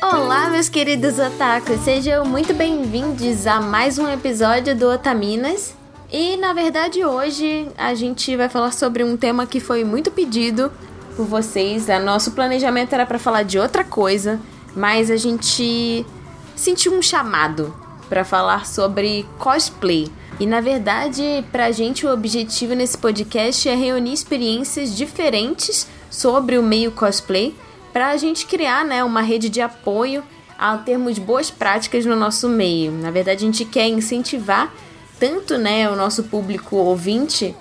Olá, meus queridos otakus, sejam muito bem-vindos a mais um episódio do Otaminas. E na verdade, hoje a gente vai falar sobre um tema que foi muito pedido por vocês. O nosso planejamento era para falar de outra coisa, mas a gente sentiu um chamado para falar sobre cosplay. E na verdade, pra gente o objetivo nesse podcast é reunir experiências diferentes sobre o meio cosplay para a gente criar, né, uma rede de apoio a termos boas práticas no nosso meio. Na verdade, a gente quer incentivar tanto, né, o nosso público ouvinte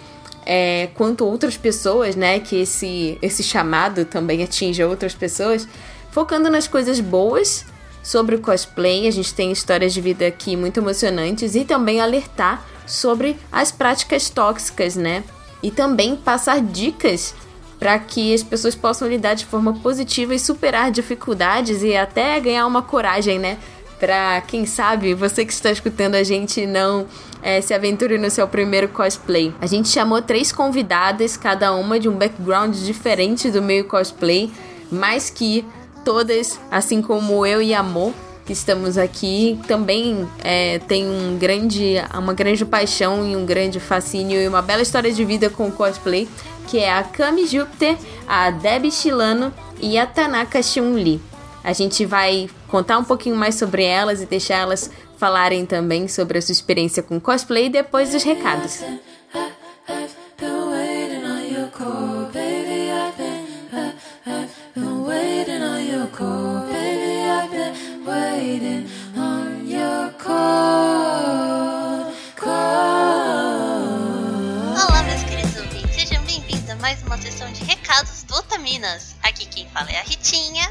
é, quanto outras pessoas, né, que esse esse chamado também atinja outras pessoas, focando nas coisas boas sobre o cosplay. A gente tem histórias de vida aqui muito emocionantes e também alertar sobre as práticas tóxicas, né? E também passar dicas para que as pessoas possam lidar de forma positiva e superar dificuldades e até ganhar uma coragem, né? Para quem sabe você que está escutando a gente não é, se aventure no seu primeiro cosplay. A gente chamou três convidadas, cada uma de um background diferente do meio cosplay, mas que todas, assim como eu e Amor, que estamos aqui, também é, tem um grande, uma grande paixão e um grande fascínio e uma bela história de vida com o cosplay, que é a Kami Júpiter, a Debbie Shilano e a Tanaka Shun-Li. A gente vai contar um pouquinho mais sobre elas e deixar elas falarem também sobre a sua experiência com cosplay depois dos recados. Mais uma sessão de recados do Otaminas. Aqui quem fala é a Ritinha.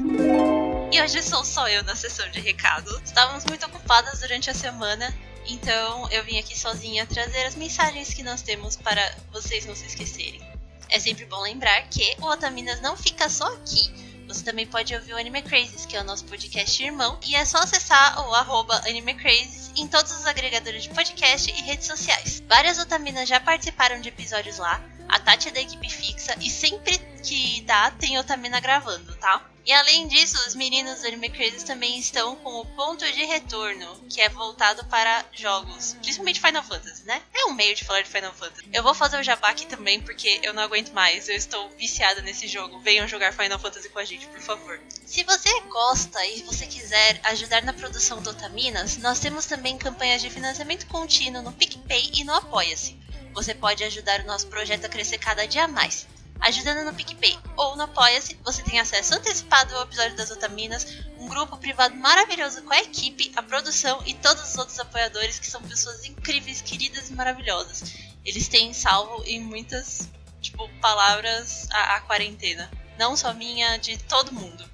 E hoje sou só eu na sessão de recados. Estávamos muito ocupadas durante a semana, então eu vim aqui sozinha trazer as mensagens que nós temos para vocês não se esquecerem. É sempre bom lembrar que o Otaminas não fica só aqui. Você também pode ouvir o Anime Crazes, que é o nosso podcast irmão, e é só acessar o arroba Anime Crazes em todos os agregadores de podcast e redes sociais. Várias otaminas já participaram de episódios lá, a Tati é da equipe fixa e sempre que dá tem Otamina gravando, tá? E além disso, os meninos do Anime também estão com o ponto de retorno, que é voltado para jogos, principalmente Final Fantasy, né? É um meio de falar de Final Fantasy. Eu vou fazer o jabá aqui também porque eu não aguento mais, eu estou viciada nesse jogo. Venham jogar Final Fantasy com a gente, por favor. Se você gosta e você quiser ajudar na produção do Otaminas, nós temos também campanhas de financiamento contínuo no PicPay e no Apoia-se. Você pode ajudar o nosso projeto a crescer cada dia mais. Ajudando no PicPay ou no Apoia-se, você tem acesso antecipado ao episódio das Otaminas, um grupo privado maravilhoso com a equipe, a produção e todos os outros apoiadores que são pessoas incríveis, queridas e maravilhosas. Eles têm salvo em muitas, tipo, palavras a, a quarentena. Não só minha, de todo mundo.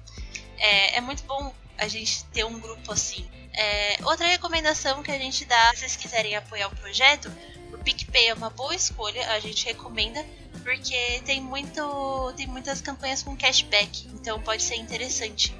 É, é muito bom a gente ter um grupo assim. É, outra recomendação que a gente dá, se vocês quiserem apoiar o projeto, o PicPay é uma boa escolha, a gente recomenda, porque tem muito tem muitas campanhas com cashback, então pode ser interessante.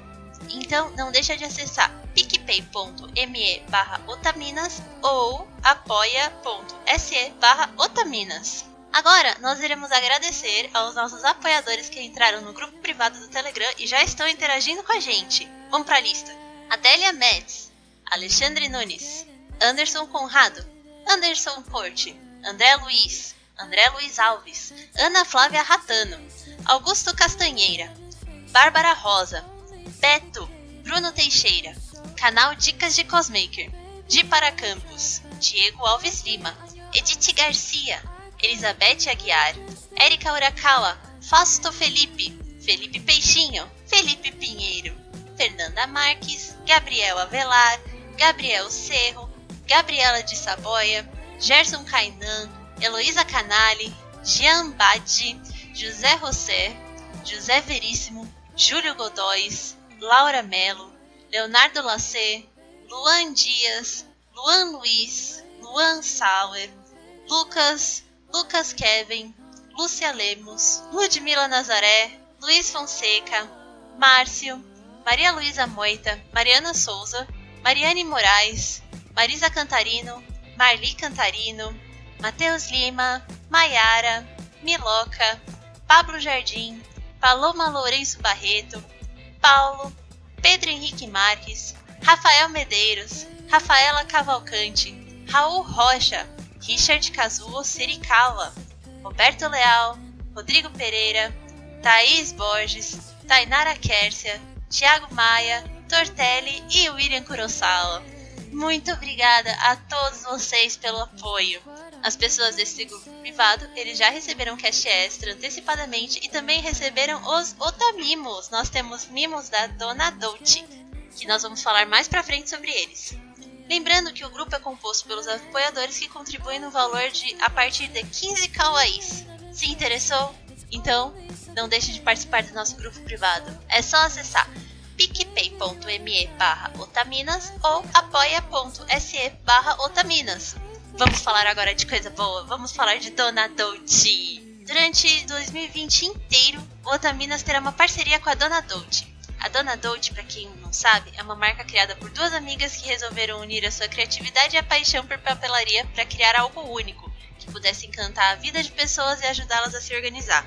Então não deixa de acessar picpay.me barra otaminas ou apoia.se barra otaminas. Agora, nós iremos agradecer aos nossos apoiadores que entraram no grupo privado do Telegram e já estão interagindo com a gente. Vamos para a lista. Adélia Metz, Alexandre Nunes, Anderson Conrado, Anderson Corte, André Luiz, André Luiz Alves, Ana Flávia Ratano, Augusto Castanheira, Bárbara Rosa, Beto, Bruno Teixeira, Canal Dicas de Cosmaker, Di para Campos, Diego Alves Lima, Edith Garcia, Elizabeth Aguiar, Érica Urakawa, Fausto Felipe, Felipe Peixinho, Felipe Pinheiro, Fernanda Marques, Gabriel Avelar, Gabriel Cerro, Gabriela de Saboia, Gerson Kainan, Heloísa Canali, Jean Badi, José José, José Veríssimo, Júlio Godóis, Laura Melo, Leonardo Lacê, Luan Dias, Luan Luiz, Luan Sauer, Lucas, Lucas Kevin, Lúcia Lemos, Ludmila Nazaré, Luiz Fonseca, Márcio, Maria Luísa Moita, Mariana Souza, Mariane Moraes, Marisa Cantarino, Marli Cantarino, Matheus Lima, Maiara, Miloca, Pablo Jardim, Paloma Lourenço Barreto, Paulo, Pedro Henrique Marques, Rafael Medeiros, Rafaela Cavalcante, Raul Rocha, Richard Kazuo Sirikawa, Roberto Leal, Rodrigo Pereira, Thaís Borges, Tainara Kércia, Thiago Maia, Tortelli e William Kurosawa. Muito obrigada a todos vocês pelo apoio. As pessoas desse grupo privado, eles já receberam cash extra antecipadamente e também receberam os otamimos. Nós temos mimos da Dona Dolce, que nós vamos falar mais pra frente sobre eles. Lembrando que o grupo é composto pelos apoiadores que contribuem no valor de a partir de 15 kawaiis. Se interessou? Então, não deixe de participar do nosso grupo privado. É só acessar picpay.me barra otaminas ou apoia.se barra otaminas. Vamos falar agora de coisa boa, vamos falar de Dona Dolce. Durante 2020 inteiro, o Otaminas terá uma parceria com a Dona Dolce. A Dona Dolce, para quem não sabe, é uma marca criada por duas amigas que resolveram unir a sua criatividade e a paixão por papelaria para criar algo único, que pudesse encantar a vida de pessoas e ajudá-las a se organizar.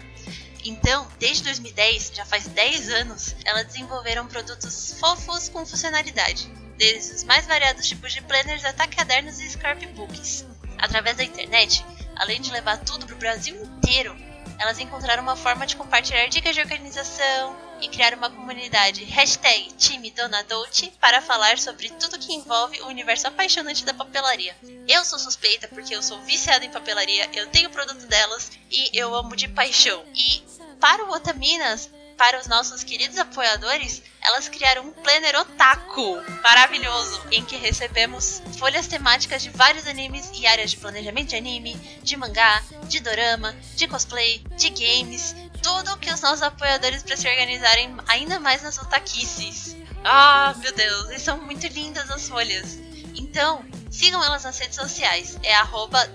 Então, desde 2010, já faz 10 anos, elas desenvolveram produtos fofos com funcionalidade, desde os mais variados tipos de planners até cadernos e scrapbooks. Através da internet, além de levar tudo para o Brasil inteiro, elas encontraram uma forma de compartilhar dicas de organização e criar uma comunidade hashtag time Dona Dolce para falar sobre tudo que envolve o universo apaixonante da papelaria. Eu sou suspeita porque eu sou viciada em papelaria, eu tenho produto delas e eu amo de paixão. E para o Otaminas, para os nossos queridos apoiadores, elas criaram um planner otaku maravilhoso, em que recebemos folhas temáticas de vários animes e áreas de planejamento de anime, de mangá, de dorama, de cosplay, de games, tudo que os nossos apoiadores para se organizarem ainda mais nas otaquices. Ah, meu Deus, e são muito lindas as folhas. Então, sigam elas nas redes sociais, é arroba.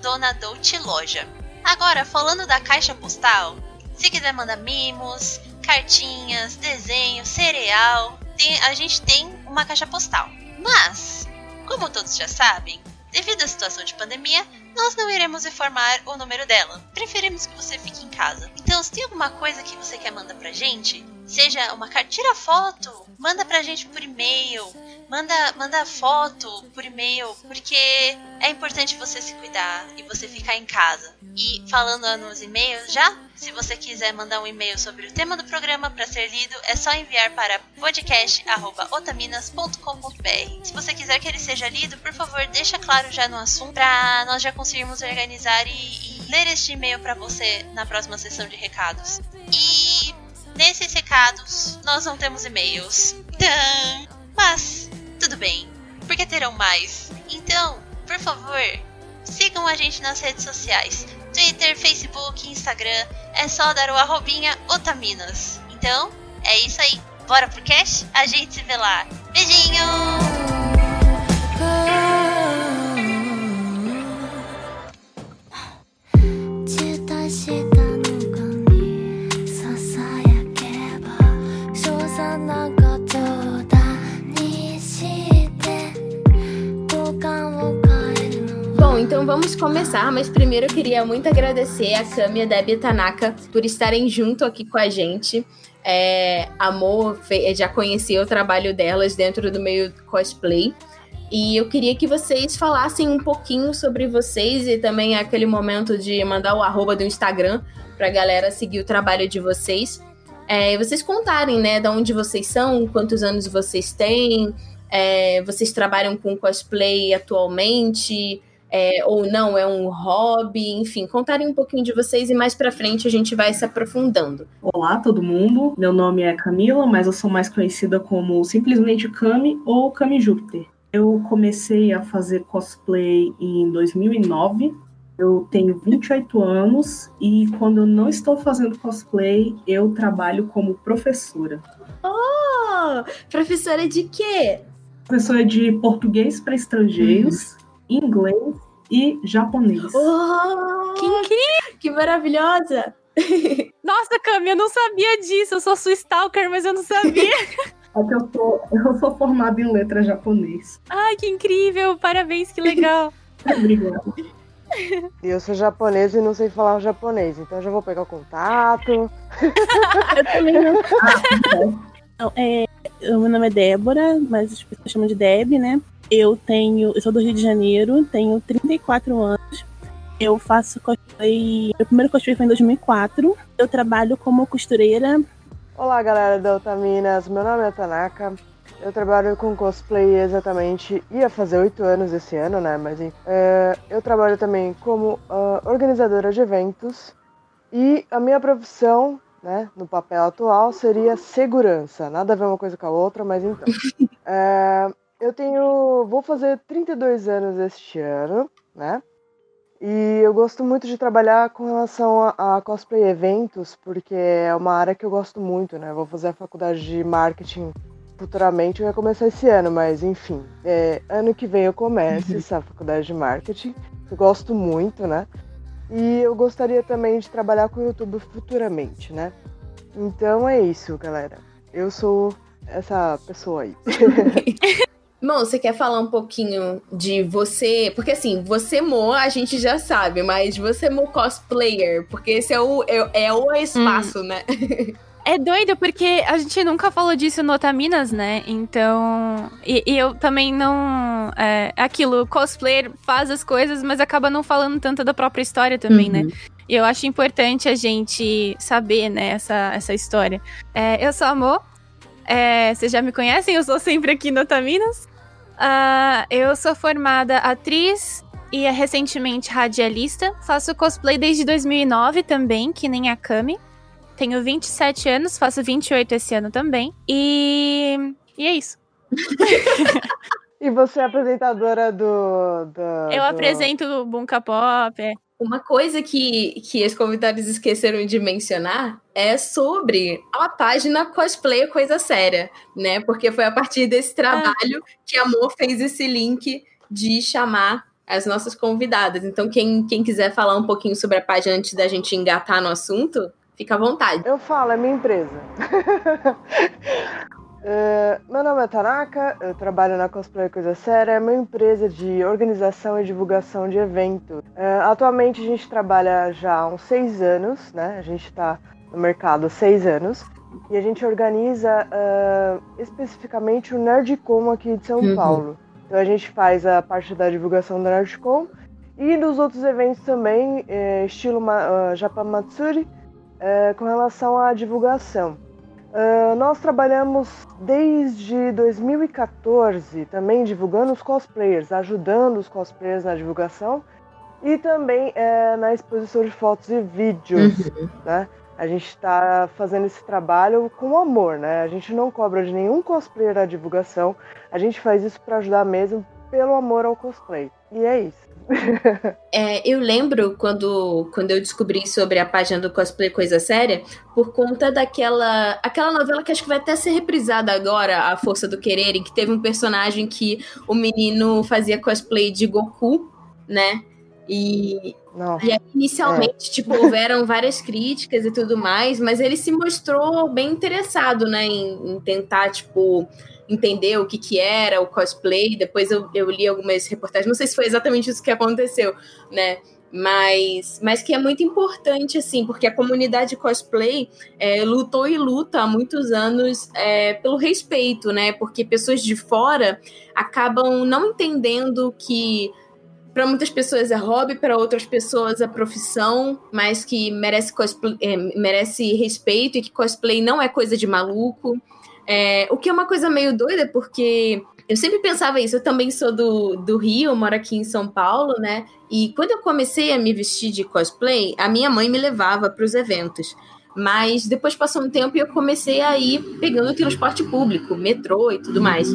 Agora, falando da caixa postal, se quiser mandar mimos, cartinhas, desenho, cereal. Tem, a gente tem uma caixa postal. Mas, como todos já sabem, devido à situação de pandemia, nós não iremos informar o número dela. Preferimos que você fique em casa. Então, se tem alguma coisa que você quer mandar pra gente, seja uma carta, tira foto, manda pra gente por e-mail, manda, manda foto por e-mail, porque é importante você se cuidar e você ficar em casa. E falando nos e-mails já, se você quiser mandar um e-mail sobre o tema do programa para ser lido, é só enviar para podcast@otaminas.com.br. Se você quiser que ele seja lido, por favor, deixa claro já no assunto para nós já conseguirmos organizar e, e ler este e-mail para você na próxima sessão de recados. E nesses recados, nós não temos e-mails. Mas tudo bem, porque terão mais. Então, por favor, sigam a gente nas redes sociais. Twitter, Facebook, Instagram, é só dar o arrobinha Otaminas. Então, é isso aí. Bora pro cast? A gente se vê lá. Beijinho! Então vamos começar, mas primeiro eu queria muito agradecer a Cami e a Debbie Tanaka por estarem junto aqui com a gente. É, Amor já conhecia o trabalho delas dentro do meio cosplay. E eu queria que vocês falassem um pouquinho sobre vocês e também aquele momento de mandar o arroba do Instagram pra galera seguir o trabalho de vocês. É, e vocês contarem, né, de onde vocês são, quantos anos vocês têm, é, vocês trabalham com cosplay atualmente, é, ou não, é um hobby, enfim, contarem um pouquinho de vocês e mais para frente a gente vai se aprofundando. Olá, todo mundo. Meu nome é Camila, mas eu sou mais conhecida como simplesmente Cami ou Cami Júpiter. Eu comecei a fazer cosplay em 2009. Eu tenho 28 anos e quando eu não estou fazendo cosplay, eu trabalho como professora. Oh! Professora de quê? Professora de português para estrangeiros. Uhum inglês e japonês. Oh, que incrível! Que maravilhosa! Nossa, Cami, eu não sabia disso. Eu sou sua stalker, mas eu não sabia. É que eu sou, eu sou formada em letras japonês. Ai, que incrível! Parabéns, que legal! Obrigada. E eu sou japonesa e não sei falar japonês, então já vou pegar o contato. Eu também não. Então, é, o meu nome é Débora, mas as pessoas chamam de Deb, né? Eu tenho. Eu sou do Rio de Janeiro, tenho 34 anos. Eu faço cosplay. Meu primeiro cosplay foi em 2004. Eu trabalho como costureira. Olá, galera da Otaminas. Meu nome é Tanaka. Eu trabalho com cosplay exatamente. ia fazer oito anos esse ano, né? Mas enfim. É, eu trabalho também como ah, organizadora de eventos. E a minha profissão, né, no papel atual, seria segurança. Nada a ver uma coisa com a outra, mas então. É, eu tenho. Vou fazer 32 anos este ano, né? E eu gosto muito de trabalhar com relação a, a cosplay eventos, porque é uma área que eu gosto muito, né? Vou fazer a faculdade de marketing futuramente, eu ia começar esse ano, mas enfim. é, ano que vem eu começo essa faculdade de marketing. Eu gosto muito, né? E eu gostaria também de trabalhar com o YouTube futuramente, né? Então é isso, galera. Eu sou essa pessoa aí. Bom, você quer falar um pouquinho de você? Porque assim, você Mo, a gente já sabe, mas você Mo cosplayer, porque esse é o, é, é o espaço, né? É doido, porque a gente nunca falou disso no Otaminas, né? Então. E, e eu também não. É aquilo, cosplayer faz as coisas, mas acaba não falando tanto da própria história também, né? E eu acho importante a gente saber, né, essa, essa história. É, eu sou a Mo. É, vocês já me conhecem, eu sou sempre aqui no Otaminas. Ah, eu sou formada atriz e é recentemente radialista. Faço cosplay desde 2009 também, que nem a Kami. Tenho 27 anos, faço 28 esse ano também. E. E é isso. E você é apresentadora do. do Eu do- apresento o Bunka Pop. é. Uma coisa que, que os convidados esqueceram de mencionar é sobre a página Cosplay Coisa Séria, né? Porque foi a partir desse trabalho que a Amor fez esse link de chamar as nossas convidadas. Então, quem, quem quiser falar um pouquinho sobre a página antes da gente engatar no assunto, fica à vontade. Eu falo, é minha empresa. É, meu nome é Tanaka, eu trabalho na Cosplay Coisa Séria, é uma empresa de organização e divulgação de eventos. É, atualmente a gente trabalha já há uns seis anos, né? A gente está no mercado há seis anos. E a gente organiza é, especificamente o Nerdcom aqui de São Uhum. Paulo. Então a gente faz a parte da divulgação do Nerdcom e dos outros eventos também, estilo Japan Matsuri, com relação à divulgação. Ah, nós trabalhamos desde 2014 também divulgando os cosplayers, ajudando os cosplayers na divulgação e também é, na exposição de fotos e vídeos. Né? A gente está fazendo esse trabalho com amor, né? A gente não cobra de nenhum cosplayer a divulgação, a gente faz isso para ajudar mesmo pelo amor ao cosplay. E é isso. É, eu lembro quando, quando eu descobri sobre a página do Cosplay Coisa Séria, por conta daquela aquela novela que acho que vai até ser reprisada agora, A Força do Querer, em que teve um personagem que o menino fazia cosplay de Goku, né? E, Não. e aí, inicialmente, tipo, houveram várias críticas e tudo mais, mas ele se mostrou bem interessado, né, em, em tentar, tipo, entender o que que era o cosplay. Depois eu, eu li algumas reportagens, não sei se foi exatamente isso que aconteceu, né, mas, mas que é muito importante, assim, porque a comunidade cosplay é, lutou e luta há muitos anos é, pelo respeito, né, porque pessoas de fora acabam não entendendo que para muitas pessoas é hobby, para outras pessoas é profissão, mas que merece, cosplay, é, merece respeito e que cosplay não é coisa de maluco. É, o que é uma coisa meio doida, porque eu sempre pensava isso. Eu também sou do, do Rio, moro aqui em São Paulo, né? E quando eu comecei a me vestir de cosplay, a minha mãe me levava para os eventos. Mas depois passou um tempo e eu comecei a ir pegando transporte público, metrô e tudo mais.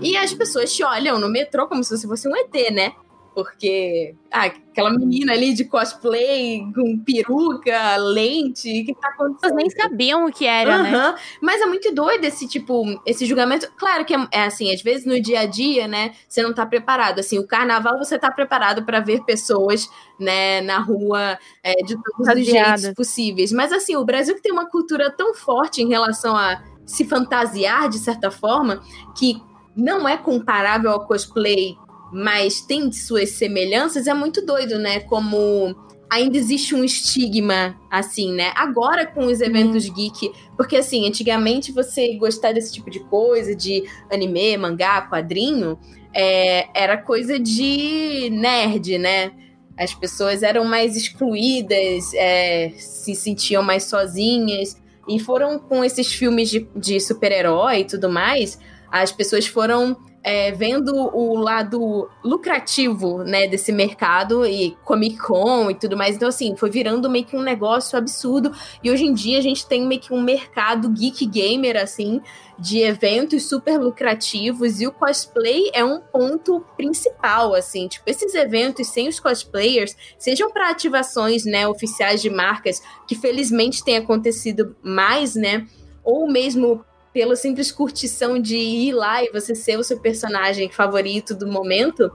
E as pessoas te olham no metrô como se você fosse um ET, né? Porque ah, aquela menina ali de cosplay com peruca, lente, o que tá acontecendo? nem sabiam o que era, né? Aham. Mas é muito doido esse tipo, esse julgamento. Claro que é, é assim, às vezes no dia a dia, né, você não tá preparado. Assim, o carnaval você tá preparado pra ver pessoas, né, na rua é, de todos os jeitos possíveis. Mas assim, o Brasil que tem uma cultura tão forte em relação a se fantasiar de certa forma, que não é comparável ao cosplay mas tem suas semelhanças, é muito doido, né? Como ainda existe um estigma, assim, né? Agora com os eventos uhum. geek, porque assim, antigamente você gostar desse tipo de coisa, de anime, mangá, quadrinho, é, era coisa de nerd, né? As pessoas eram mais excluídas, é, se sentiam mais sozinhas. E foram com esses filmes de, de super-herói e tudo mais, as pessoas foram é, vendo o lado lucrativo, né, desse mercado e Comic Con e tudo mais. Então, assim, foi virando meio que um negócio absurdo. E hoje em dia a gente tem meio que um mercado geek gamer, assim, de eventos super lucrativos. E o cosplay é um ponto principal, assim. Tipo, esses eventos sem os cosplayers, sejam para ativações, né, oficiais de marcas, que felizmente tem acontecido mais, né? Ou mesmo pela simples curtição de ir lá e você ser o seu personagem favorito do momento,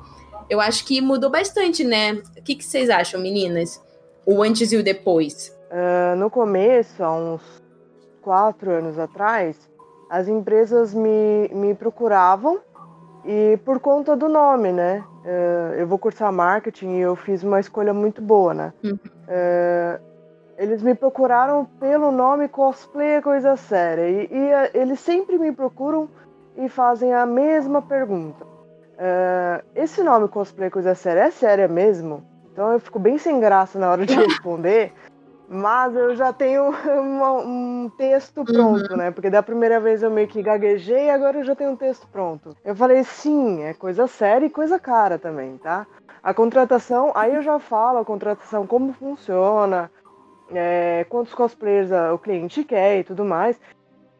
eu acho que mudou bastante, né? O que, que vocês acham, meninas? O antes e o depois? Uh, no começo, há uns quatro anos atrás, as empresas me, me procuravam e por conta do nome, né? Uh, eu vou cursar marketing e eu fiz uma escolha muito boa, né? Uhum. Uh, eles me procuraram pelo nome cosplay é coisa séria. E, e eh, eles sempre me procuram e fazem a mesma pergunta. Uh, esse nome cosplay é coisa séria é séria mesmo? Então eu fico bem sem graça na hora de responder. Mas eu já tenho uma, um texto pronto, uhum. né? Porque da primeira vez eu meio que gaguejei e agora eu já tenho um texto pronto. Eu falei, sim, é coisa séria e coisa cara também, tá? A contratação, aí eu já falo a contratação, como funciona, é, quantos cosplayers o cliente quer e tudo mais.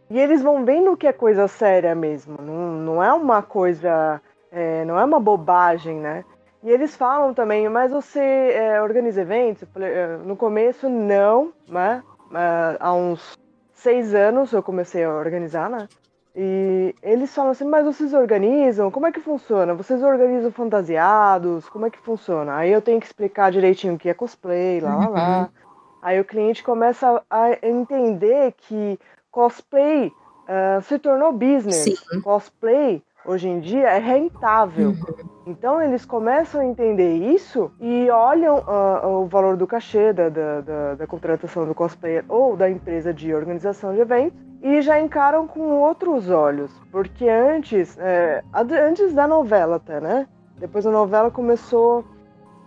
E eles vão vendo que é coisa séria mesmo, não, não é uma coisa, é, não é uma bobagem, né? E eles falam também, mas você é, organiza eventos? É, no começo, não, né? Há uns seis anos eu comecei a organizar, né? E eles falam assim, mas vocês organizam? Como é que funciona? Vocês organizam fantasiados? Como é que funciona? Aí eu tenho que explicar direitinho o que é cosplay, lá, lá, lá. Aí o cliente começa a entender que cosplay uh, se tornou business. Sim. Cosplay hoje em dia é rentável. Uhum. Então eles começam a entender isso e olham uh, o valor do cachê da, da, da, da, contratação do cosplayer ou da empresa de organização de eventos e já encaram com outros olhos. Porque antes, é, antes da novela até, né? Depois a novela começou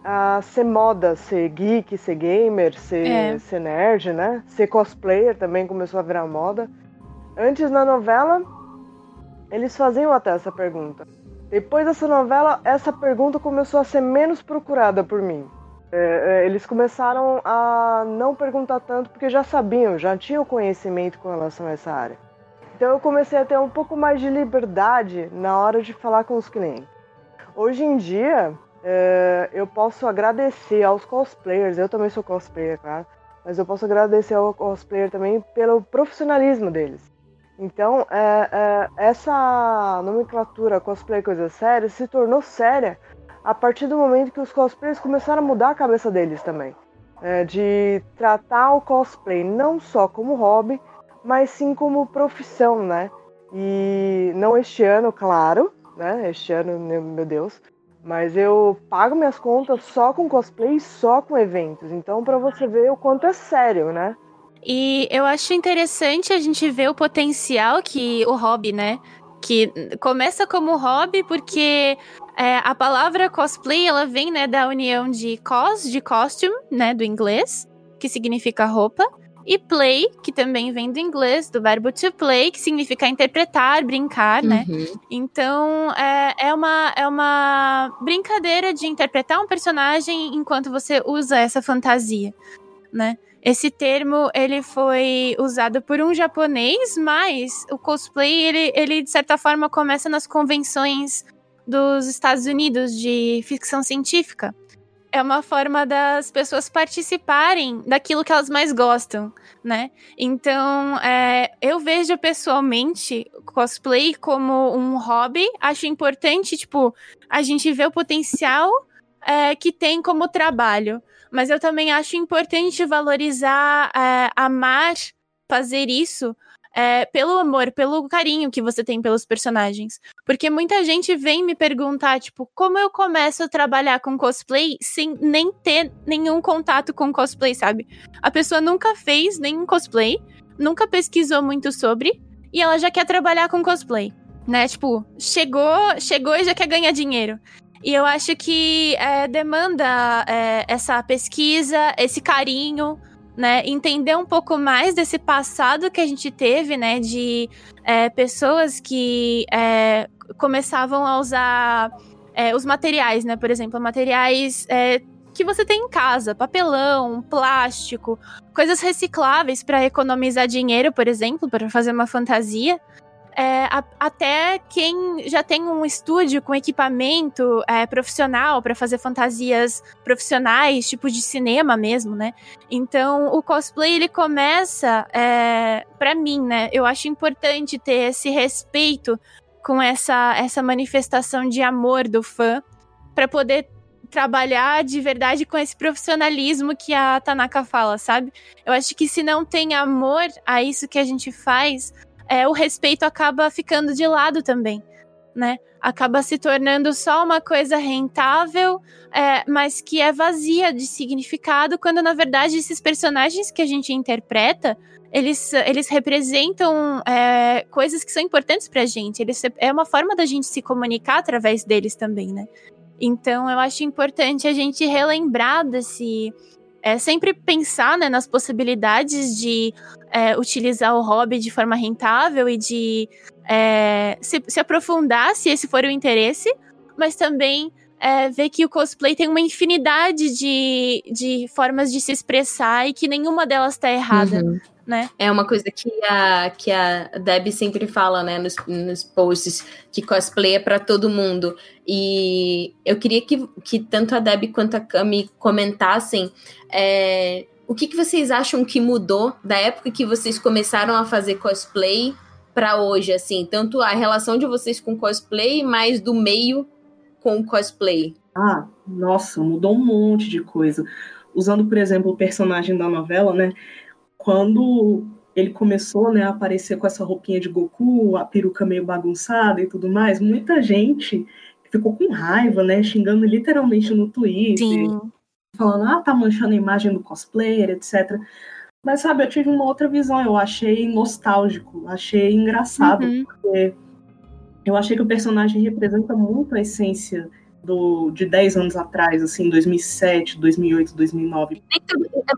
a ser moda, ser geek, ser gamer, ser, é. ser nerd, né? Ser cosplayer também começou a virar moda. Antes na novela, eles faziam até essa pergunta. Depois dessa novela, essa pergunta começou a ser menos procurada por mim. É, é eles começaram a não perguntar tanto porque já sabiam, já tinham conhecimento com relação a essa área. Então eu comecei a ter um pouco mais de liberdade na hora de falar com os clientes. Hoje em dia, é, eu posso agradecer aos cosplayers, eu também sou cosplayer, claro, mas eu posso agradecer ao cosplayer também pelo profissionalismo deles. Então, é, é, essa nomenclatura cosplay coisa séria se tornou séria a partir do momento que os cosplayers começaram a mudar a cabeça deles também. É, de tratar o cosplay não só como hobby, mas sim como profissão, né? E não este ano, claro, né? Este ano, meu Deus, mas eu pago minhas contas só com cosplay, só com eventos. Então, para você ver o quanto é sério, né? E eu acho interessante a gente ver o potencial que o hobby, né? Que começa como hobby porque é, a palavra cosplay ela vem né, da união de cos, de costume, né, do inglês, que significa roupa, e play, que também vem do inglês, do verbo to play, que significa interpretar, brincar, né? Uhum. Então, é, é, uma, é uma brincadeira de interpretar um personagem enquanto você usa essa fantasia, né? Esse termo, ele foi usado por um japonês, mas o cosplay, ele, ele de certa forma começa nas convenções dos Estados Unidos de ficção científica é uma forma das pessoas participarem daquilo que elas mais gostam, né? Então, é, eu vejo pessoalmente cosplay como um hobby. Acho importante, tipo, a gente ver o potencial é, que tem como trabalho. Mas eu também acho importante valorizar, é, amar fazer isso é, pelo amor, pelo carinho que você tem pelos personagens. Porque muita gente vem me perguntar, tipo, como eu começo a trabalhar com cosplay sem nem ter nenhum contato com cosplay, sabe? A pessoa nunca fez nenhum cosplay, nunca pesquisou muito sobre, e ela já quer trabalhar com cosplay. Né, tipo, chegou, chegou e já quer ganhar dinheiro. E eu acho que é, demanda é, essa pesquisa, esse carinho, né, entender um pouco mais desse passado que a gente teve, né, de é, pessoas que é, começavam a usar é, os materiais, né, por exemplo, materiais é, que você tem em casa, papelão, plástico, coisas recicláveis para economizar dinheiro, por exemplo, para fazer uma fantasia é, a, até quem já tem um estúdio com equipamento é, profissional para fazer fantasias profissionais, tipo de cinema mesmo, né? Então o cosplay ele começa, é, para mim, né? Eu acho importante ter esse respeito com essa, essa manifestação de amor do fã para poder trabalhar de verdade com esse profissionalismo que a Tanaka fala, sabe? Eu acho que se não tem amor a isso que a gente faz, é, o respeito acaba ficando de lado também, né? Acaba se tornando só uma coisa rentável, é, mas que é vazia de significado, quando na verdade esses personagens que a gente interpreta, eles, eles representam é, coisas que são importantes pra gente. Eles, é uma forma da gente se comunicar através deles também, né? Então eu acho importante a gente relembrar desse, é sempre pensar né, nas possibilidades de é, utilizar o hobby de forma rentável e de é, se, se, aprofundar, se esse for o interesse, mas também é, ver que o cosplay tem uma infinidade de, de formas de se expressar e que nenhuma delas está errada. Uhum né? É uma coisa que a, que a Deb sempre fala, né, nos, nos posts, que cosplay é para todo mundo. E eu queria que, que tanto a Deb quanto a Cami comentassem é, o que, que vocês acham que mudou da época que vocês começaram a fazer cosplay para hoje, assim, tanto a relação de vocês com cosplay, mais do meio com cosplay. Ah, nossa, mudou um monte de coisa. Usando, por exemplo, o personagem da novela, né? Quando ele começou né, a aparecer com essa roupinha de Goku, a peruca meio bagunçada e tudo mais, muita gente ficou com raiva, né, xingando literalmente no Twitter, Sim. falando, ah, tá manchando a imagem do cosplayer, etc. Mas, sabe, eu tive uma outra visão, eu achei nostálgico, achei engraçado, uhum. porque eu achei que o personagem representa muito a essência do, de 10 anos atrás, assim, 2007, 2008, 2009.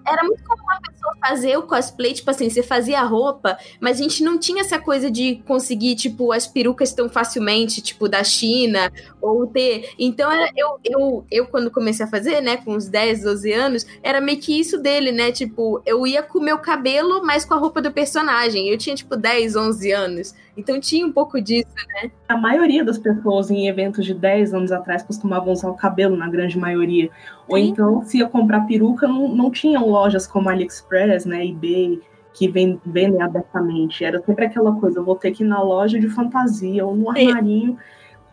Era muito comum a pessoa fazer o cosplay, tipo assim, você fazia a roupa, mas a gente não tinha essa coisa de conseguir, tipo, as perucas tão facilmente, tipo, da China, ou ter. Então, eu, eu, eu quando comecei a fazer, né, com uns 10, 12 anos, era meio que isso dele, né, tipo, eu ia com o meu cabelo, mas com a roupa do personagem. Eu tinha, tipo, 10, 11 anos. Então tinha um pouco disso, né? A maioria das pessoas em eventos de 10 anos atrás costumavam usar o cabelo, na grande maioria. Ou Sim. então, se ia comprar peruca, não, não tinham lojas como AliExpress, né, eBay, que vendem abertamente. Era sempre aquela coisa, eu vou ter que ir na loja de fantasia ou no armarinho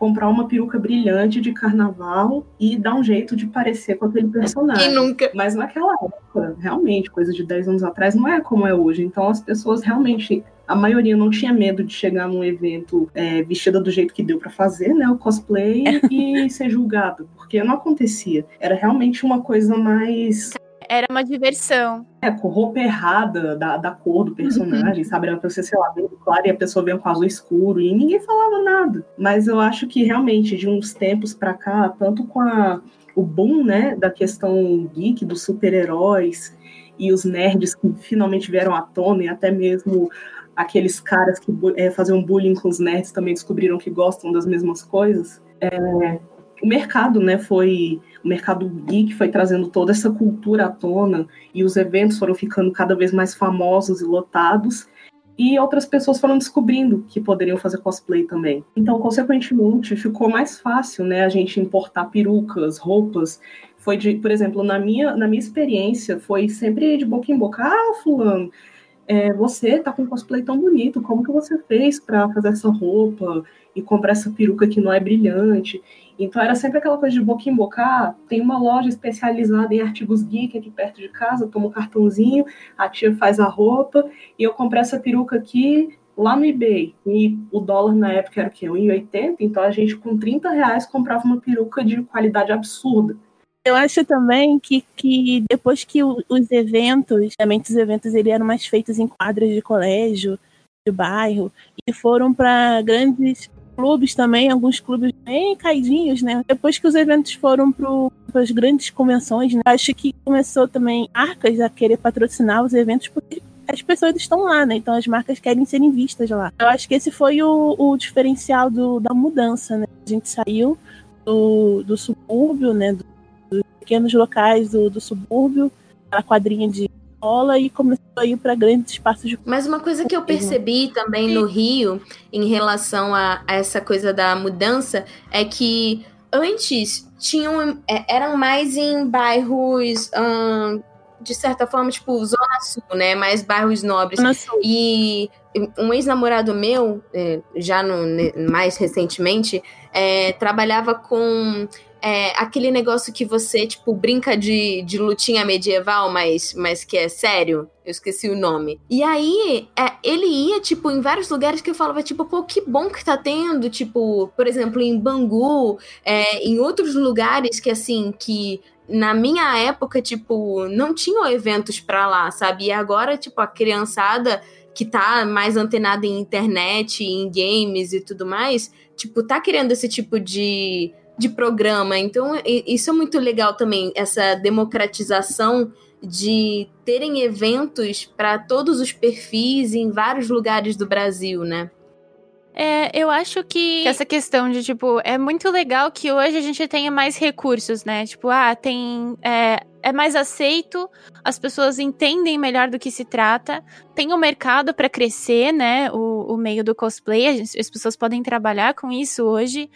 comprar uma peruca brilhante de carnaval e dar um jeito de parecer com aquele personagem. Quem nunca? Mas naquela época, realmente, coisa de 10 anos atrás, não é como é hoje. Então as pessoas realmente a maioria não tinha medo de chegar num evento é, vestida do jeito que deu para fazer, né? O cosplay e ser julgada, porque não acontecia. Era realmente uma coisa mais era uma diversão. É, com roupa errada da, da cor do personagem, sabe? Era pra você, sei lá, bem claro e a pessoa vem com azul escuro e ninguém falava nada. Mas eu acho que realmente, de uns tempos pra cá, tanto com a, o boom, né, da questão geek, dos super-heróis e os nerds que finalmente vieram à tona e até mesmo aqueles caras que é, faziam bullying com os nerds também descobriram que gostam das mesmas coisas. É, o mercado, né, foi o mercado geek foi trazendo toda essa cultura à tona e os eventos foram ficando cada vez mais famosos e lotados e outras pessoas foram descobrindo que poderiam fazer cosplay também. Então, consequentemente, ficou mais fácil, né, a gente importar perucas, roupas. Foi de, por exemplo, na minha, na minha experiência, foi sempre de boca em boca. Ah, fulano, é, você tá com um cosplay tão bonito, como que você fez para fazer essa roupa e comprar essa peruca que não é brilhante? Então era sempre aquela coisa de boca em boca. Ah, tem uma loja especializada em artigos geek aqui perto de casa, toma um cartãozinho, a tia faz a roupa e eu comprei essa peruca aqui lá no eBay. E o dólar na época era o quê? 1,80, então a gente com 30 reais comprava uma peruca de qualidade absurda. Eu acho também que, que depois que os eventos, realmente os eventos eles eram mais feitos em quadras de colégio, de bairro, e foram para grandes clubes também, alguns clubes bem caidinhos, né? Depois que os eventos foram para as grandes convenções, né? acho que começou também marcas a querer patrocinar os eventos porque as pessoas estão lá, né? Então as marcas querem serem vistas lá. Eu acho que esse foi o, o diferencial do, da mudança, né? A gente saiu do, do subúrbio, né? Do, dos pequenos locais do, do subúrbio, a quadrinha de escola e começou a ir para grandes espaços de. Mas uma coisa que eu percebi também no Rio, em relação a, a essa coisa da mudança, é que antes tinham é, eram mais em bairros hum, de certa forma tipo zona sul né? Mais bairros nobres. E um ex-namorado meu é, já no, mais recentemente é, trabalhava com é, aquele negócio que você, tipo, brinca de, de lutinha medieval, mas, mas que é sério. Eu esqueci o nome. E aí, é, ele ia, tipo, em vários lugares que eu falava, tipo, pô, que bom que tá tendo, tipo, por exemplo, em Bangu, é, em outros lugares que, assim, que na minha época, tipo, não tinham eventos pra lá, sabe? E agora, tipo, a criançada que tá mais antenada em internet, em games e tudo mais, tipo, tá querendo esse tipo de de programa. Então, isso é muito legal também, essa democratização de terem eventos para todos os perfis em vários lugares do Brasil, né? É, eu acho que essa questão de, tipo, é muito legal que hoje a gente tenha mais recursos, né? Tipo, ah, tem. É, é mais aceito, as pessoas entendem melhor do que se trata, tem o um mercado para crescer, né? O, o meio do cosplay, as, as pessoas podem trabalhar com isso hoje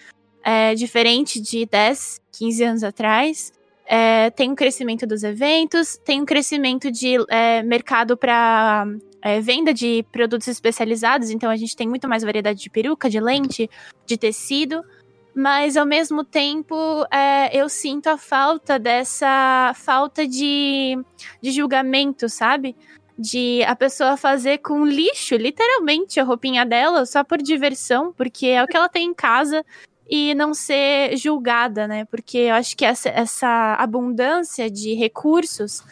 é, diferente de 10, 15 anos atrás. É, tem um crescimento dos eventos, tem um crescimento de é, mercado para é, venda de produtos especializados, então a gente tem muito mais variedade de peruca, de lente, de tecido, mas ao mesmo tempo é, eu sinto a falta dessa falta de, de julgamento, sabe? De a pessoa fazer com lixo, literalmente, a roupinha dela só por diversão, porque é o que ela tem em casa e não ser julgada, né? Porque eu acho que essa, essa abundância de recursos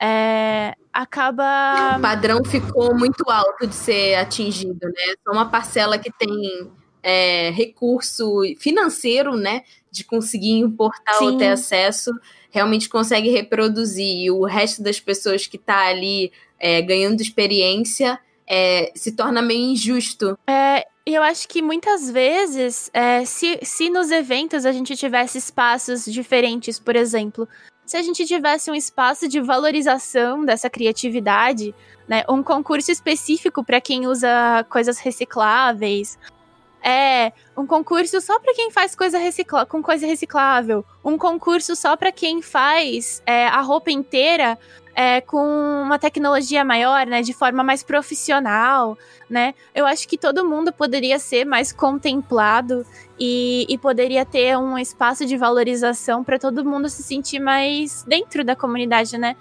é, acaba. O padrão ficou muito alto de ser atingido, né? Só uma parcela que tem é, recurso financeiro, né? De conseguir importar Sim. ou ter acesso, realmente consegue reproduzir. E o resto das pessoas que está ali é, ganhando experiência é, se torna meio injusto. É, eu acho que muitas vezes, é, se, se nos eventos a gente tivesse espaços diferentes, por exemplo, se a gente tivesse um espaço de valorização dessa criatividade, né, um concurso específico para quem usa coisas recicláveis, é um concurso só para quem faz coisa recicla com coisa reciclável, um concurso só para quem faz é, a roupa inteira é, com uma tecnologia maior, né, de forma mais profissional, né? Eu acho que todo mundo poderia ser mais contemplado e, e poderia ter um espaço de valorização para todo mundo se sentir mais dentro da comunidade, né?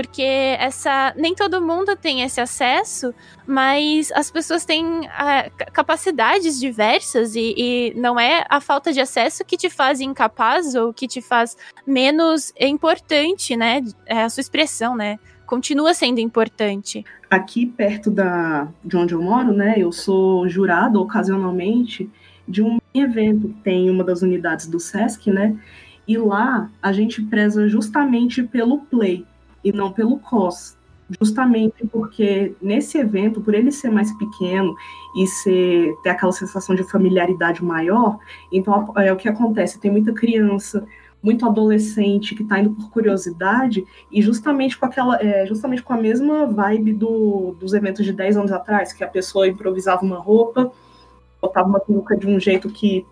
Porque essa nem todo mundo tem esse acesso, mas as pessoas têm é, capacidades diversas e, e, não é a falta de acesso que te faz incapaz ou que te faz menos importante, né? É a sua expressão, né? Continua sendo importante. Aqui perto da, de onde eu moro, né? Eu sou jurado ocasionalmente de um evento tem uma das unidades do SESC, né? E lá a gente preza justamente pelo play e não pelo COS. Justamente porque nesse evento, por ele ser mais pequeno e ser, ter aquela sensação de familiaridade maior, então é o que acontece, tem muita criança, muito adolescente que está indo por curiosidade e justamente com aquela é, justamente com a mesma vibe do, dos eventos de 10 anos atrás, que a pessoa improvisava uma roupa, botava uma peruca de um jeito que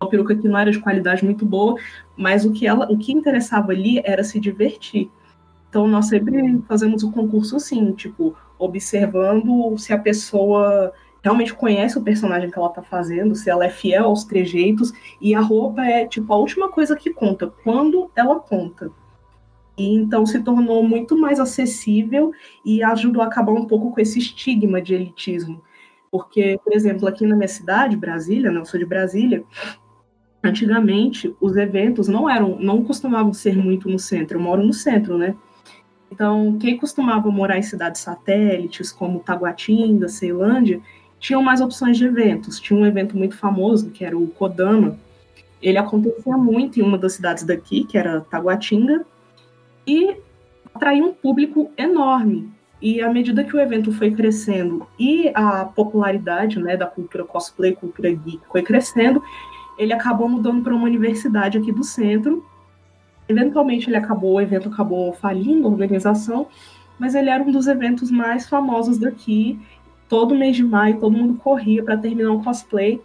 uma peruca que não era de qualidade muito boa, mas o que ela o que interessava ali era se divertir. Então, nós sempre fazemos o concurso assim, tipo, observando se a pessoa realmente conhece o personagem que ela tá fazendo, se ela é fiel aos trejeitos, e a roupa é tipo a última coisa que conta, quando ela conta. E então se tornou muito mais acessível e ajudou a acabar um pouco com esse estigma de elitismo. Porque, por exemplo, aqui na minha cidade, Brasília, né, eu sou de Brasília, antigamente os eventos não eram, não costumavam ser muito no centro. Eu moro no centro, né? Então, quem costumava morar em cidades satélites, como Taguatinga, Ceilândia, tinham mais opções de eventos. Tinha um evento muito famoso, que era o Kodama. Ele acontecia muito em uma das cidades daqui, que era Taguatinga, e atraía um público enorme. E à medida que o evento foi crescendo e a popularidade né, da cultura cosplay, cultura geek foi crescendo, ele acabou mudando para uma universidade aqui do centro. Eventualmente ele acabou, o evento acabou falindo a organização, mas ele era um dos eventos mais famosos daqui. Todo mês de maio todo mundo corria para terminar um cosplay.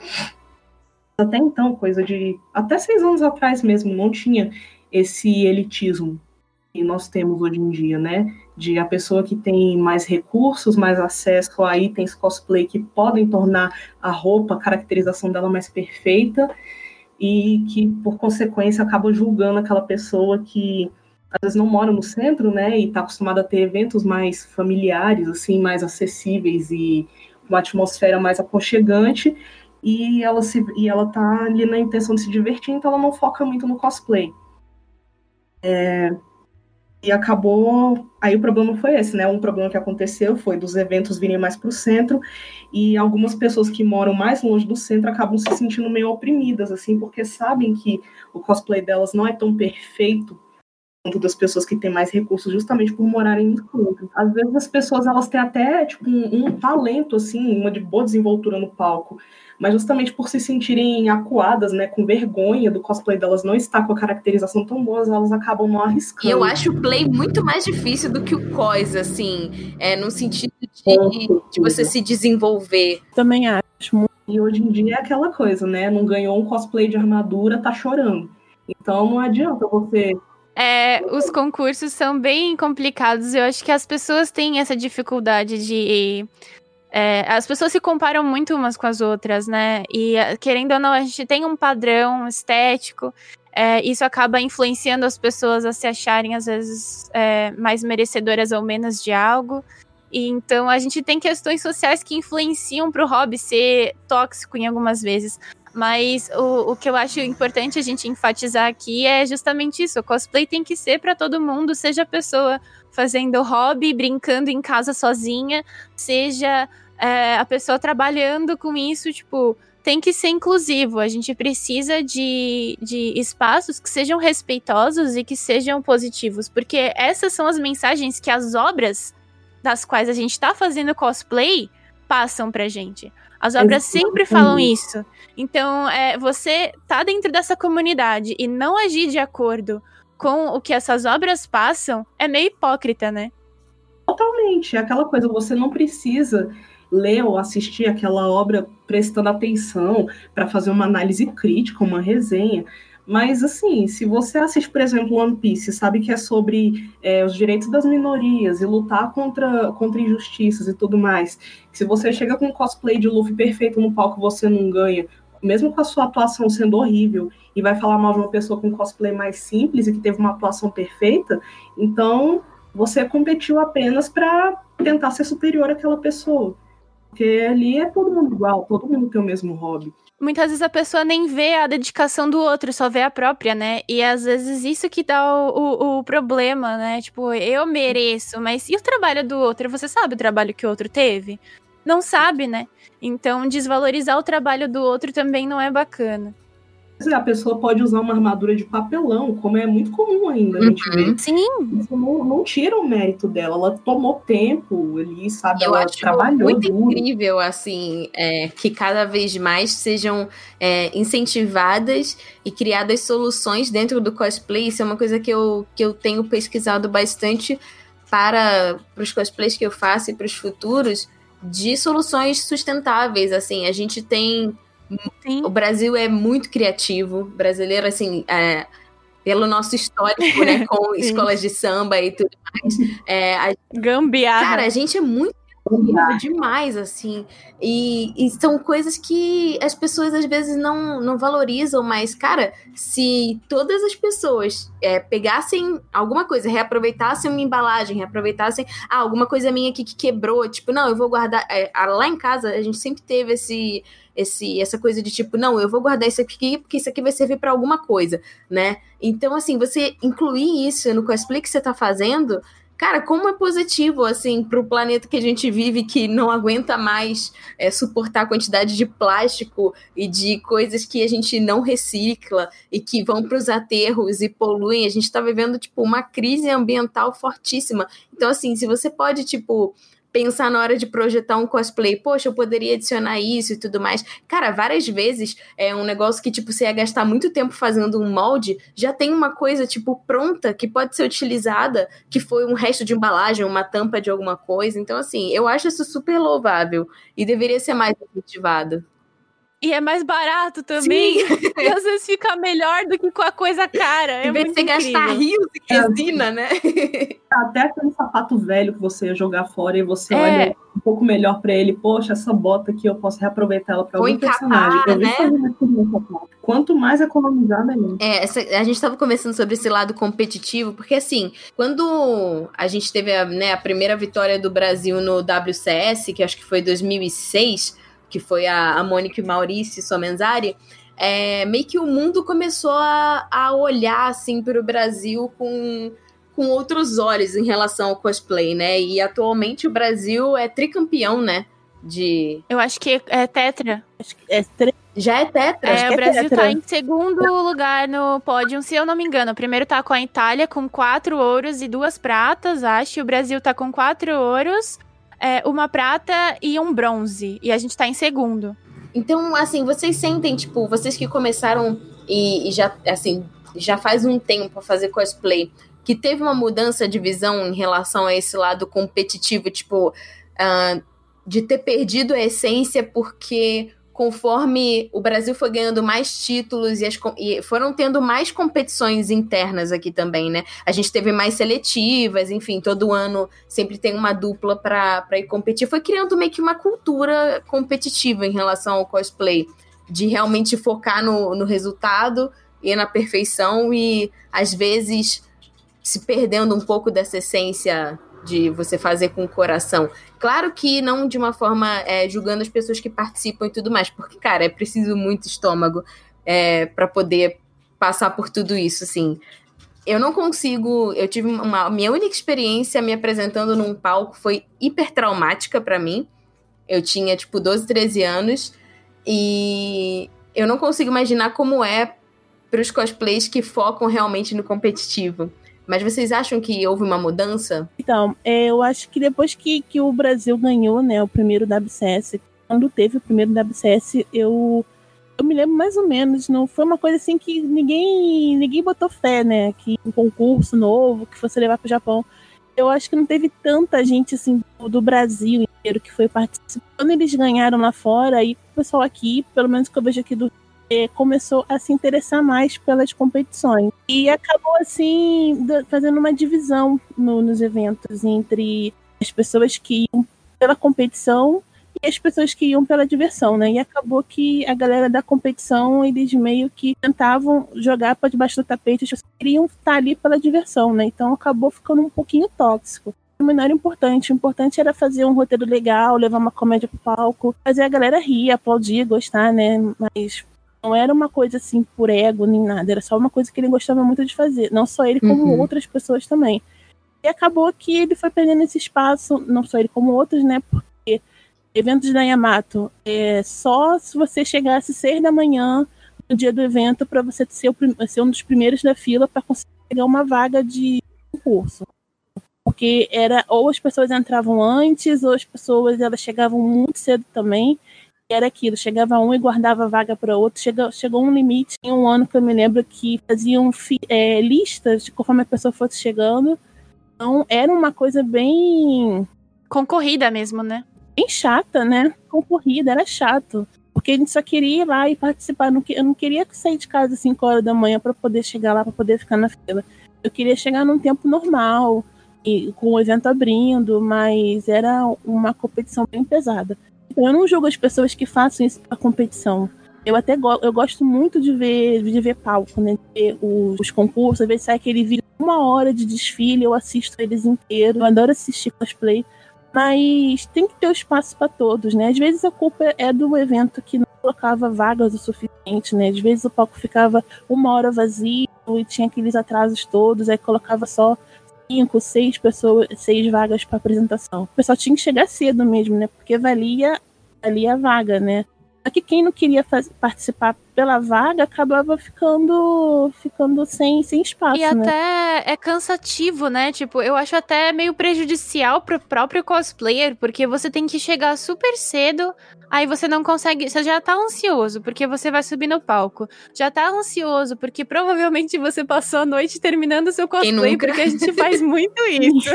Até então, coisa de até seis anos atrás mesmo, não tinha esse elitismo que nós temos hoje em dia, né? De a pessoa que tem mais recursos, mais acesso a itens cosplay que podem tornar a roupa, a caracterização dela mais perfeita e que, por consequência, acaba julgando aquela pessoa que às vezes não mora no centro, né? E está acostumada a ter eventos mais familiares, assim, mais acessíveis e uma atmosfera mais aconchegante e ela se e ela tá ali na intenção de se divertir, então ela não foca muito no cosplay. É, e acabou. Aí o problema foi esse, né? Um problema que aconteceu foi dos eventos virem mais para o centro e algumas pessoas que moram mais longe do centro acabam se sentindo meio oprimidas, assim, porque sabem que o cosplay delas não é tão perfeito quanto das pessoas que têm mais recursos, justamente por morarem no centro. Às vezes as pessoas elas têm até tipo um, um talento assim, uma de boa desenvoltura no palco, mas justamente por se sentirem acuadas, né, com vergonha do cosplay delas não estar com a caracterização tão boa, elas acabam não arriscando. E eu acho o play muito mais difícil do que o cos, assim, é, no sentido de, de você se desenvolver. Também acho muito. E hoje em dia é aquela coisa, né? Não ganhou um cosplay de armadura, tá chorando. Então não adianta você é, os concursos são bem complicados. Eu acho que as pessoas têm essa dificuldade de é, as pessoas se comparam muito umas com as outras, né? E é, querendo ou não, a gente tem um padrão estético. É, isso acaba influenciando as pessoas a se acharem, às vezes, é, mais merecedoras ou menos de algo. E então a gente tem questões sociais que influenciam para o hobby ser tóxico em algumas vezes. Mas o, o que eu acho importante a gente enfatizar aqui é justamente isso: o cosplay tem que ser para todo mundo, seja a pessoa fazendo hobby, brincando em casa sozinha, seja é, a pessoa trabalhando com isso, tipo, tem que ser inclusivo. A gente precisa de, de espaços que sejam respeitosos e que sejam positivos, porque essas são as mensagens que as obras das quais a gente está fazendo cosplay passam pra gente. As obras sempre falam isso. Então, é, você tá dentro dessa comunidade e não agir de acordo com o que essas obras passam é meio hipócrita, né? Totalmente. É aquela coisa, você não precisa ler ou assistir aquela obra prestando atenção para fazer uma análise crítica, uma resenha. Mas, assim, se você assiste, por exemplo, One Piece, sabe que é sobre é, os direitos das minorias e lutar contra, contra injustiças e tudo mais. Se você chega com um cosplay de Luffy perfeito no palco você não ganha, mesmo com a sua atuação sendo horrível, e vai falar mal de uma pessoa com cosplay mais simples e que teve uma atuação perfeita, então você competiu apenas para tentar ser superior àquela pessoa. Porque ali é todo mundo igual, todo mundo tem o mesmo hobby. Muitas vezes a pessoa nem vê a dedicação do outro, só vê a própria, né? E às vezes isso que dá o, o, o problema, né? Tipo, eu mereço, mas e o trabalho do outro? Você sabe o trabalho que o outro teve? Não sabe, né? Então, desvalorizar o trabalho do outro também não é bacana a pessoa pode usar uma armadura de papelão, como é muito comum ainda a gente uhum. ver. Sim. Isso não, não, tira o mérito dela. Ela tomou tempo ali, sabe? Eu ela acho trabalhou muito duro. incrível, assim, é, que cada vez mais sejam é, incentivadas e criadas soluções dentro do cosplay. Isso é uma coisa que eu, que eu tenho pesquisado bastante para, para os cosplays que eu faço e para os futuros de soluções sustentáveis. Assim, a gente tem Sim. O Brasil é muito criativo. Brasileiro, assim, é, pelo nosso histórico, né? Com escolas de samba e tudo mais. É, a, Gambiarra. Cara, a gente é muito criativo demais, assim. E, e, são coisas que as pessoas às vezes não, não valorizam, mas, cara, se todas as pessoas é, pegassem alguma coisa, reaproveitassem uma embalagem, reaproveitassem ah, alguma coisa minha aqui que quebrou, tipo, não, eu vou guardar. É, lá em casa a gente sempre teve esse. Esse, essa coisa de tipo, não, eu vou guardar isso aqui porque isso aqui vai servir para alguma coisa, né? Então, assim, você incluir isso no cosplay que você tá fazendo, Cara, como é positivo, assim, para o planeta que a gente vive, que não aguenta mais é, suportar a quantidade de plástico e de coisas que a gente não recicla e que vão para os aterros e poluem. A gente está vivendo, tipo, uma crise ambiental fortíssima. Então, assim, se você pode, tipo, pensar na hora de projetar um cosplay, poxa, eu poderia adicionar isso e tudo mais. Cara, várias vezes é um negócio que, tipo, você ia gastar muito tempo fazendo um molde, já tem uma coisa, tipo, pronta que pode ser utilizada, que foi um resto de embalagem, uma tampa de alguma coisa. Então, assim, eu acho isso super louvável e deveria ser mais incentivado. E é mais barato também. E às vezes fica melhor do que com a coisa cara. É em vez de você gastar rios de resina, né? Até aquele sapato velho que você ia jogar fora e você é. olha um pouco melhor para ele. Poxa, essa bota aqui eu posso reaproveitar ela para algum personagem. Eu né? Quanto mais economizar, melhor. É, essa, a gente estava conversando sobre esse lado competitivo, porque assim, quando a gente teve a, né, a primeira vitória do Brasil no WCS, que acho que foi 2006 que foi a, a Mônica Maurício Somenzari, é, meio que o mundo começou a, a olhar assim para o Brasil com, com outros olhos em relação ao cosplay, né? E atualmente o Brasil é tricampeão, né? De. Eu acho que é tetra. Acho que é tre... Já é tetra. É, o é Brasil tetra. tá em segundo lugar no pódio, se eu não me engano. O primeiro tá com a Itália, com quatro ouros e duas pratas, acho. O Brasil tá com quatro ouros é, uma prata e um bronze. E a gente tá em segundo. Então, assim, vocês sentem, tipo, vocês que começaram e, e já, assim, já faz um tempo a fazer cosplay, que teve uma mudança de visão em relação a esse lado competitivo, tipo, uh, de ter perdido a essência porque conforme o Brasil foi ganhando mais títulos e, as, e, foram tendo mais competições internas aqui também, né? A gente teve mais seletivas, enfim, todo ano sempre tem uma dupla para ir competir. Foi criando meio que uma cultura competitiva em relação ao cosplay, de realmente focar no, no resultado e na perfeição e às vezes se perdendo um pouco dessa essência de você fazer com o coração. Claro que não de uma forma é, julgando as pessoas que participam e tudo mais, porque, cara, é preciso muito estômago é, para poder passar por tudo isso, assim. Eu não consigo. Eu tive uma. Minha única experiência me apresentando num palco foi hiper traumática para mim. Eu tinha, tipo, 12, 13 anos. E eu não consigo imaginar como é para os cosplays que focam realmente no competitivo. Mas vocês acham que houve uma mudança? Então, é, eu acho que depois que, que o Brasil ganhou, né, o primeiro WCS, quando teve o primeiro WCS, eu eu me lembro mais ou menos, não foi uma coisa assim que ninguém ninguém botou fé, né, que um concurso novo que fosse levar para o Japão. Eu acho que não teve tanta gente assim do Brasil inteiro que foi participando. Eles ganharam lá fora, e o pessoal aqui, pelo menos que eu vejo aqui do começou a se interessar mais pelas competições. E acabou, assim, fazendo uma divisão no, nos eventos entre as pessoas que iam pela competição e as pessoas que iam pela diversão, né? E acabou que a galera da competição, eles meio que tentavam jogar para debaixo do tapete, eles queriam estar ali pela diversão, né? Então acabou ficando um pouquinho tóxico. Não era importante. O importante era fazer um roteiro legal, levar uma comédia pro palco, fazer a galera rir, aplaudir, gostar, né? Mas não era uma coisa assim por ego nem nada, era só uma coisa que ele gostava muito de fazer. Não só ele, como uhum. outras pessoas também. E acabou que ele foi perdendo esse espaço, não só ele, como outros, né? Porque eventos da Yamato, é só se você chegasse seis da manhã no dia do evento para você ser, o, ser um dos primeiros da fila para conseguir pegar uma vaga de concurso. Porque era ou as pessoas entravam antes, ou as pessoas elas chegavam muito cedo também era aquilo, chegava um e guardava vaga para outro, chegou, chegou um limite em um ano que eu me lembro que faziam é, listas de conforme a pessoa fosse chegando. Então era uma coisa bem. Concorrida mesmo, né? Bem chata, né? Concorrida, era chato. Porque a gente só queria ir lá e participar. Eu não queria sair de casa às 5 horas da manhã para poder chegar lá, para poder ficar na fila. Eu queria chegar num tempo normal, e com o evento abrindo, mas era uma competição bem pesada. Eu não julgo as pessoas que façam isso para competição. Eu até go eu gosto muito de ver, de ver palco, né? Ver os, os concursos, às vezes sai aquele vídeo uma hora de desfile, eu assisto eles inteiros. Eu adoro assistir cosplay. Mas tem que ter o espaço para todos, né? Às vezes a culpa é do evento que não colocava vagas o suficiente, né? Às vezes o palco ficava uma hora vazio e tinha aqueles atrasos todos, aí colocava só cinco, seis pessoas, seis vagas para apresentação. O pessoal tinha que chegar cedo mesmo, né? Porque valia, valia a vaga, né? Só que quem não queria faz, participar pela vaga acabava ficando ficando sem, sem espaço. E né? até é cansativo, né? Tipo, eu acho até meio prejudicial pro próprio cosplayer, porque você tem que chegar super cedo, aí você não consegue. Você já tá ansioso, porque você vai subir no palco. Já tá ansioso, porque provavelmente você passou a noite terminando o seu cosplay, porque a gente faz muito isso.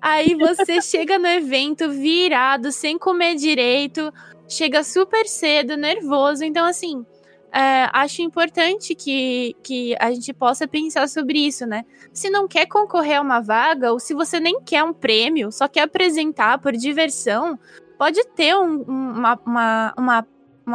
Aí você chega no evento virado, sem comer direito, chega super cedo, nervoso. Então, assim, é, acho importante que, que a gente possa pensar sobre isso, né? Se não quer concorrer a uma vaga, ou se você nem quer um prêmio, só quer apresentar por diversão, pode ter um, uma, uma, uma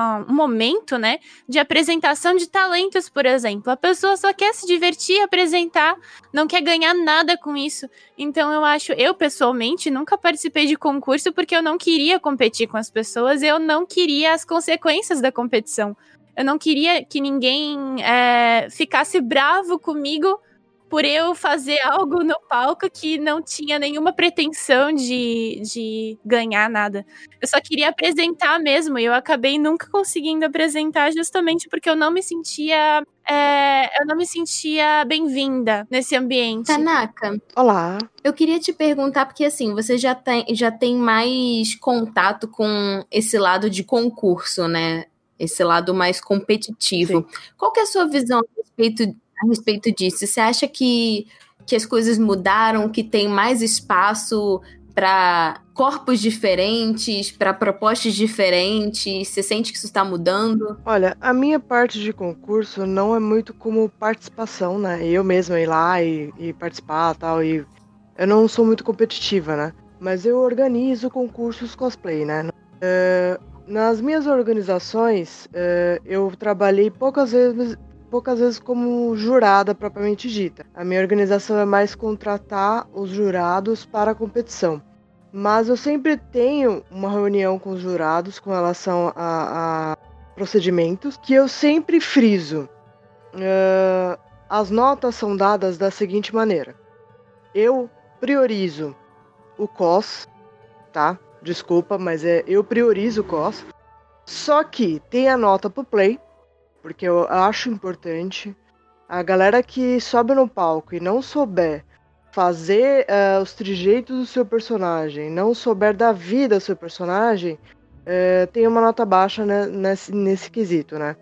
um momento, né, de apresentação de talentos, por exemplo. A pessoa só quer se divertir, apresentar, não quer ganhar nada com isso. Então eu acho, eu pessoalmente nunca participei de concurso porque eu não queria competir com as pessoas, eu não queria as consequências da competição. Eu não queria que ninguém é, ficasse bravo comigo por eu fazer algo no palco que não tinha nenhuma pretensão de, de ganhar nada. Eu só queria apresentar mesmo, e eu acabei nunca conseguindo apresentar justamente porque eu não me sentia. É, eu não me sentia bem-vinda nesse ambiente. Tanaka. Olá. Eu queria te perguntar, porque assim, você já tem, já tem mais contato com esse lado de concurso, né? Esse lado mais competitivo. Sim. Qual que é a sua visão a respeito a respeito disso? Você acha que, que as coisas mudaram, que tem mais espaço para corpos diferentes, para propostas diferentes? Você sente que isso está mudando? Olha, a minha parte de concurso não é muito como participação, né? Eu mesma ir lá e, e participar tal. E eu não sou muito competitiva, né? Mas eu organizo concursos cosplay, né? Uh, nas minhas organizações, uh, eu trabalhei poucas vezes, poucas vezes como jurada propriamente dita. A minha organização é mais contratar os jurados para a competição. Mas eu sempre tenho uma reunião com os jurados com relação a, a procedimentos que eu sempre friso. Uh, as notas são dadas da seguinte maneira: eu priorizo o COS, tá? Desculpa, mas é eu priorizo o COS. Só que tem a nota pro play, porque eu acho importante. A galera que sobe no palco e não souber fazer uh, os trejeitos do seu personagem, não souber dar vida ao seu personagem, uh, tem uma nota baixa né, nesse, nesse quesito, né?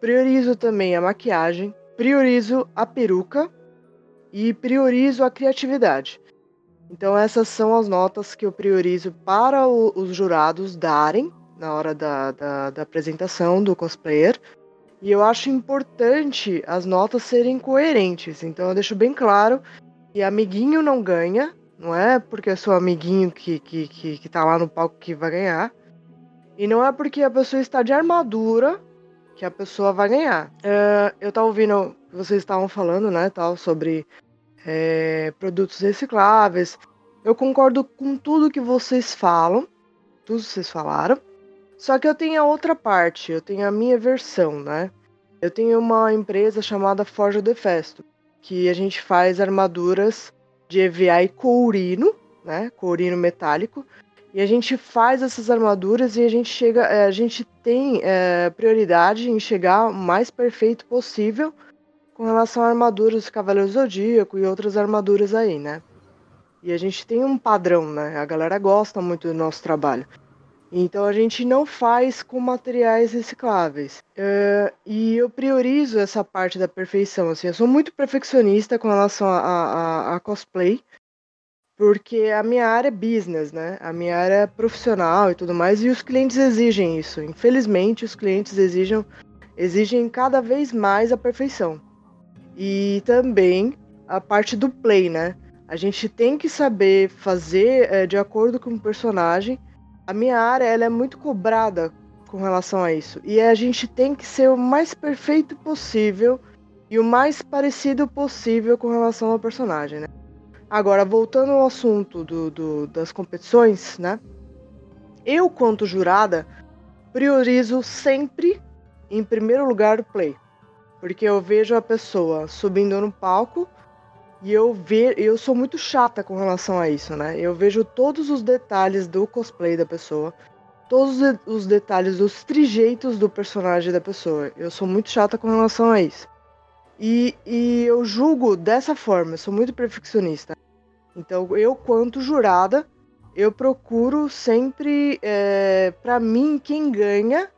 Priorizo também a maquiagem, priorizo a peruca e priorizo a criatividade. Então essas são as notas que eu priorizo para o, os jurados darem na hora da, da, da apresentação do cosplayer. E eu acho importante as notas serem coerentes. Então eu deixo bem claro que amiguinho não ganha, não é porque é seu amiguinho que, que, que, que tá lá no palco que vai ganhar. E não é porque a pessoa está de armadura que a pessoa vai ganhar. Uh, eu tava ouvindo vocês estavam falando, né, tal, sobre é, produtos recicláveis. Eu concordo com tudo que vocês falam, tudo que vocês falaram. Só que eu tenho a outra parte, eu tenho a minha versão, né? Eu tenho uma empresa chamada Forja de Festo, que a gente faz armaduras de EVA e courino, né? Courino metálico. E a gente faz essas armaduras e a gente chega, é, a gente tem é, prioridade em chegar o mais perfeito possível com relação a armaduras do Cavaleiro Zodíaco e outras armaduras aí, né? E a gente tem um padrão, né? A galera gosta muito do nosso trabalho. Então a gente não faz com materiais recicláveis. Uh, e eu priorizo essa parte da perfeição. Assim, eu sou muito perfeccionista com relação a, a, a, cosplay, porque a minha área é business, né? A minha área é profissional e tudo mais, e os clientes exigem isso. Infelizmente, os clientes exigem, exigem cada vez mais a perfeição. E também a parte do play, né? A gente tem que saber fazer é, de acordo com o personagem. A minha área ela é muito cobrada com relação a isso. E a gente tem que ser o mais perfeito possível e o mais parecido possível com relação ao personagem, né? Agora, voltando ao assunto do, do, das competições, né? Eu, quanto jurada, priorizo sempre, em primeiro lugar, o play. Porque eu vejo a pessoa subindo no palco e eu ve, eu sou muito chata com relação a isso, né? Eu vejo todos os detalhes do cosplay da pessoa, todos os detalhes dos trejeitos do personagem da pessoa. Eu sou muito chata com relação a isso. E, e eu julgo dessa forma, eu sou muito perfeccionista. Então, eu, quanto jurada, eu procuro sempre, é, para mim, quem ganha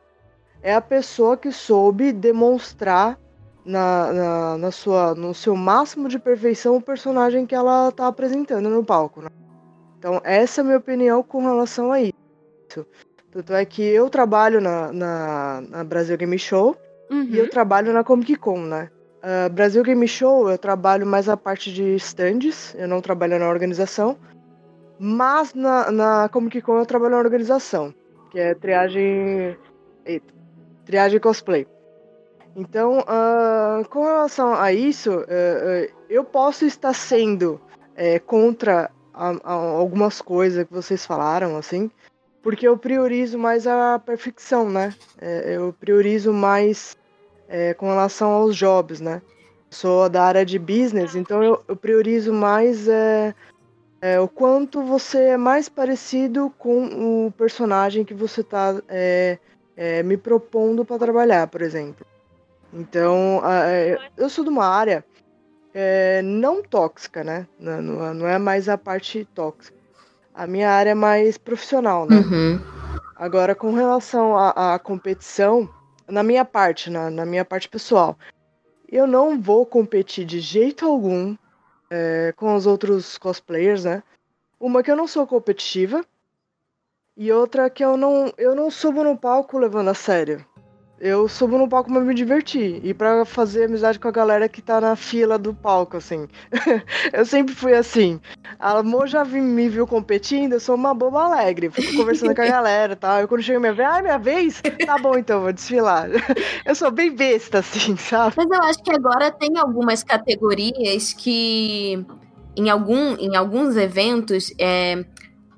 é a pessoa que soube demonstrar na, na, na, sua, no seu máximo de perfeição o personagem que ela está apresentando no palco. Né? Então, essa é a minha opinião com relação a isso. Tanto é que eu trabalho na, na, na Brasil Game Show uhum. e eu uhum. trabalho na Comic Con, né? Uh, Brasil Game Show eu trabalho mais a parte de stands, eu não trabalho na organização. Mas na, na Comic Con eu trabalho na organização, que é triagem. Eita, triagem cosplay. Então, uh, com relação a isso, uh, uh, eu posso estar sendo é, contra a, a algumas coisas que vocês falaram, assim, porque eu priorizo mais a perfeição, né? Eu priorizo mais com relação aos jobs, né? Sou da área de business, então eu, eu priorizo mais o quanto você é mais parecido com o personagem que você está me propondo para trabalhar, por exemplo. Então, é, eu sou de uma área é, não tóxica, né? Não, não, é mais a parte tóxica. A minha área é mais profissional, né? Uhum. Agora, com relação à, à, competição, na minha parte, na, na, minha parte pessoal, eu não vou competir de jeito algum é, com os outros cosplayers, né? Uma que eu não sou competitiva e outra que eu não, eu não subo no palco levando a sério eu subo no palco pra me divertir e para fazer amizade com a galera que tá na fila do palco, assim. eu sempre fui assim. A Mo já me viu competindo, eu sou uma boba alegre, fico conversando com a galera, tá? Eu quando chega minha vez, ai, minha vez? Tá bom então, vou desfilar. eu sou bem besta, assim, sabe? Mas eu acho que agora tem algumas categorias que em, algum, em alguns eventos é,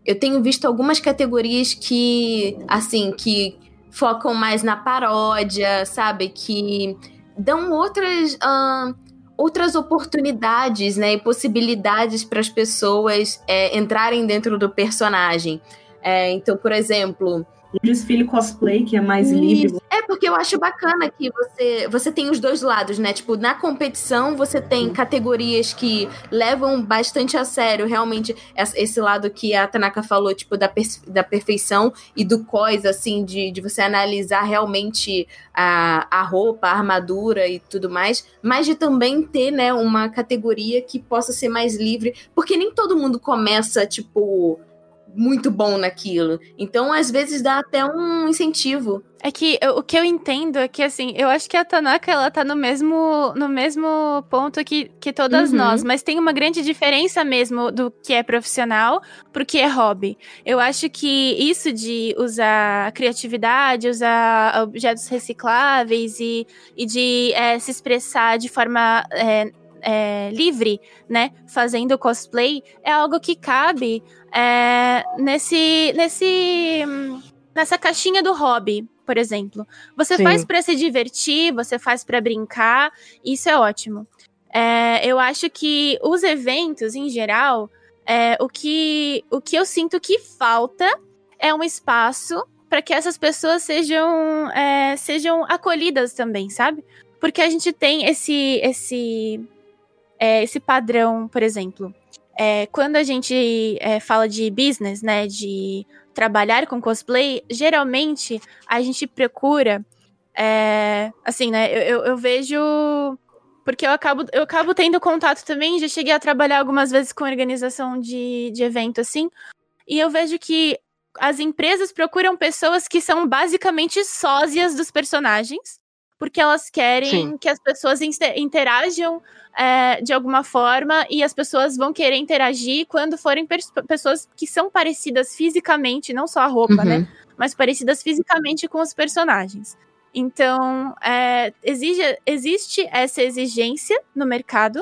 eu tenho visto algumas categorias que, assim, que focam mais na paródia, sabe? Que dão outras. Outras oportunidades né, e possibilidades para as pessoas é, entrarem dentro do personagem. É, então, por exemplo, um desfile cosplay que é mais Isso. livre. É porque eu acho bacana que você você tem os dois lados, né? Tipo, na competição você tem categorias que levam bastante a sério realmente esse lado que a Tanaka falou, tipo, da, da perfeição e do coisa, assim, de, de você analisar realmente a, a roupa, a armadura e tudo mais, mas de também ter, né, uma categoria que possa ser mais livre, porque nem todo mundo começa, tipo muito bom naquilo. Então, às vezes, dá até um incentivo. É que o que eu entendo é que, assim, eu acho que a Tanaka, ela tá no mesmo, no mesmo ponto que, que todas uhum. nós, mas tem uma grande diferença mesmo do que é profissional pro que é hobby. Eu acho que isso de usar criatividade, usar objetos recicláveis e, e de é, se expressar de forma é, é, livre, né, fazendo cosplay, é algo que cabe é, nesse, nesse, nessa caixinha do hobby, por exemplo. Você Sim. faz para se divertir, você faz para brincar, isso é ótimo. É, eu acho que os eventos, em geral, é, o, que, o que eu sinto que falta é um espaço para que essas pessoas sejam, é, sejam acolhidas também, sabe? Porque a gente tem esse, esse é, esse padrão, por exemplo. É, quando a gente é, fala de business, né, de trabalhar com cosplay, geralmente a gente procura, é, assim, né, eu, eu, eu, vejo, porque eu acabo, eu acabo tendo contato também, já cheguei a trabalhar algumas vezes com organização de, de evento, assim, e eu vejo que as empresas procuram pessoas que são basicamente sósias dos personagens, porque elas querem Sim. que as pessoas inter- interajam é, de alguma forma e as pessoas vão querer interagir quando forem pessoas que são parecidas fisicamente, não só a roupa, Uhum. né? Mas parecidas fisicamente com os personagens. Então, é, exige- existe essa exigência no mercado.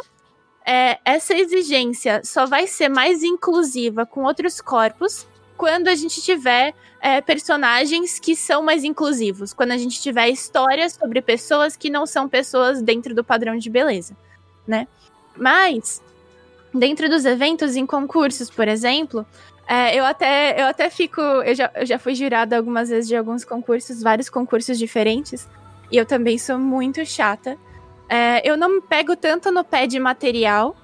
É, essa exigência só vai ser mais inclusiva com outros corpos quando a gente tiver é, personagens que são mais inclusivos, quando a gente tiver histórias sobre pessoas que não são pessoas dentro do padrão de beleza, né? Mas dentro dos eventos em concursos, por exemplo, é, eu até eu até fico, eu já, eu já fui jurada algumas vezes de alguns concursos, vários concursos diferentes, e eu também sou muito chata. É, eu não me pego tanto no pé de material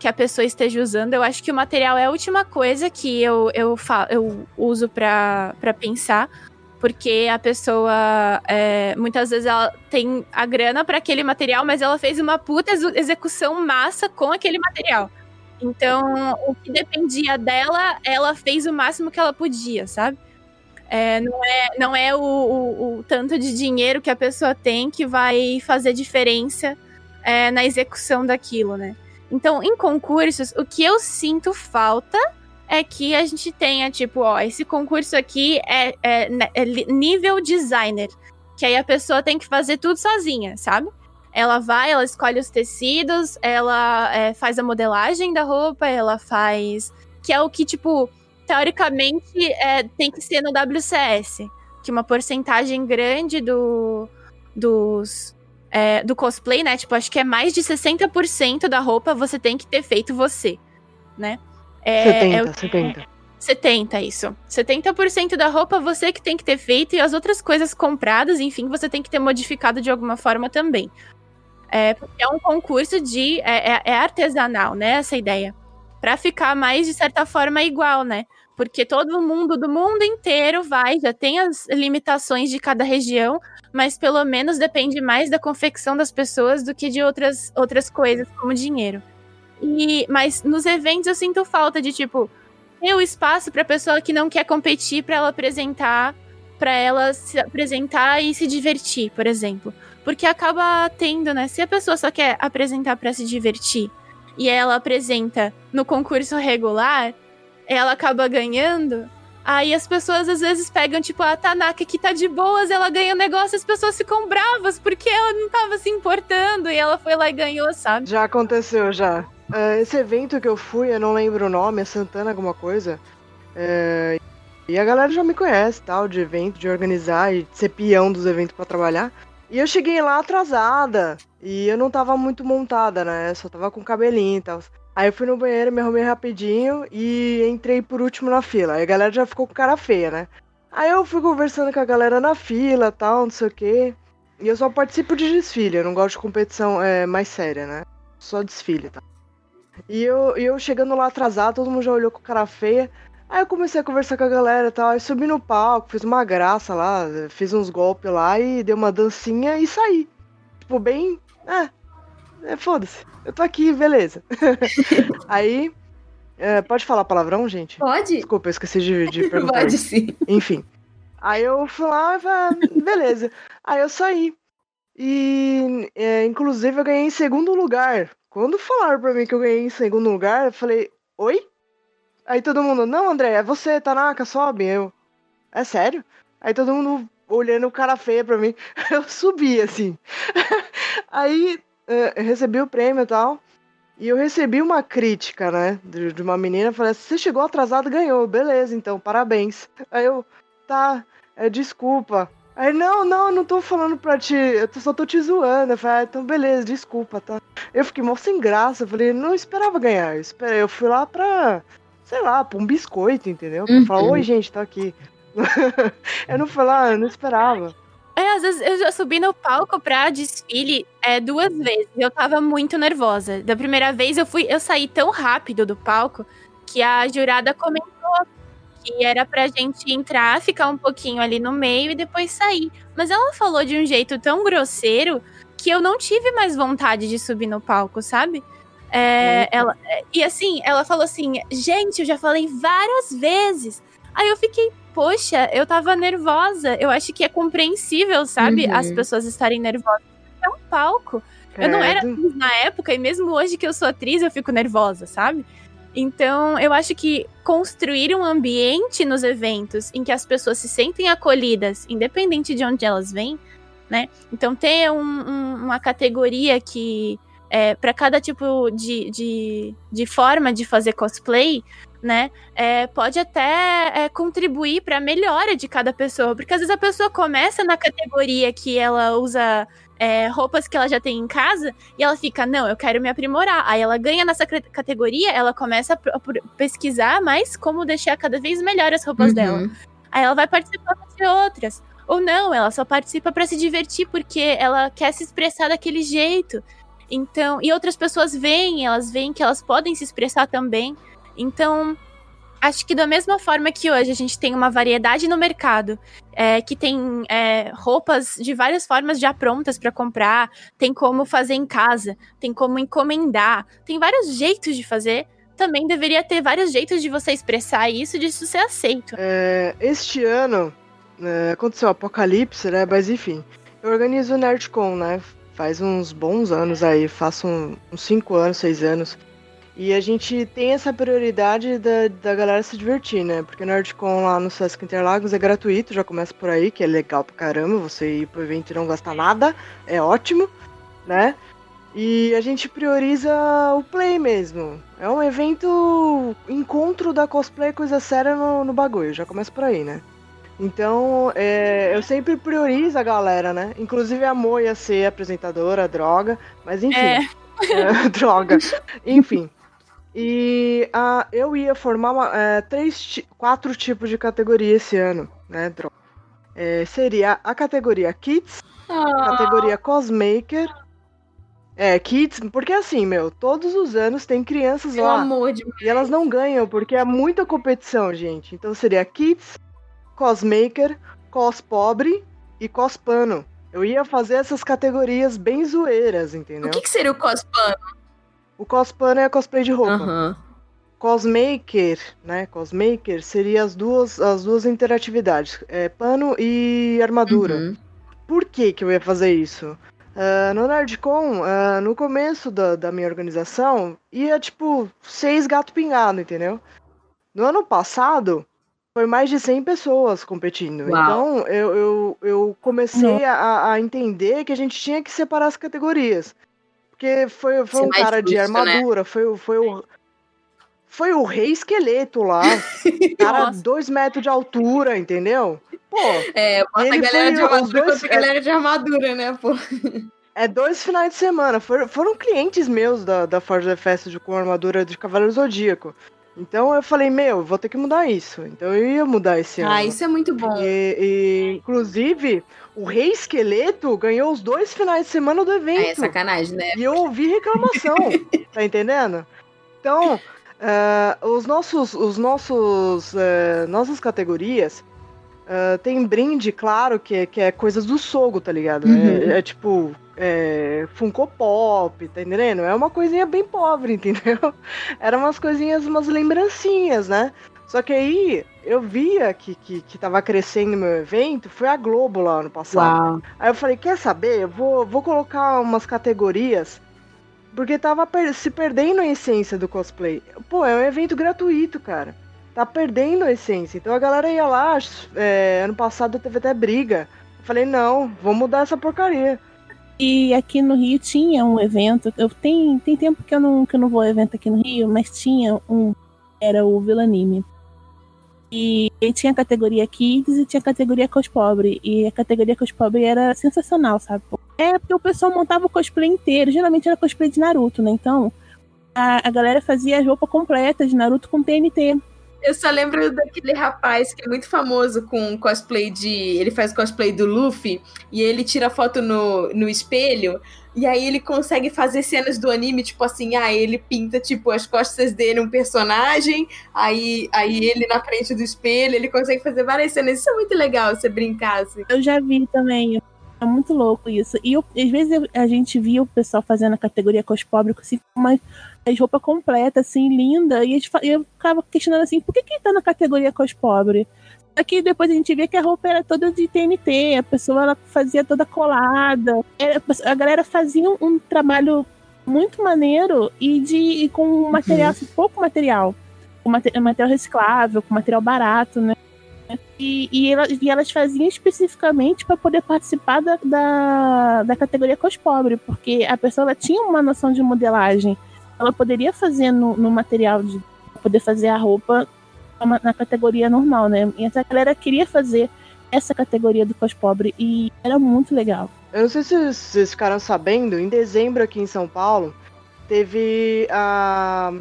que a pessoa esteja usando. Eu acho que o material é a última coisa que eu, eu, fa eu uso pra pensar. Porque a pessoa, é, muitas vezes, ela tem a grana para aquele material, mas ela fez uma puta execução massa com aquele material. Então, o que dependia dela, ela fez o máximo que ela podia, sabe? É, não é, não é o, o- o tanto de dinheiro que a pessoa tem que vai fazer diferença é, na execução daquilo, né? Então, em concursos, o que eu sinto falta é que a gente tenha, tipo, ó, esse concurso aqui é, é- é li- nível designer. Que aí a pessoa tem que fazer tudo sozinha, sabe? Ela vai, ela escolhe os tecidos, ela é, faz a modelagem da roupa, ela faz. Que é o que, tipo, teoricamente é, tem que ser no WCS. Que uma porcentagem grande do, dos, é, do cosplay, né? Tipo, acho que é mais de 60% da roupa você tem que ter feito você, né? É, 70, é o- 70. 70, isso. 70% da roupa você que tem que ter feito e as outras coisas compradas, enfim, você tem que ter modificado de alguma forma também. É, porque é um concurso de. É, é- é artesanal, né? Essa ideia. Pra ficar mais, de certa forma, igual, né? Porque todo mundo do mundo inteiro vai, já tem as limitações de cada região, mas pelo menos depende mais da confecção das pessoas do que de outras, outras coisas, como dinheiro. E, mas nos eventos eu sinto falta de, tipo, ter o espaço pra pessoa que não quer competir pra ela apresentar, pra ela se apresentar e se divertir, por exemplo. Porque acaba tendo, né? Se a pessoa só quer apresentar pra se divertir e ela apresenta no concurso regular, ela acaba ganhando. Aí as pessoas às vezes pegam, tipo, a Tanaka que tá de boas, ela ganha o negócio, as pessoas ficam bravas porque ela não tava se importando e ela foi lá e ganhou, sabe? Já aconteceu, já. É, esse evento que eu fui, eu não lembro o nome, é Santana alguma coisa. É, e a galera já me conhece, tal, de evento, de organizar e de ser peão dos eventos pra trabalhar. E eu cheguei lá atrasada. E eu não tava muito montada, né? Só tava com cabelinho e tal. Aí eu fui no banheiro, me arrumei rapidinho e entrei por último na fila. Aí a galera já ficou com cara feia, né? Aí eu fui conversando com a galera na fila tal, não sei o quê. E eu só participo de desfile, eu não gosto de competição é, mais séria, né? Só desfile, tá? E eu, eu chegando lá atrasado, todo mundo já olhou com cara feia. Aí eu comecei a conversar com a galera e tal. Aí subi no palco, fiz uma graça lá, fiz uns golpes lá e dei uma dancinha e saí. Tipo, bem. É, é foda-se. Eu tô aqui, beleza. Aí. é, pode falar palavrão, gente? Pode? Desculpa, eu esqueci de, de perguntar. Pode sim. Enfim. Aí eu fui lá e falei, beleza. Aí eu saí. E, é, inclusive, eu ganhei em segundo lugar. Quando falaram pra mim que eu ganhei em segundo lugar, eu falei, oi? Aí todo mundo, não, André, é você, Tanaka, sobe. Eu, é sério? Aí todo mundo olhando o cara feia pra mim. Eu subi, assim. Aí eu recebi o prêmio e tal. E eu recebi uma crítica, né? De, uma menina. Falei, você chegou atrasado ganhou. Beleza, então, parabéns. Aí eu, tá, é, desculpa. Aí, não, não, eu não tô falando pra te. Eu só tô te zoando. Eu falei, ah, então beleza, desculpa, tá? Eu fiquei mó sem graça. Eu falei, não esperava ganhar. Eu, esperei, eu fui lá pra. Sei lá, pra um biscoito, entendeu? Pra Uhum. falar, oi, gente, tá aqui. eu não fui lá, eu não esperava. É, às vezes eu já subi no palco pra desfile é, duas vezes. Eu tava muito nervosa. Da primeira vez eu fui, eu saí tão rápido do palco que a jurada comentou que era pra gente entrar, ficar um pouquinho ali no meio e depois sair. Mas ela falou de um jeito tão grosseiro que eu não tive mais vontade de subir no palco, sabe? É, ela, é, e assim, ela falou assim: gente, eu já falei várias vezes Aí eu fiquei, poxa, eu tava nervosa. Eu acho que é compreensível, sabe? Uhum. As pessoas estarem nervosas. É um palco. Eu não era atriz na época, e mesmo hoje que eu sou atriz, eu fico nervosa, sabe? Então, eu acho que construir um ambiente nos eventos em que as pessoas se sentem acolhidas, independente de onde elas vêm, né? Então, ter um, um, uma categoria que, é, para cada tipo de, de, de, forma de fazer cosplay, né? É, pode até é, contribuir para a melhora de cada pessoa. Porque às vezes a pessoa começa na categoria que ela usa é, roupas que ela já tem em casa e ela fica, não, eu quero me aprimorar. Aí ela ganha nessa categoria, ela começa a pesquisar mais como deixar cada vez melhor as roupas Uhum. dela. Aí ela vai participar de outras. Ou não, ela só participa para se divertir porque ela quer se expressar daquele jeito. Então, e outras pessoas veem, elas veem que elas podem se expressar também. Então, acho que da mesma forma que hoje a gente tem uma variedade no mercado, é, que tem é, roupas de várias formas já prontas para comprar, tem como fazer em casa, tem como encomendar, tem vários jeitos de fazer. Também deveria ter vários jeitos de você expressar isso, disso ser aceito. É, este ano é, aconteceu o apocalipse, né? Mas enfim, eu organizo o Nerdcon, né? Faz uns bons anos aí, faço um, uns 5 anos, 6 anos. E a gente tem essa prioridade da, da galera se divertir, né? Porque o Nerdcon lá no Sesc Interlagos é gratuito, já começa por aí, que é legal pra caramba, você ir pro evento e não gastar nada, é ótimo, né? E a gente prioriza o play mesmo. É um evento encontro da cosplay coisa séria no, no bagulho, já começa por aí, né? Então, é, eu sempre priorizo a galera, né? Inclusive a Mo ia ser apresentadora, droga, mas enfim. É. É, droga. Enfim. E ah, eu ia formar uma, é, três, quatro tipos de categoria esse ano, né? Droga. É, seria a categoria Kids, Ah. categoria Cosmaker. É, Kids, porque assim, meu, todos os anos tem crianças Pelo lá. amor de E elas não ganham, porque é muita competição, gente. Então seria Kids, Cosmaker, Cospobre e Cospano. Eu ia fazer essas categorias bem zoeiras, O entendeu? que, que seria o cosplay? O Cospano é cosplay de roupa. Cosmaker, né? Cosmaker seria as duas, as duas interatividades, é, pano e armadura. Uhum. Por que, que eu ia fazer isso? Ah, no Nerdcon, ah, no começo da, da minha organização, ia tipo seis gato pingado, entendeu? No ano passado, foi mais de 100 pessoas competindo. Uau. Então, eu, eu, eu comecei a, a entender que a gente tinha que separar as categorias. Porque foi, foi Ser um cara de justo, né? armadura, foi, o- foi o. Foi o rei esqueleto lá. cara, Nossa. dois metros de altura, entendeu? Pô, É, bota a galera foi de armadura dois- contra a galera de armadura, né, pô? É dois finais de semana. Foram, foram clientes meus da, da Forza Fest com armadura de Cavaleiro Zodíaco. Então eu falei, meu, vou ter que mudar isso. Então eu ia mudar esse ano. Ah, isso é muito bom. E, e, inclusive, o Rei Esqueleto ganhou os dois finais de semana do evento. é sacanagem, né? E eu ouvi reclamação, tá entendendo? Então, ah, os nossos, os nossos, eh, nossas categorias ah, tem brinde, claro, que, é- que é coisas do sogo, tá ligado? Uhum. É, é tipo é, Funko Pop, tá entendendo? É uma coisinha bem pobre, entendeu? Eram umas coisinhas, umas lembrancinhas, né? Só que aí eu via que, que, que tava crescendo meu evento, foi a Globo lá ano passado. Uau. Aí eu falei, quer saber? Eu vou, vou colocar umas categorias. Porque tava per- se perdendo a essência do cosplay. Pô, é um evento gratuito, cara. Tá perdendo a essência. Então a galera ia lá, é, ano passado teve até briga. Eu falei, não, vou mudar essa porcaria. E aqui no Rio tinha um evento. Eu tem, tem tempo que eu, não, que eu não vou a evento aqui no Rio, mas tinha um. Era o Villanime. E, e tinha a categoria Kids e tinha a categoria Cospobre. E a categoria Cospobre era sensacional, sabe? É porque o pessoal montava o cosplay inteiro. Geralmente era cosplay de Naruto, né? Então a, a galera fazia a roupa completa de Naruto com TNT. Eu só lembro daquele rapaz que é muito famoso com cosplay de. Ele faz cosplay do Luffy e ele tira foto no, no espelho. E aí ele consegue fazer cenas do anime, tipo assim, ah, ele pinta, tipo, as costas dele um personagem, aí, aí ele na frente do espelho, ele consegue fazer várias cenas. Isso é muito legal, você brincar, assim. Eu já vi também. É muito louco isso. E eu, às vezes a gente via o pessoal fazendo a categoria com os pobres, assim, com uma roupa completa, assim, linda. E eu ficava questionando assim, por que que tá na categoria os pobres? Aqui depois a gente via que a roupa era toda de TNT, a pessoa ela fazia toda colada. Era, a galera fazia um, um, trabalho muito maneiro e de e com material, uhum. assim, pouco material. Com material reciclável, com material barato, né? E, e, elas, e elas faziam especificamente para poder participar da, da, da categoria com os pobres, porque a pessoa tinha uma noção de modelagem. Ela poderia fazer no, no material de poder fazer a roupa na categoria normal, né? E essa galera queria fazer essa categoria do cos pobre e era muito legal. Eu não sei se vocês ficaram sabendo, em dezembro aqui em São Paulo teve a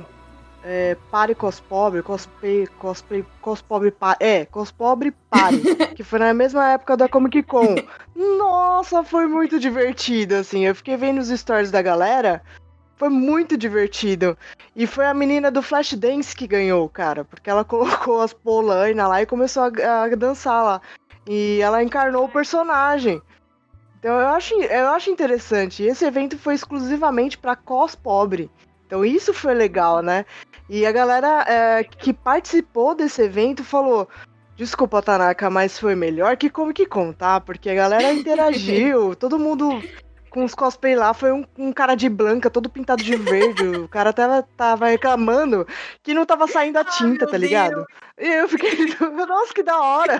é, Pare Cospobre, Cosplay, Cosplay, Cospobre, é, Cospobre Pare, que foi na mesma época da Comic Con. Nossa, foi muito divertido, assim, eu fiquei vendo os stories da galera, foi muito divertido. E foi a menina do Flashdance que ganhou, cara, porque ela colocou as polainas lá e começou a, a dançar lá. E ela encarnou o personagem. Então eu acho, eu acho interessante. Esse evento foi exclusivamente para cos pobre. Então isso foi legal, né? E a galera é, que participou desse evento falou: Desculpa, Tanaka, mas foi melhor que Comic Con, tá? Porque a galera interagiu, todo mundo com os cosplay lá foi um, um, cara de branca, todo pintado de verde. o cara tava, tava reclamando que não tava saindo a tinta, Ai, tá ligado? Deus. E eu fiquei, nossa, que da hora!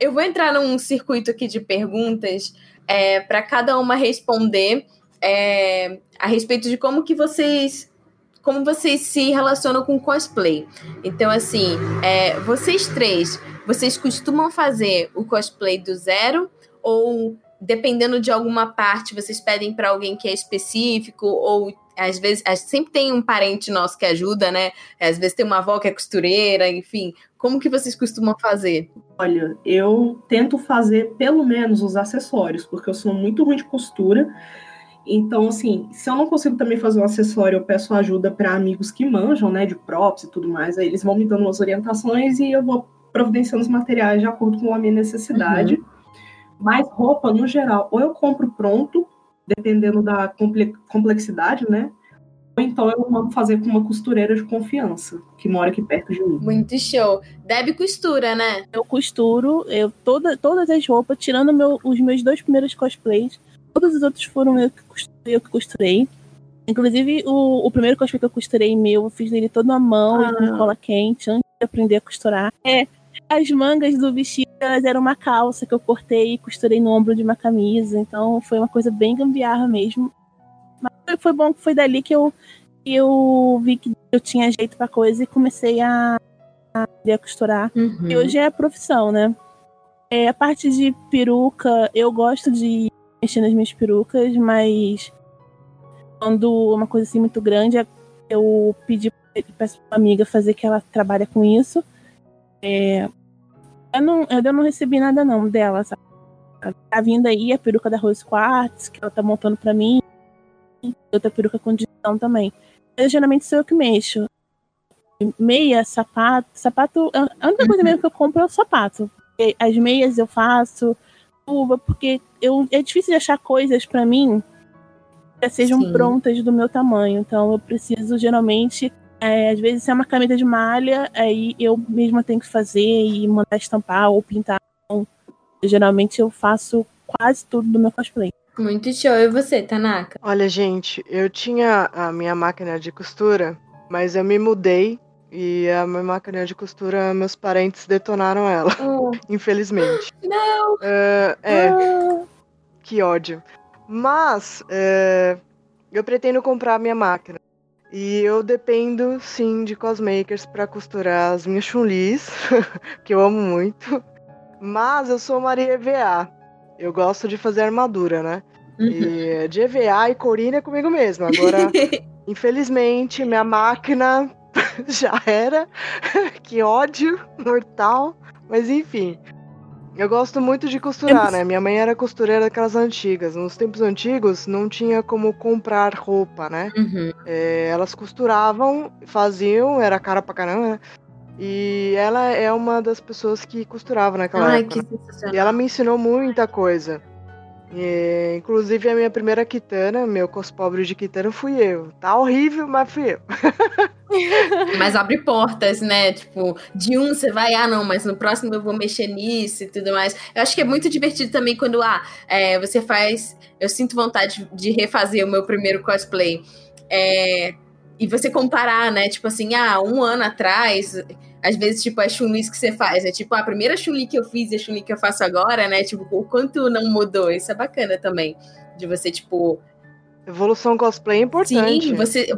Eu vou entrar num circuito aqui de perguntas é, para cada uma responder é, a respeito de como que vocês como vocês se relacionam com cosplay. Então, assim, é, vocês três, vocês costumam fazer o cosplay do zero ou dependendo de alguma parte, vocês pedem para alguém que é específico, ou às vezes sempre tem um parente nosso que ajuda, né? Às vezes tem uma avó que é costureira, enfim. Como que vocês costumam fazer? Olha, eu tento fazer pelo menos os acessórios, porque eu sou muito ruim de costura. Então, assim, se eu não consigo também fazer um acessório, eu peço ajuda para amigos que manjam, né, de props e tudo mais. Aí eles vão me dando umas orientações e eu vou providenciando os materiais de acordo com a minha necessidade. Uhum. Mas roupa, no geral, ou eu compro pronto, dependendo da complexidade, né? Ou então eu mando fazer com uma costureira de confiança, que mora aqui perto de mim. Muito show. Deb costura, né? Eu costuro, eu toda, todas as roupas, tirando meu, os meus dois primeiros cosplays, todos os outros foram eu que costurei. Eu que costurei. Inclusive, o, o primeiro cosplay que eu costurei meu, eu fiz ele todo à mão, ah. com cola quente, antes de aprender a costurar. É, as mangas do vestido elas eram uma calça que eu cortei e costurei no ombro de uma camisa. Então foi uma coisa bem gambiarra mesmo. Mas foi bom que foi dali que eu, eu vi que eu tinha jeito pra coisa e comecei a, a, a costurar. Uhum. E hoje é a profissão, né? É, a parte de peruca, eu gosto de mexer nas minhas perucas, mas quando uma coisa assim muito grande, eu pedi peço pra uma amiga fazer que ela trabalha com isso. É, eu não, eu não recebi nada não dela, sabe? Tá vindo aí a peruca da Rose Quartz, que ela tá montando pra mim. Outra peruca com digital também. Eu geralmente sou eu que mexo. Meia, sapato. Sapato. A única coisa mesmo que eu compro é o sapato. As meias eu faço, luva, porque eu, é difícil de achar coisas para mim que sejam Sim. prontas do meu tamanho. Então eu preciso geralmente é, às vezes, se é uma camisa de malha, aí eu mesma tenho que fazer e mandar estampar ou pintar. Então, geralmente eu faço quase tudo do meu cosplay. Muito show. E você, Tanaka? Olha, gente, eu tinha a minha máquina de costura, mas eu me mudei e a minha máquina de costura, meus parentes detonaram ela. Oh. Infelizmente. Não! Uh, é. Oh. Que ódio. Mas uh, eu pretendo comprar a minha máquina. E eu dependo, sim, de cosmakers para costurar as minhas chunlis, que eu amo muito. Mas eu sou Maria EVA. Eu gosto de fazer armadura, né? Uhum. E de EVA e Corina é comigo mesmo. Agora, infelizmente, minha máquina já era. que ódio mortal. Mas enfim. Eu gosto muito de costurar, né? Minha mãe era costureira daquelas antigas. Nos tempos antigos não tinha como comprar roupa, né? Uhum. É, elas costuravam, faziam, era cara pra caramba, né? E ela é uma das pessoas que costurava naquela Ai, época. Que sensacional. E ela me ensinou muita coisa. E, inclusive a minha primeira Kitana, meu cospobre de Kitana fui eu. Tá horrível, mas fui eu. mas abre portas, né? Tipo, de um você vai, ah, não, mas no próximo eu vou mexer nisso e tudo mais. Eu acho que é muito divertido também quando, ah, é, você faz. Eu sinto vontade de refazer o meu primeiro cosplay. É, e você comparar, né? Tipo assim, ah, um ano atrás às vezes, tipo, as chun que você faz. É tipo, a primeira chun que eu fiz e a chun que eu faço agora, né? Tipo, o quanto não mudou. Isso é bacana também. De você, tipo. Evolução cosplay é importante. Sim, você.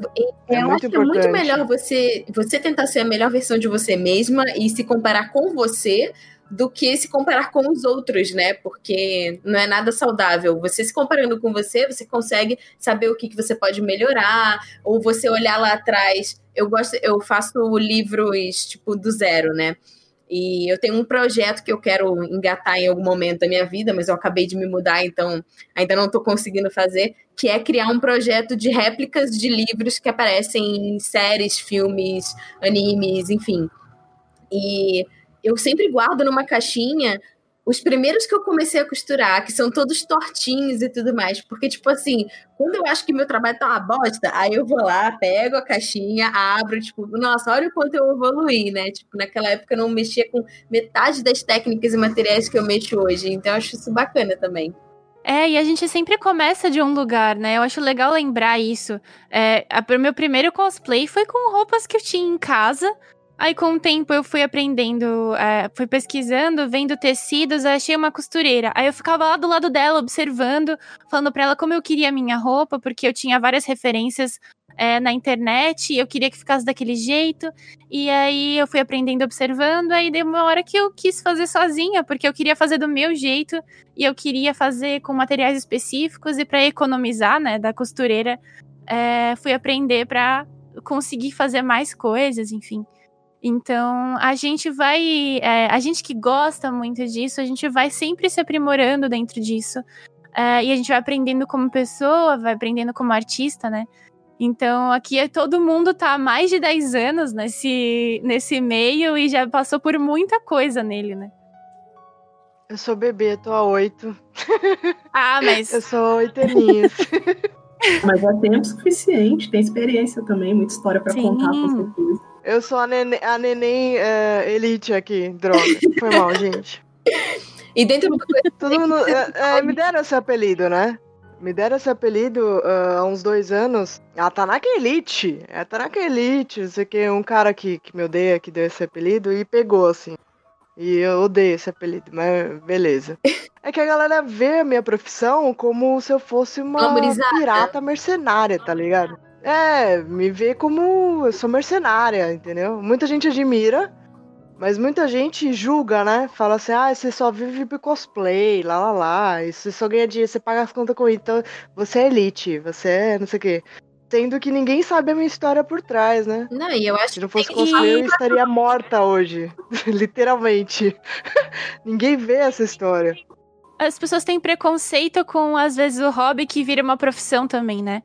É, é eu acho que é muito melhor você, você tentar ser a melhor versão de você mesma e se comparar com você do que se comparar com os outros, né? Porque não é nada saudável. Você se comparando com você, você consegue saber o que, que você pode melhorar, ou você olhar lá atrás. Eu gosto, eu faço livros tipo do zero, né? E eu tenho um projeto que eu quero engatar em algum momento da minha vida, mas eu acabei de me mudar, então ainda não estou conseguindo fazer, que é criar um projeto de réplicas de livros que aparecem em séries, filmes, animes, enfim. E eu sempre guardo numa caixinha os primeiros que eu comecei a costurar, que são todos tortinhos e tudo mais. Porque, tipo assim, quando eu acho que meu trabalho tá uma bosta, aí eu vou lá, pego a caixinha, abro, tipo, nossa, olha o quanto eu evoluí, né? Tipo, naquela época eu não mexia com metade das técnicas e materiais que eu mexo hoje. Então eu acho isso bacana também. É, e a gente sempre começa de um lugar, né? Eu acho legal lembrar isso. É, o meu primeiro cosplay foi com roupas que eu tinha em casa, Aí, com o tempo, eu fui aprendendo, é, fui pesquisando, vendo tecidos, achei uma costureira. Aí, eu ficava lá do lado dela, observando, falando pra ela como eu queria a minha roupa, porque eu tinha várias referências é, na internet eu queria que ficasse daquele jeito. E aí, eu fui aprendendo, observando. Aí, deu uma hora que eu quis fazer sozinha, porque eu queria fazer do meu jeito e eu queria fazer com materiais específicos. E para economizar, né, da costureira, é, fui aprender para conseguir fazer mais coisas, enfim. Então, a gente vai. É, a gente que gosta muito disso, a gente vai sempre se aprimorando dentro disso. É, e a gente vai aprendendo como pessoa, vai aprendendo como artista, né? Então, aqui é, todo mundo tá há mais de 10 anos nesse, nesse meio e já passou por muita coisa nele, né? Eu sou bebê, tô há 8. Ah, mas. Eu sou oito aninhos. mas é tempo suficiente, tem experiência também, muita história para contar com certeza. Eu sou a neném, a neném uh, elite aqui, droga. Foi mal, gente. E dentro do. Todo mundo. É, é, me deram esse apelido, né? Me deram esse apelido uh, há uns dois anos. A Tanaka Elite. É a Tanaka Elite. Não sei o que. Um cara que, que me odeia, que deu esse apelido e pegou, assim. E eu odeio esse apelido, mas beleza. É que a galera vê a minha profissão como se eu fosse uma pirata mercenária, tá ligado? É, me vê como eu sou mercenária, entendeu? Muita gente admira, mas muita gente julga, né? Fala assim, ah, você só vive por cosplay, lá lá lá, e você só ganha dinheiro, você paga as contas com então você é elite, você é não sei o quê. Sendo que ninguém sabe a minha história por trás, né? Não, e eu acho Se não fosse que... cosplay, eu estaria morta hoje. Literalmente. ninguém vê essa história. As pessoas têm preconceito com, às vezes, o hobby que vira uma profissão também, né?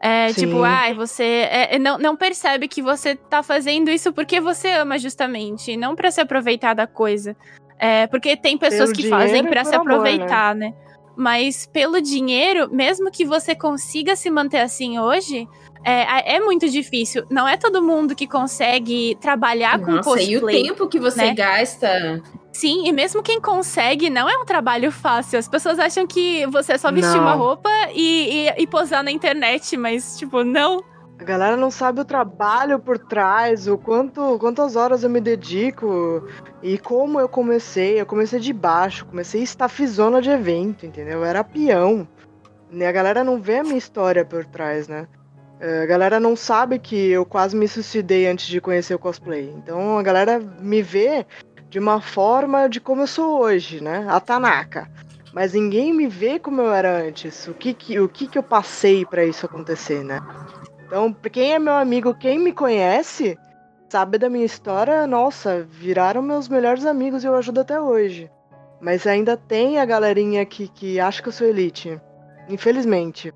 É, tipo, ai, ah, você é, é, não, não percebe que você tá fazendo isso porque você ama justamente, não para se aproveitar da coisa. É, porque tem pessoas pelo que fazem para se aproveitar, amor, né? né? Mas pelo dinheiro, mesmo que você consiga se manter assim hoje, é, é muito difícil. Não é todo mundo que consegue trabalhar Nossa, com cosplay. E o tempo que você né? gasta. Sim, e mesmo quem consegue, não é um trabalho fácil. As pessoas acham que você é só vestir não. uma roupa e, e, e posar na internet, mas, tipo, não. A galera não sabe o trabalho por trás, o quanto, quantas horas eu me dedico e como eu comecei. Eu comecei de baixo, comecei estafizona de evento, entendeu? Eu era peão. E a galera não vê a minha história por trás, né? É, a galera não sabe que eu quase me suicidei antes de conhecer o cosplay. Então a galera me vê de uma forma de como eu sou hoje, né? A Tanaka. Mas ninguém me vê como eu era antes. O que que, o que, que eu passei para isso acontecer, né? Então, quem é meu amigo, quem me conhece, sabe da minha história, nossa, viraram meus melhores amigos e eu ajudo até hoje. Mas ainda tem a galerinha que, que acha que eu sou elite. Infelizmente.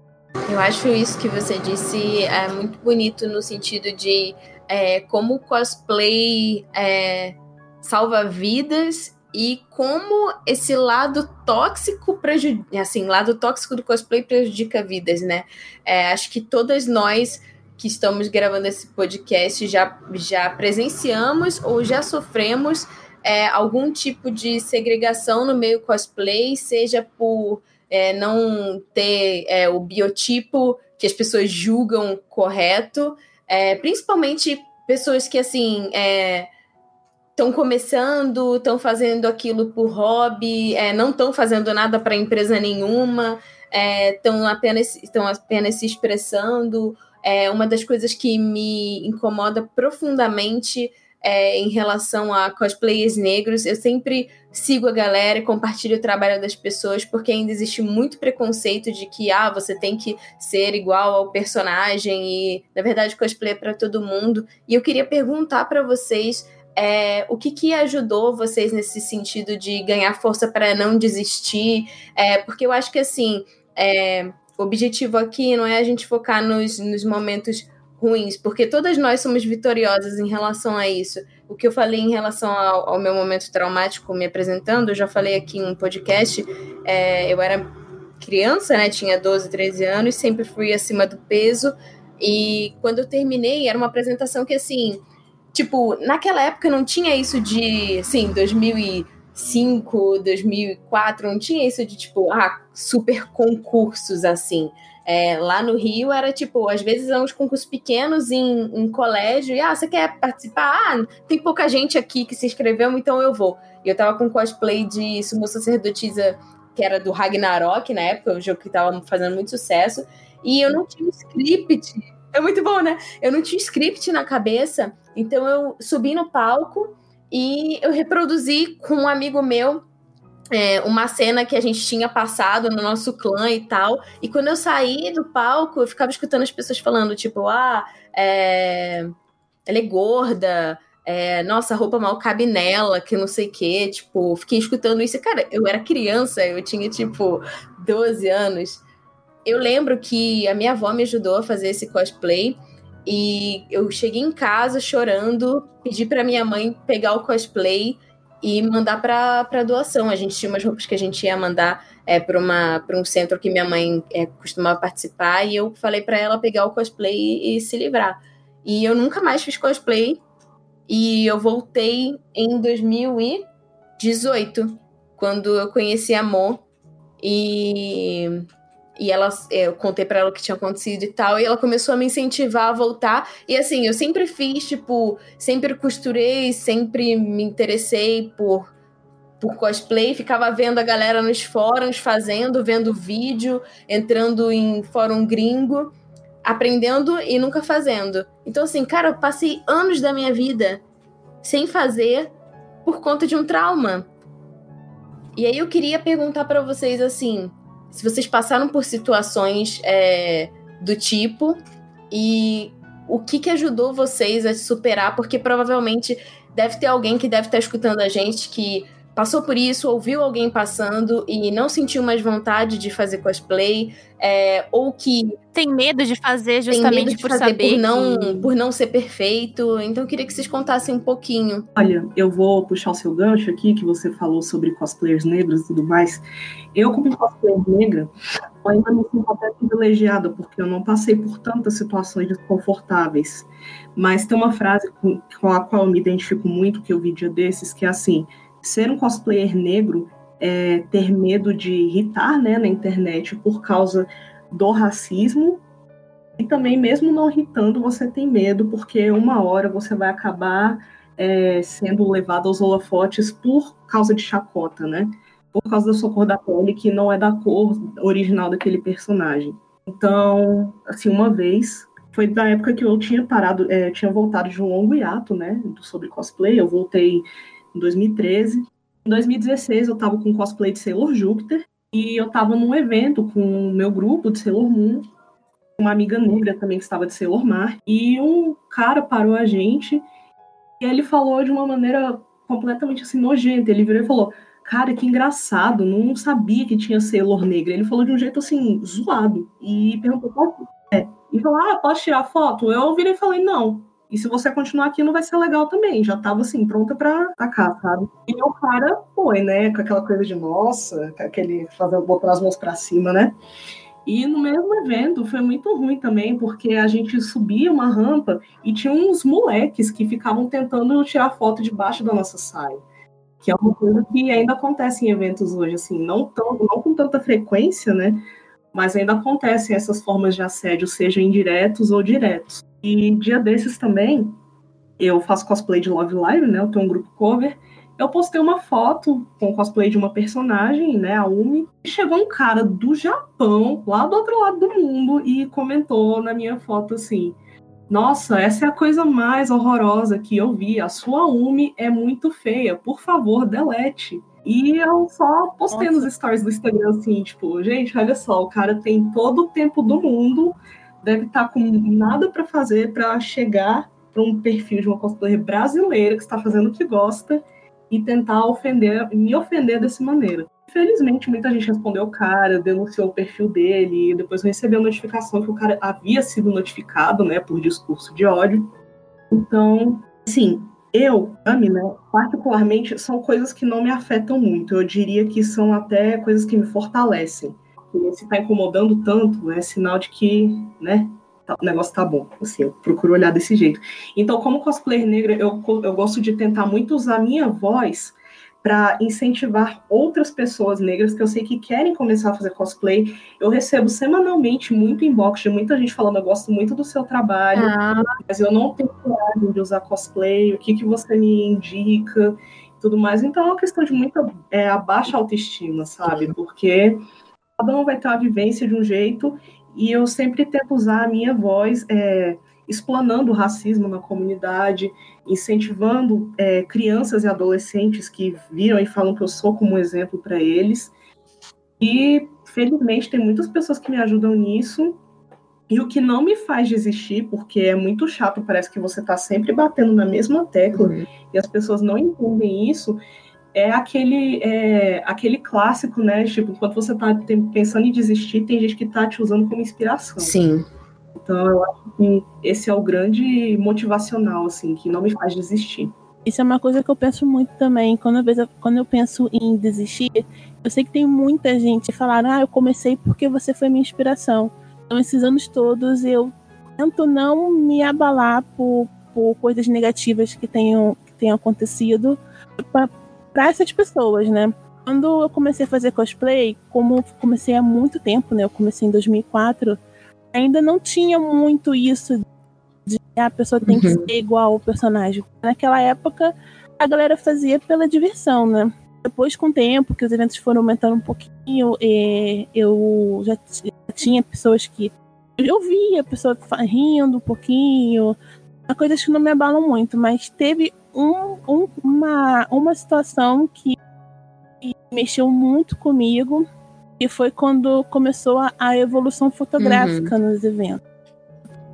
Eu acho isso que você disse é muito bonito no sentido de é, como o cosplay é, salva vidas e como esse lado tóxico prejudica, assim, lado tóxico do cosplay prejudica vidas, né? É, acho que todas nós que estamos gravando esse podcast já, já presenciamos ou já sofremos é, algum tipo de segregação no meio cosplay, seja por é, não ter é, o biotipo que as pessoas julgam correto, é, principalmente pessoas que assim estão é, começando, estão fazendo aquilo por hobby, é, não estão fazendo nada para empresa nenhuma, estão apenas, apenas se expressando. É, uma das coisas que me incomoda profundamente é, em relação a cosplayers negros. Eu sempre sigo a galera e compartilho o trabalho das pessoas, porque ainda existe muito preconceito de que ah, você tem que ser igual ao personagem e, na verdade, cosplay é para todo mundo. E eu queria perguntar para vocês é, o que, que ajudou vocês nesse sentido de ganhar força para não desistir? É, porque eu acho que assim, é, o objetivo aqui não é a gente focar nos, nos momentos ruins, porque todas nós somos vitoriosas em relação a isso. O que eu falei em relação ao, ao meu momento traumático me apresentando, eu já falei aqui em um podcast, é, eu era criança, né, tinha 12, 13 anos, sempre fui acima do peso, e quando eu terminei, era uma apresentação que, assim, tipo, naquela época não tinha isso de, assim, 2005, 2004, não tinha isso de, tipo, ah, super concursos, assim. É, lá no Rio era tipo, às vezes eram uns concursos pequenos em, em colégio, e ah, você quer participar? Ah, tem pouca gente aqui que se inscreveu, então eu vou. E eu tava com cosplay de sumo sacerdotisa, que era do Ragnarok na época, o jogo que tava fazendo muito sucesso, e eu não tinha script. É muito bom, né? Eu não tinha script na cabeça, então eu subi no palco e eu reproduzi com um amigo meu é, uma cena que a gente tinha passado no nosso clã e tal. E quando eu saí do palco, eu ficava escutando as pessoas falando, tipo, ah, é... ela é gorda, é... nossa, a roupa mal cabe nela, que não sei o quê. Tipo, fiquei escutando isso. Cara, eu era criança, eu tinha, tipo, 12 anos. Eu lembro que a minha avó me ajudou a fazer esse cosplay. E eu cheguei em casa chorando, pedi para minha mãe pegar o cosplay e mandar para doação. A gente tinha umas roupas que a gente ia mandar é, para um centro que minha mãe é, costumava participar e eu falei para ela pegar o cosplay e, e, se livrar. E eu nunca mais fiz cosplay e eu voltei em 2018, quando eu conheci a Mo e e ela, é, eu contei para ela o que tinha acontecido e tal, e ela começou a me incentivar a voltar. E assim, eu sempre fiz, tipo, sempre costurei, sempre me interessei por por cosplay, ficava vendo a galera nos fóruns fazendo, vendo vídeo, entrando em fórum gringo, aprendendo e nunca fazendo. Então assim, cara, eu passei anos da minha vida sem fazer por conta de um trauma. E aí eu queria perguntar para vocês assim, se vocês passaram por situações é, do tipo e o que, que ajudou vocês a superar, porque provavelmente deve ter alguém que deve estar escutando a gente que passou por isso, ouviu alguém passando e não sentiu mais vontade de fazer cosplay, é, ou que tem medo de fazer justamente de por fazer saber por não que... por não ser perfeito. Então eu queria que vocês contassem um pouquinho. Olha, eu vou puxar o seu gancho aqui que você falou sobre cosplayers negros e tudo mais. Eu como cosplayer negra, ainda me sinto até privilegiada porque eu não passei por tantas situações desconfortáveis. Mas tem uma frase com, com a qual eu me identifico muito que eu vi dia desses que é assim: ser um cosplayer negro é ter medo de irritar né, na internet por causa do racismo. E também, mesmo não irritando, você tem medo, porque uma hora você vai acabar é, sendo levado aos holofotes por causa de chacota, né? Por causa da sua cor da pele, que não é da cor original daquele personagem. Então, assim, uma vez, foi da época que eu tinha parado, é, tinha voltado de um longo hiato, né, sobre cosplay. Eu voltei em 2013. Em 2016 eu estava com cosplay de Sailor Júpiter e eu estava num evento com o meu grupo de Sailor Moon, uma amiga negra também que estava de Sailor Mar, e um cara parou a gente e ele falou de uma maneira completamente assim nojenta. Ele virou e falou: Cara, que engraçado, não sabia que tinha Sailor negra. Ele falou de um jeito assim, zoado. E perguntou: é? E falou: Ah, posso tirar foto? Eu virei e falei: Não. E se você continuar aqui, não vai ser legal também. Já tava assim, pronta pra atacar, sabe? E o cara foi, né? Com aquela coisa de nossa, aquele fazer botar as mãos pra cima, né? E no mesmo evento foi muito ruim também, porque a gente subia uma rampa e tinha uns moleques que ficavam tentando tirar foto debaixo da nossa saia. Que é uma coisa que ainda acontece em eventos hoje, assim, não, tão, não com tanta frequência, né? Mas ainda acontecem essas formas de assédio, seja indiretos ou diretos. E dia desses também, eu faço cosplay de Love Live, né? Eu tenho um grupo cover, eu postei uma foto com cosplay de uma personagem, né, a Umi, e chegou um cara do Japão, lá do outro lado do mundo, e comentou na minha foto assim: Nossa, essa é a coisa mais horrorosa que eu vi. A sua Umi é muito feia. Por favor, delete. E eu só postei Nossa. nos stories do Instagram assim, tipo, gente, olha só, o cara tem todo o tempo do mundo, deve estar tá com nada para fazer para chegar para um perfil de uma cosplayer brasileira que está fazendo o que gosta e tentar ofender, me ofender dessa maneira. Infelizmente, muita gente respondeu o cara, denunciou o perfil dele, e depois recebeu a notificação que o cara havia sido notificado, né, por discurso de ódio. Então, sim, eu, Ami, né, particularmente, são coisas que não me afetam muito. Eu diria que são até coisas que me fortalecem. Se está incomodando tanto, é sinal de que, né, Tá, o negócio tá bom. Assim, eu procuro olhar desse jeito. Então, como cosplayer negra, eu, eu gosto de tentar muito usar a minha voz para incentivar outras pessoas negras que eu sei que querem começar a fazer cosplay. Eu recebo semanalmente muito inbox de muita gente falando: eu gosto muito do seu trabalho, ah. mas eu não tenho coragem de usar cosplay, o que, que você me indica, tudo mais. Então é uma questão de muita é, a baixa autoestima, sabe? Porque cada um vai ter uma vivência de um jeito e eu sempre tento usar a minha voz é, explanando o racismo na comunidade, incentivando é, crianças e adolescentes que viram e falam que eu sou como exemplo para eles. E, felizmente, tem muitas pessoas que me ajudam nisso. E o que não me faz desistir, porque é muito chato, parece que você está sempre batendo na mesma tecla uhum. e as pessoas não entendem isso, é aquele, é aquele clássico, né? Tipo, enquanto você tá pensando em desistir, tem gente que tá te usando como inspiração. Sim. Então eu acho que esse é o grande motivacional, assim, que não me faz desistir. Isso é uma coisa que eu penso muito também. Quando eu, quando eu penso em desistir, eu sei que tem muita gente que falaram, ah, eu comecei porque você foi minha inspiração. Então, esses anos todos, eu tento não me abalar por, por coisas negativas que tenham, que tenham acontecido, para essas pessoas, né? Quando eu comecei a fazer cosplay, como comecei há muito tempo, né? Eu comecei em 2004, ainda não tinha muito isso de ah, a pessoa tem que uhum. ser igual ao personagem. Naquela época, a galera fazia pela diversão, né? Depois, com o tempo, que os eventos foram aumentando um pouquinho, eu já tinha pessoas que. Eu via a pessoa rindo um pouquinho, coisas que não me abalam muito, mas teve um, um, uma, uma situação que mexeu muito comigo, e foi quando começou a, a evolução fotográfica uhum. nos eventos.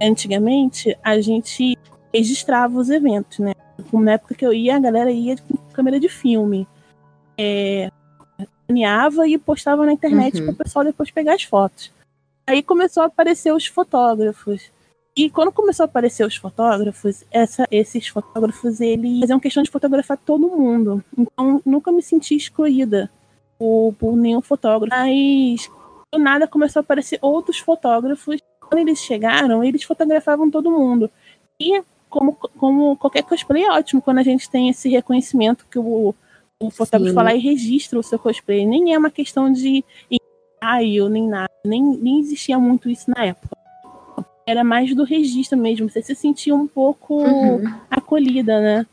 Antigamente, a gente registrava os eventos, né? Na época que eu ia, a galera ia com câmera de filme. É, e postava na internet uhum. para o pessoal depois pegar as fotos. Aí começou a aparecer os fotógrafos. E quando começou a aparecer os fotógrafos, essa, esses fotógrafos, eles faziam questão de fotografar todo mundo. Então, nunca me senti excluída por, por nenhum fotógrafo. Mas, do nada, começou a aparecer outros fotógrafos. Quando eles chegaram, eles fotografavam todo mundo. E, como, como qualquer cosplay, é ótimo quando a gente tem esse reconhecimento que o, o fotógrafo Sim. lá e registra o seu cosplay. Nem é uma questão de ensaio, nem nada. Nem, nem existia muito isso na época era mais do registro mesmo. Você se sentia um pouco uhum. acolhida, né?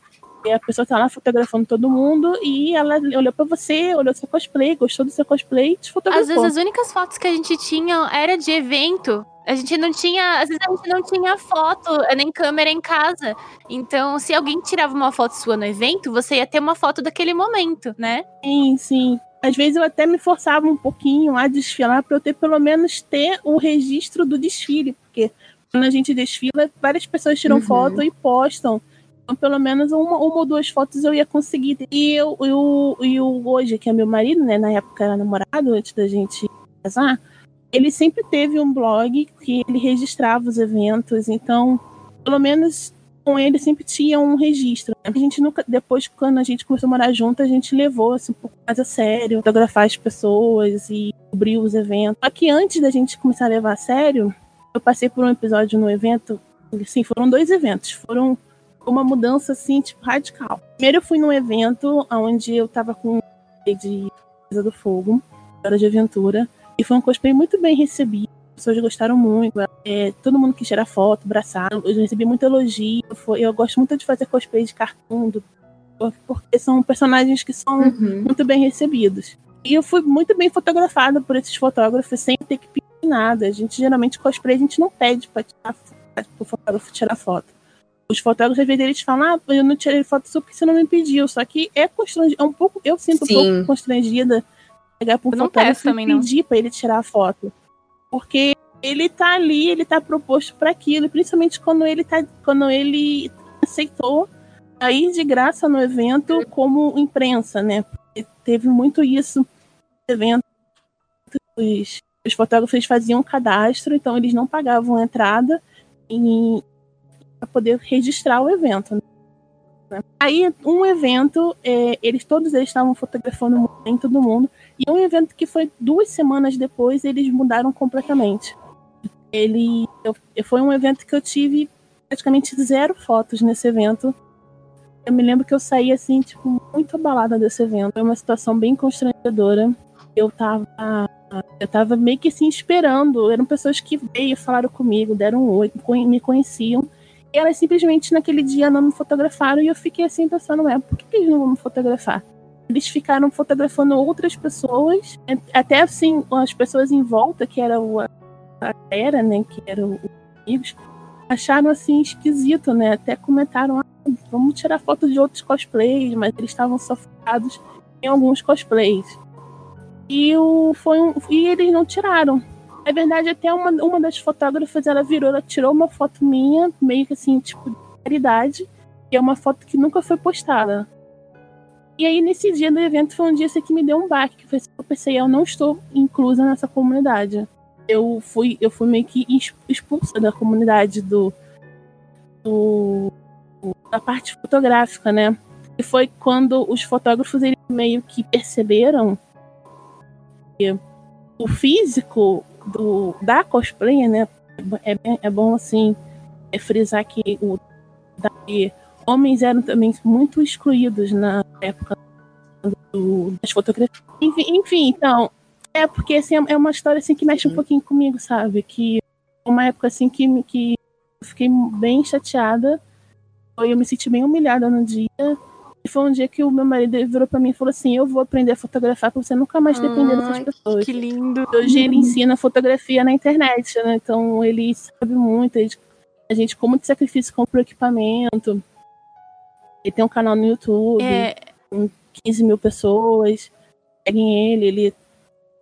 E a pessoa tá lá fotografando todo mundo e ela olhou para você, olhou seu cosplay, gostou do seu cosplay e te fotografou. Às vezes as únicas fotos que a gente tinha era de evento. A gente não tinha, às vezes a gente não tinha foto, nem câmera em casa. Então, se alguém tirava uma foto sua no evento, você ia ter uma foto daquele momento, né? Sim, sim. Às vezes eu até me forçava um pouquinho a desfilar para eu ter pelo menos ter o registro do desfile, porque quando a gente desfila, várias pessoas tiram uhum. foto e postam. Então, pelo menos uma, uma ou duas fotos eu ia conseguir. E eu, eu, eu hoje, que é meu marido, né? Na época era namorado, antes da gente casar, ele sempre teve um blog que ele registrava os eventos. Então, pelo menos com ele sempre tinha um registro. A gente nunca, depois, quando a gente começou a morar junto, a gente levou assim, um pouco mais a sério, fotografar as pessoas e cobrir os eventos. Só que antes da gente começar a levar a sério, eu passei por um episódio no evento, assim, foram dois eventos, foram uma mudança assim, tipo, radical. Primeiro eu fui num evento onde eu tava com de Casa do Fogo, Hora de Aventura, e foi um cosplay muito bem recebido pessoas gostaram muito. É, todo mundo quis tirar foto, abraçar. Eu recebi muito elogio. Foi, eu gosto muito de fazer cosplay de cartoon, do, porque são personagens que são uhum. muito bem recebidos. E eu fui muito bem fotografada por esses fotógrafos sem ter que pedir nada. A gente geralmente cosplay a gente não pede para tirar o fotógrafo tirar foto. Os fotógrafos às vezes eles falam, ah, eu não tirei foto sua porque você não me pediu. Só que é constrangido, é um pouco, eu sinto Sim. um pouco constrangida pegar um fotógrafo e pedir para ele tirar a foto. Porque ele tá ali, ele tá proposto para aquilo, principalmente quando ele tá quando ele aceitou a ir de graça no evento como imprensa, né? Teve muito isso evento. Os, os fotógrafos faziam um cadastro, então eles não pagavam entrada para poder registrar o evento. Né? Aí, um evento, é, eles todos eles estavam fotografando em todo mundo. E um evento que foi duas semanas depois, eles mudaram completamente. Ele eu, foi um evento que eu tive praticamente zero fotos nesse evento. Eu me lembro que eu saí assim, tipo, muito abalada desse evento. Foi uma situação bem constrangedora. Eu tava eu tava meio que assim esperando. Eram pessoas que veio, falaram comigo, deram um oi, me conheciam. E elas simplesmente naquele dia não me fotografaram e eu fiquei assim pensando, é, por que eles não vão me fotografar? Eles ficaram fotografando outras pessoas, até assim, as pessoas em volta, que era a era, né, que eram os amigos, acharam assim esquisito, né? Até comentaram, ah, vamos tirar foto de outros cosplays, mas eles estavam só focados em alguns cosplays. E, o, foi um, e eles não tiraram. Na verdade, até uma, uma das fotógrafas, ela virou, ela tirou uma foto minha, meio que assim, tipo, de caridade, e é uma foto que nunca foi postada. E aí, nesse dia do evento, foi um dia assim, que me deu um baque, que foi assim, eu pensei, eu não estou inclusa nessa comunidade. Eu fui, eu fui meio que expulsa da comunidade do, do da parte fotográfica, né? E foi quando os fotógrafos eles meio que perceberam que o físico do, da cosplay, né? É, é bom assim é frisar que o da, homens eram também muito excluídos na época do, das fotografias. Enfim, enfim, então, é porque assim, é uma história assim que mexe um pouquinho comigo, sabe? Que uma época assim que, que eu fiquei bem chateada. Eu me senti bem humilhada no dia. E foi um dia que o meu marido virou para mim e falou assim: Eu vou aprender a fotografar pra você nunca mais depender dessas pessoas. Que lindo. Hoje ele ensina fotografia na internet, né? Então ele sabe muito. A gente, com muito sacrifício, compra o equipamento. Ele tem um canal no YouTube é... com 15 mil pessoas. Seguem ele, ele.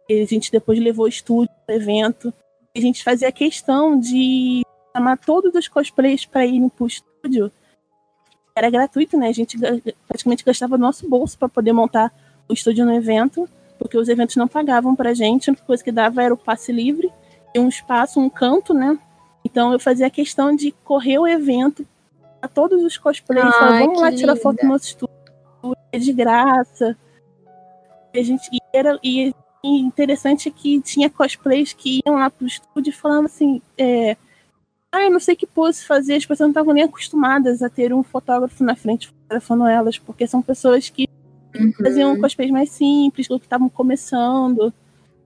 A gente depois levou o estúdio pro evento. A gente fazia questão de chamar todos os cosplays para irem pro estúdio. Era gratuito, né? A gente praticamente gastava nosso bolso para poder montar o estúdio no evento, porque os eventos não pagavam pra gente, a única coisa que dava era o passe livre e um espaço, um canto, né? Então eu fazia questão de correr o evento a todos os cosplays. Ai, vamos lá tirar foto no nosso estúdio. É de graça. E, a gente, e, era, e, e interessante que tinha cosplays que iam lá pro estúdio e falavam assim. É, ah, eu não sei que pose fazer. As pessoas não estavam nem acostumadas a ter um fotógrafo na frente fotografando elas, porque são pessoas que uhum. faziam cosplays mais simples, ou que estavam começando.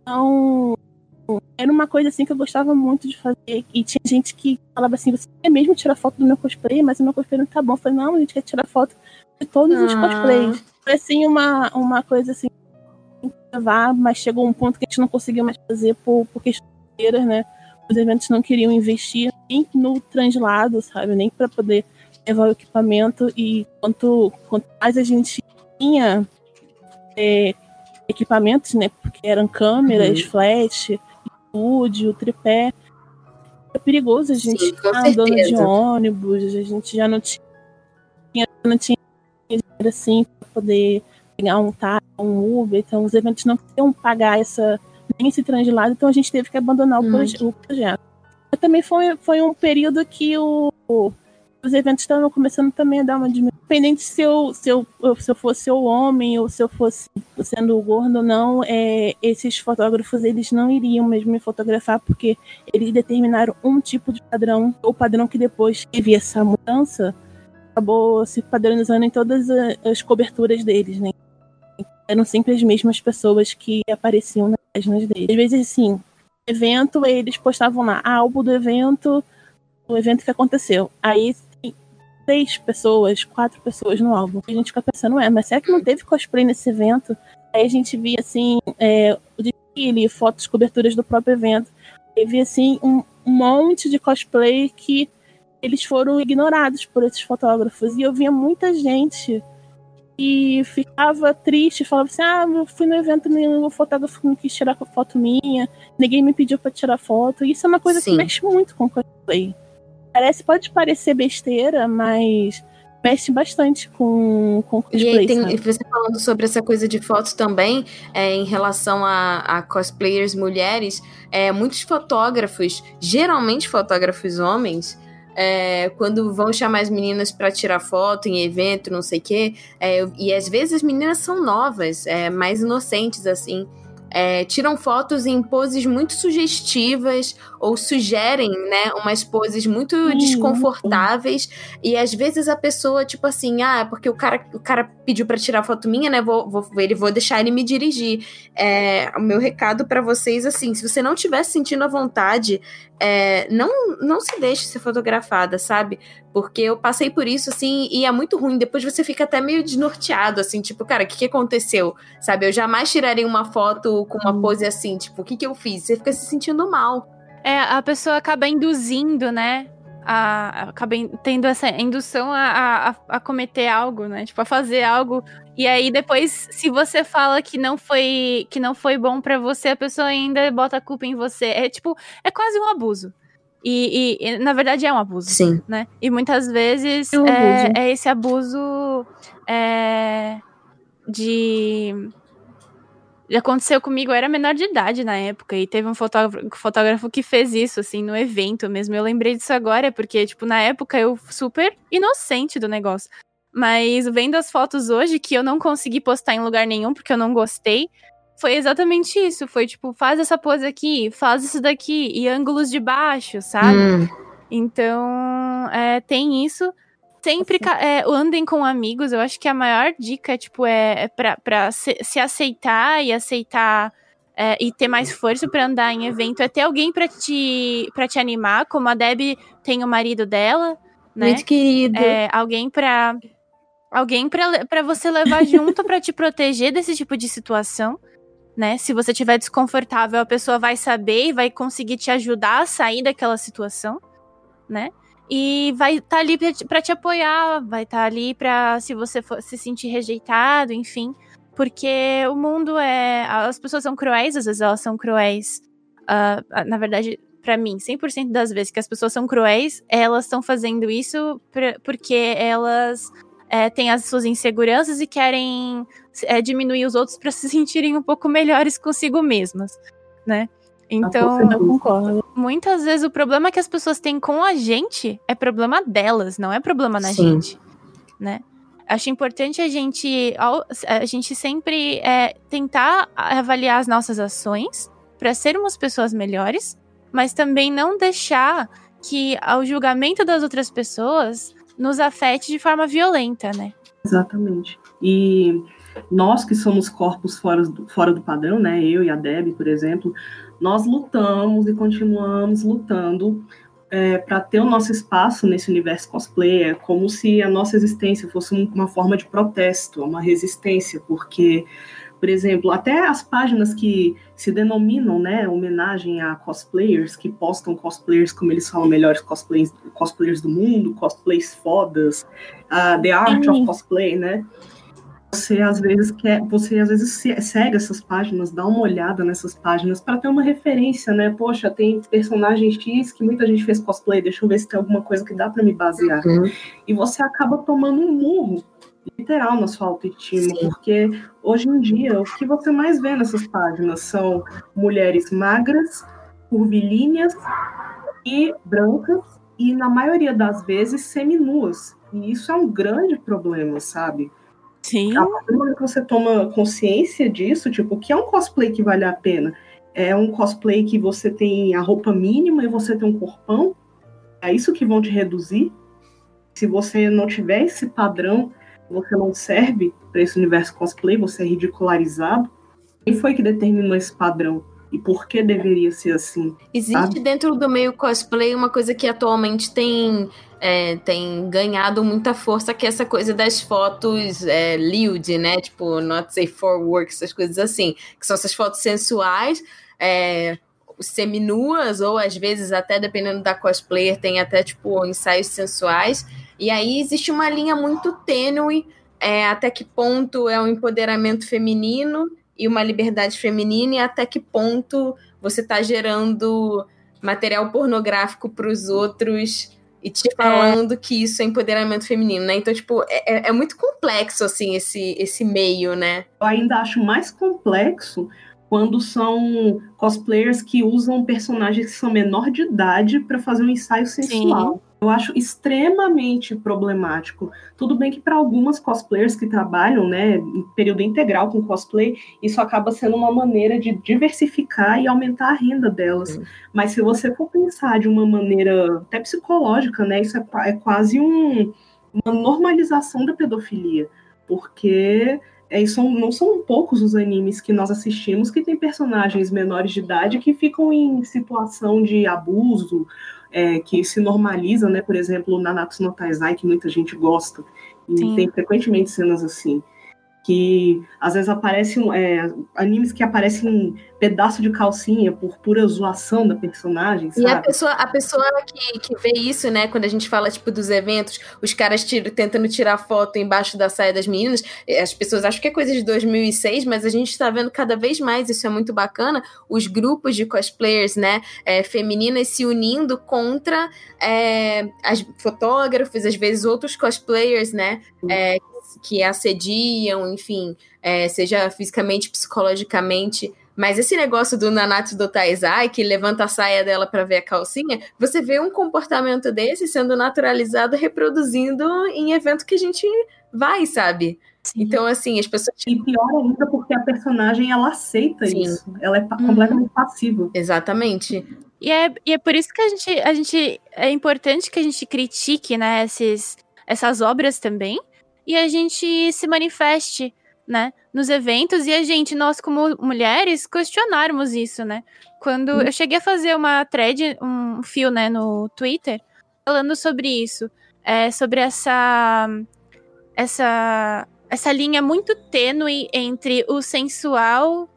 Então, era uma coisa assim que eu gostava muito de fazer. E tinha gente que falava assim: você quer mesmo tirar foto do meu cosplay, mas o meu cosplay não tá bom. Eu falei: não, a gente quer tirar foto de todos ah. os cosplays. Foi assim uma, uma coisa assim, levar, mas chegou um ponto que a gente não conseguia mais fazer por, por questões, né? Os eventos não queriam investir nem no translado, sabe? Nem para poder levar o equipamento. E quanto, quanto mais a gente tinha é, equipamentos, né? Porque eram câmeras, uhum. flash, estúdio, tripé. É perigoso a gente Sim, andando de ônibus, a gente já não tinha, não tinha dinheiro assim para poder pegar um táxi, um Uber, então os eventos não queriam pagar essa, nem esse translado, então a gente teve que abandonar hum. o, proje o, projeto. Também foi, foi um período que o, os os eventos estavam começando também a dar uma diminuição. Independente se eu, se eu, se eu fosse o homem ou se eu fosse sendo gordo ou não, é, esses fotógrafos eles não iriam mesmo me fotografar porque eles determinaram um tipo de padrão, o padrão que depois teve essa mudança acabou se padronizando em todas as coberturas deles, né? Eram sempre as mesmas pessoas que apareciam nas páginas deles. Às vezes, assim, evento, eles postavam lá, ah, álbum do evento, o evento que aconteceu. Aí três pessoas, quatro pessoas no álbum. A gente fica pensando, é, mas será que não teve cosplay nesse evento? Aí a gente via, assim, é, o desfile, fotos, coberturas do próprio evento. E via, assim, um, monte de cosplay que eles foram ignorados por esses fotógrafos. E eu via muita gente e ficava triste, falava assim: ah, eu fui no evento, nenhum fotógrafo não quis tirar foto minha, ninguém me pediu para tirar foto. Isso é uma coisa Sim. que mexe muito com o cosplay. Parece, pode parecer besteira, mas mexe bastante com, com cosplay. E aí tem, você falando sobre essa coisa de fotos também, é, em relação a, a, cosplayers mulheres, é, muitos fotógrafos, geralmente fotógrafos homens, é, quando vão chamar as meninas para tirar foto em evento, não sei o quê, é, e às vezes as meninas são novas, é, mais inocentes assim é, tiram fotos em poses muito sugestivas ou sugerem, né, umas poses muito uhum. desconfortáveis e às vezes a pessoa tipo assim, ah, porque o cara, o cara pediu para tirar foto minha, né, vou, vou ele vou deixar ele me dirigir. É, o meu recado para vocês assim, se você não estiver sentindo a vontade, é, não não se deixe ser fotografada, sabe? Porque eu passei por isso, assim, e é muito ruim. Depois você fica até meio desnorteado, assim, tipo, cara, o que, que aconteceu? Sabe? Eu jamais tiraria uma foto com uma pose assim, tipo, o que, que eu fiz? Você fica se sentindo mal. É, a pessoa acaba induzindo, né? A, acaba tendo essa indução a, a, a, cometer algo, né? Tipo, a fazer algo. E aí depois, se você fala que não foi que não foi bom para você, a pessoa ainda bota a culpa em você. É tipo, é quase um abuso. E, e, e, na verdade é um abuso. Sim. Né? E muitas vezes é, um é, é, esse abuso é, de. Aconteceu comigo, eu era menor de idade na época, e teve um fotógrafo, fotógrafo que fez isso, assim, no evento mesmo. Eu lembrei disso agora, porque, tipo, na época eu super inocente do negócio. Mas vendo as fotos hoje, que eu não consegui postar em lugar nenhum, porque eu não gostei, foi exatamente isso. Foi tipo, faz essa pose aqui, faz isso daqui, e ângulos de baixo, sabe? Hum. Então, é, tem isso. Sempre é, andem com amigos. Eu acho que a maior dica, tipo, é, é pra, pra se, se aceitar e aceitar é, e ter mais força para andar em evento, é ter alguém para te, pra te animar, como a Deb tem o marido dela, né? Muito querido. É, alguém para alguém para você levar junto para te proteger desse tipo de situação né? Se você estiver desconfortável, a pessoa vai saber e vai conseguir te ajudar a sair daquela situação, né? E vai estar tá ali para te apoiar, vai estar tá ali para se você for, se sentir rejeitado, enfim. Porque o mundo é. As pessoas são cruéis, às vezes elas são cruéis. Uh, na verdade, para mim, 100% das vezes que as pessoas são cruéis, elas estão fazendo isso porque elas é, têm as suas inseguranças e querem é, diminuir os outros para se sentirem um pouco melhores consigo mesmas, né? Então, eu concordo. Muitas vezes o problema que as pessoas têm com a gente é problema delas, não é problema na Sim. gente, né? Acho importante a gente, a gente sempre é, tentar avaliar as nossas ações para sermos pessoas melhores, mas também não deixar que o julgamento das outras pessoas nos afete de forma violenta, né? Exatamente. E nós que somos corpos fora do, fora do padrão, né? Eu e a Deb, por exemplo, nós lutamos e continuamos lutando é, para ter o nosso espaço nesse universo cosplay, é como se a nossa existência fosse uma forma de protesto, uma resistência, porque, por exemplo, até as páginas que se denominam, né, homenagem a cosplayers, que postam cosplayers como eles falam, melhores cosplayers, cosplayers do mundo, cosplays fodas, uh, The Art of Cosplay, né, você às vezes quer, você às vezes segue essas páginas, dá uma olhada nessas páginas para ter uma referência, né? Poxa, tem personagem X que muita gente fez cosplay, deixa eu ver se tem alguma coisa que dá para me basear. Uhum. E você acaba tomando um murro literal na sua autoestima, Sim. porque hoje em dia o que você mais vê nessas páginas são mulheres magras, curvilíneas e brancas e na maioria das vezes seminuas. E isso é um grande problema, sabe? Sim. A partir que você toma consciência disso, tipo, o que é um cosplay que vale a pena? É um cosplay que você tem a roupa mínima e você tem um corpão? É isso que vão te reduzir? Se você não tiver esse padrão, você não serve para esse universo cosplay, você é ridicularizado. Quem foi que determinou esse padrão? E por que deveria ser assim? Existe sabe? dentro do meio cosplay uma coisa que atualmente tem, é, tem ganhado muita força, que é essa coisa das fotos é, lewd, né? Tipo, not safe for work, essas coisas assim. Que são essas fotos sensuais, é, seminuas, ou às vezes até, dependendo da cosplayer, tem até, tipo, ensaios sensuais. E aí existe uma linha muito tênue é, até que ponto é um empoderamento feminino e uma liberdade feminina e até que ponto você está gerando material pornográfico para os outros e te falando é. que isso é empoderamento feminino, né? Então, tipo, é, é, muito complexo, assim, esse, esse meio, né? Eu ainda acho mais complexo quando são cosplayers que usam personagens que são menor de idade para fazer um ensaio sensual. Sim. Eu acho extremamente problemático. Tudo bem que para algumas cosplayers que trabalham, né, em período integral com cosplay, isso acaba sendo uma maneira de diversificar e aumentar a renda delas. Mas se você for pensar de uma maneira até psicológica, né, isso é, é quase um, uma normalização da pedofilia, porque é, são, não são poucos os animes que nós assistimos que tem personagens menores de idade que ficam em situação de abuso, é, que se normaliza, né? Por exemplo, Nanatsu no Taizai, que muita gente gosta, e Sim. tem frequentemente cenas assim que às vezes aparecem é, animes que aparecem pedaço de calcinha por pura zoação da personagem, sabe? E a pessoa, a pessoa que, que vê isso, né, quando a gente fala, tipo, dos eventos, os caras tira, tentando tirar foto embaixo da saia das meninas, as pessoas acham que é coisa de 2006, mas a gente está vendo cada vez mais, isso é muito bacana, os grupos de cosplayers, né, é, femininas se unindo contra é, as fotógrafos, às vezes outros cosplayers, né, é, que assediam, enfim, é, seja fisicamente, psicologicamente. Mas esse negócio do Nanatsu do Taizai, que levanta a saia dela para ver a calcinha, você vê um comportamento desse sendo naturalizado, reproduzindo em evento que a gente vai, sabe? Sim. Então, assim, as pessoas. E pior ainda porque a personagem ela aceita Sim. isso. Ela é uhum. completamente passiva. Exatamente. E é, e é por isso que a gente, a gente. É importante que a gente critique, né, esses, essas obras também e a gente se manifeste, né, nos eventos e a gente, nós como mulheres, questionarmos isso, né? Quando uhum. eu cheguei a fazer uma thread, um fio, né, no Twitter, falando sobre isso, é, sobre essa essa essa linha muito tênue entre o sensual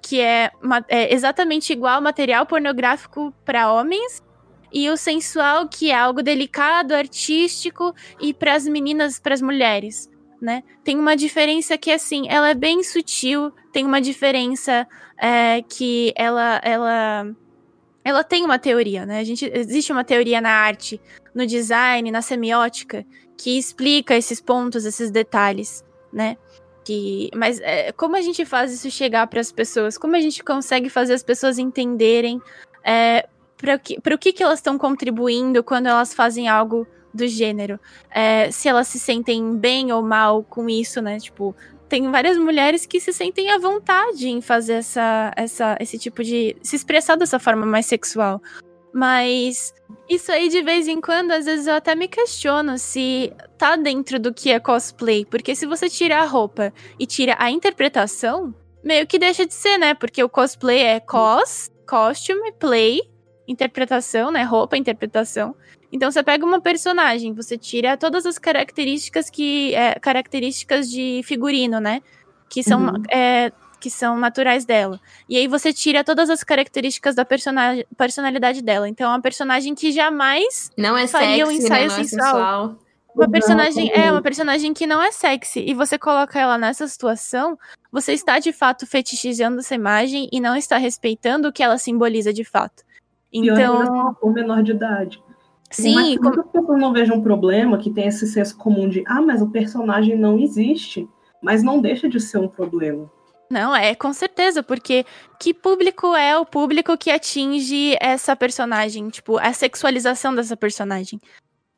que é, é exatamente igual ao material pornográfico para homens e o sensual, que é algo delicado, artístico, e para as meninas, para as mulheres, né? Tem uma diferença que, assim, ela é bem sutil, tem uma diferença é, que ela, ela, ela tem uma teoria, né? A gente, existe uma teoria na arte, no design, na semiótica, que explica esses pontos, esses detalhes, né? Que, mas é, como a gente faz isso chegar para as pessoas? Como a gente consegue fazer as pessoas entenderem é, para o que, que elas estão contribuindo quando elas fazem algo do gênero. É, se elas se sentem bem ou mal com isso, né? Tipo, tem várias mulheres que se sentem à vontade em fazer essa, essa, esse tipo de. se expressar dessa forma mais sexual. Mas isso aí, de vez em quando, às vezes eu até me questiono se tá dentro do que é cosplay. Porque se você tira a roupa e tira a interpretação, meio que deixa de ser, né? Porque o cosplay é cos, costume, play, interpretação, né? Roupa, interpretação. Então você pega uma personagem, você tira todas as características que. É, características de figurino, né? Que são. Uhum. É, que são naturais dela. E aí você tira todas as características da personagem, personalidade dela. Então é uma personagem que jamais não é faria sexy, um ensaio né? É sensual. Uma personagem é uma personagem que não é sexy e você coloca ela nessa situação, você está de fato fetichizando essa imagem e não está respeitando o que ela simboliza de fato. Então, o menor de idade. Sim, Mas que muitas pessoas não vejam um problema que tem esse senso comum de ah, mas o personagem não existe, mas não deixa de ser um problema. Não, é com certeza, porque que público é o público que atinge essa personagem? Tipo, a sexualização dessa personagem.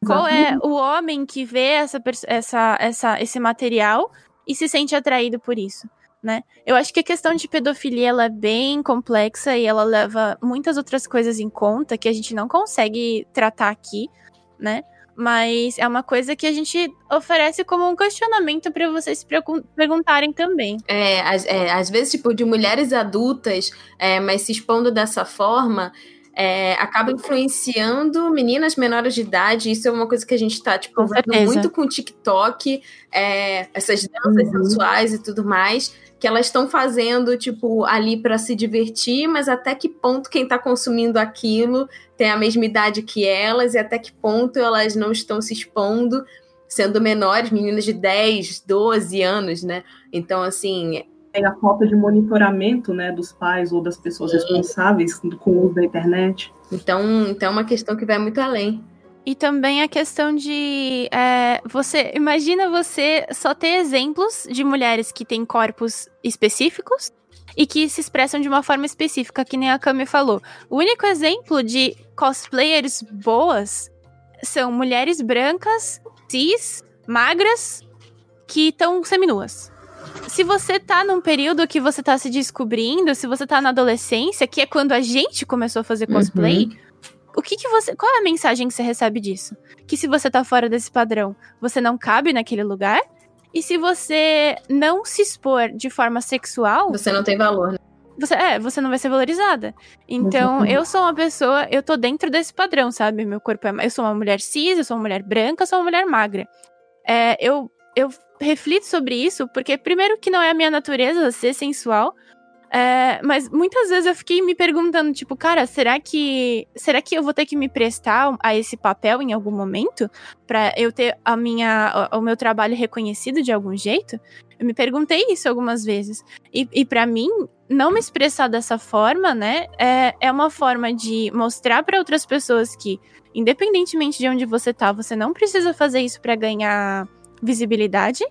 Qual é o homem que vê essa, essa, essa, esse material e se sente atraído por isso? Né? Eu acho que a questão de pedofilia ela é bem complexa e ela leva muitas outras coisas em conta que a gente não consegue tratar aqui, né? Mas é uma coisa que a gente oferece como um questionamento para vocês perguntarem também. É, às, é, às vezes, tipo, de mulheres adultas, é, mas se expondo dessa forma, é, acaba influenciando meninas menores de idade. Isso é uma coisa que a gente está tipo, vendo muito com o TikTok, é, essas danças uhum. sensuais e tudo mais que elas estão fazendo, tipo, ali para se divertir, mas até que ponto quem está consumindo aquilo tem a mesma idade que elas e até que ponto elas não estão se expondo, sendo menores, meninas de 10, 12 anos, né? Então, assim. Tem a falta de monitoramento, né, dos pais ou das pessoas responsáveis com o uso da internet. Então, então é uma questão que vai muito além. E também a questão de. É, você Imagina você só ter exemplos de mulheres que têm corpos específicos e que se expressam de uma forma específica, que nem a Kami falou. O único exemplo de cosplayers boas são mulheres brancas, cis, magras, que estão seminuas. Se você tá num período que você tá se descobrindo, se você tá na adolescência, que é quando a gente começou a fazer cosplay, uhum o que, que você. Qual é a mensagem que você recebe disso? Que se você tá fora desse padrão, você não cabe naquele lugar? E se você não se expor de forma sexual. Você não tem valor, né? Você, é, você não vai ser valorizada. Então, uhum. eu sou uma pessoa, eu tô dentro desse padrão, sabe? Meu corpo é. Eu sou uma mulher cis, eu sou uma mulher branca, eu sou uma mulher magra. É, eu, eu reflito sobre isso, porque, primeiro, que não é a minha natureza ser sensual. É, mas muitas vezes eu fiquei me perguntando, tipo, cara, será que será que eu vou ter que me prestar a esse papel em algum momento para eu ter a minha o meu trabalho reconhecido de algum jeito? Eu me perguntei isso algumas vezes. E, e para mim, não me expressar dessa forma, né, é, é uma forma de mostrar para outras pessoas que, independentemente de onde você tá, você não precisa fazer isso para ganhar visibilidade,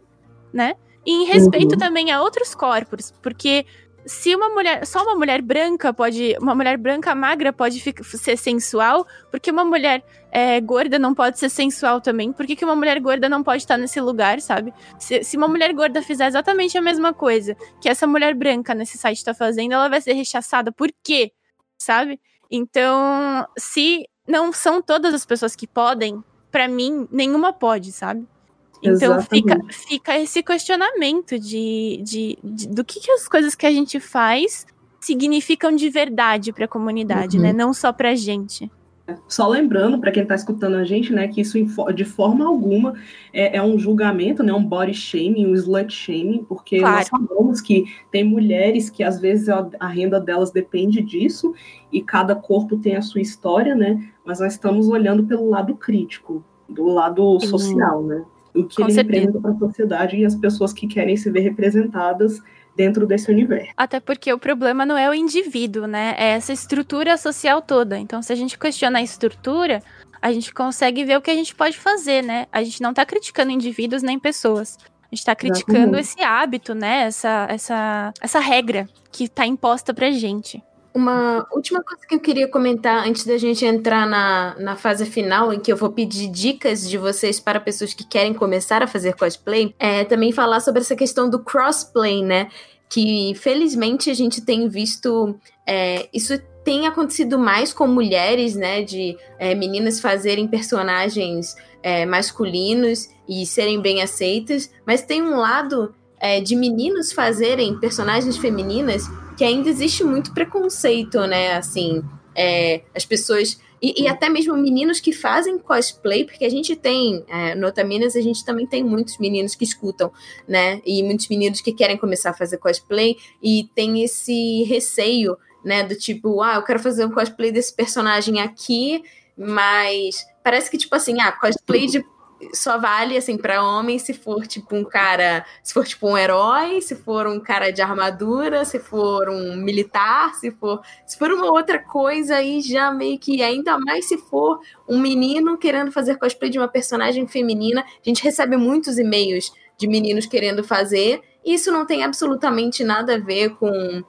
né? E em respeito uhum. também a outros corpos, porque se uma mulher, só uma mulher branca pode, uma mulher branca magra pode ficar, ser sensual, porque uma mulher é, gorda não pode ser sensual também? Por que, que uma mulher gorda não pode estar nesse lugar, sabe? Se, se uma mulher gorda fizer exatamente a mesma coisa que essa mulher branca nesse site está fazendo, ela vai ser rechaçada. Por quê? Sabe? Então, se não são todas as pessoas que podem, para mim, nenhuma pode, sabe? Então fica, fica esse questionamento de, de, de, do que, que as coisas que a gente faz significam de verdade para a comunidade, né? uhum. né? Não só para a gente. Só lembrando para quem está escutando a gente, né, que isso de forma alguma é, é, um julgamento, né, um body shaming, um slut shaming, porque claro. nós sabemos que tem mulheres que às vezes a, a, renda delas depende disso e cada corpo tem a sua história, né? Mas nós estamos olhando pelo lado crítico, do lado social, né? O que Com ele certeza. representa para a sociedade e as pessoas que querem se ver representadas dentro desse universo. Até porque o problema não é o indivíduo, né? É essa estrutura social toda. Então, se a gente questiona a estrutura, a gente consegue ver o que a gente pode fazer, né? A gente não está criticando indivíduos nem pessoas. A gente está criticando Exatamente. esse hábito, né? Essa, essa, essa regra que está imposta pra gente. Uma última coisa que eu queria comentar antes da gente entrar na, na fase final, em que eu vou pedir dicas de vocês para pessoas que querem começar a fazer cosplay, é também falar sobre essa questão do crossplay, né? Que felizmente a gente tem visto é, isso tem acontecido mais com mulheres, né? De é, meninas fazerem personagens é, masculinos e serem bem aceitas, mas tem um lado é, de meninos fazerem personagens femininas que ainda existe muito preconceito, né? Assim, é, as pessoas. E, e, até mesmo meninos que fazem cosplay, porque a gente tem, é, no Otaminas, a gente também tem muitos meninos que escutam, né? E muitos meninos que querem começar a fazer cosplay e tem esse receio, né? Do tipo, ah, eu quero fazer um cosplay desse personagem aqui, mas parece que, tipo assim, ah, cosplay de só vale assim para homem se for tipo um cara, se for tipo um herói, se for um cara de armadura, se for um militar, se for, se for uma outra coisa aí já meio que ainda mais se for um menino querendo fazer cosplay de uma personagem feminina. A gente recebe muitos e-mails de meninos querendo fazer Isso não tem absolutamente nada a ver com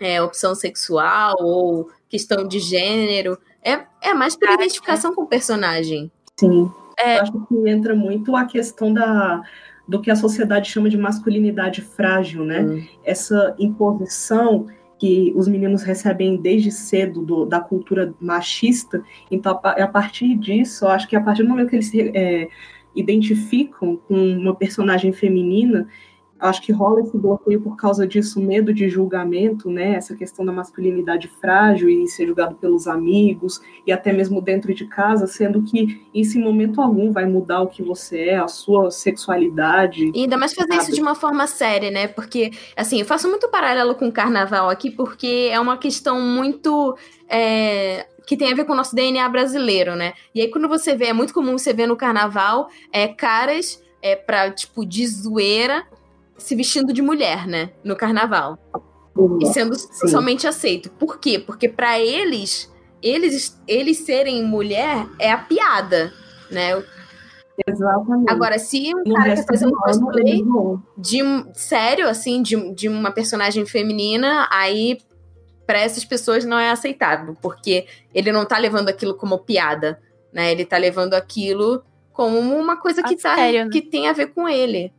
é, opção sexual ou questão de gênero. É, é mais por identificação com o personagem. Sim. É... Acho que entra muito a questão da, do que a sociedade chama de masculinidade frágil, né? Hum. Essa imposição que os meninos recebem desde cedo do, da cultura machista. Então, a, a, partir disso, acho que a partir do momento que eles se é, identificam com uma personagem feminina, acho que rola esse bloqueio por causa disso, medo de julgamento, né? Essa questão da masculinidade frágil e ser julgado pelos amigos e até mesmo dentro de casa, sendo que isso em momento algum vai mudar o que você é, a sua sexualidade. E ainda mais fazer isso de uma forma séria, né? Porque, assim, eu faço muito paralelo com o carnaval aqui, porque é uma questão muito. É que tem a ver com o nosso DNA brasileiro, né? E aí, quando você vê, é muito comum você ver no carnaval é, caras é, pra, tipo, de zoeira, se vestindo de mulher, né? No carnaval. Uhum. E sendo Sim. socialmente aceito. Por quê? Porque para eles, eles, eles serem mulher é a piada, né? Exatamente. Aga,ra se um cara quer fazer um cosplay de sério, assim, de, de uma personagem feminina, aí para essas pessoas não é aceitável, porque ele não tá levando aquilo como piada, né? Ele tá levando aquilo como uma coisa que, tá, sério, né? que tem a ver com ele.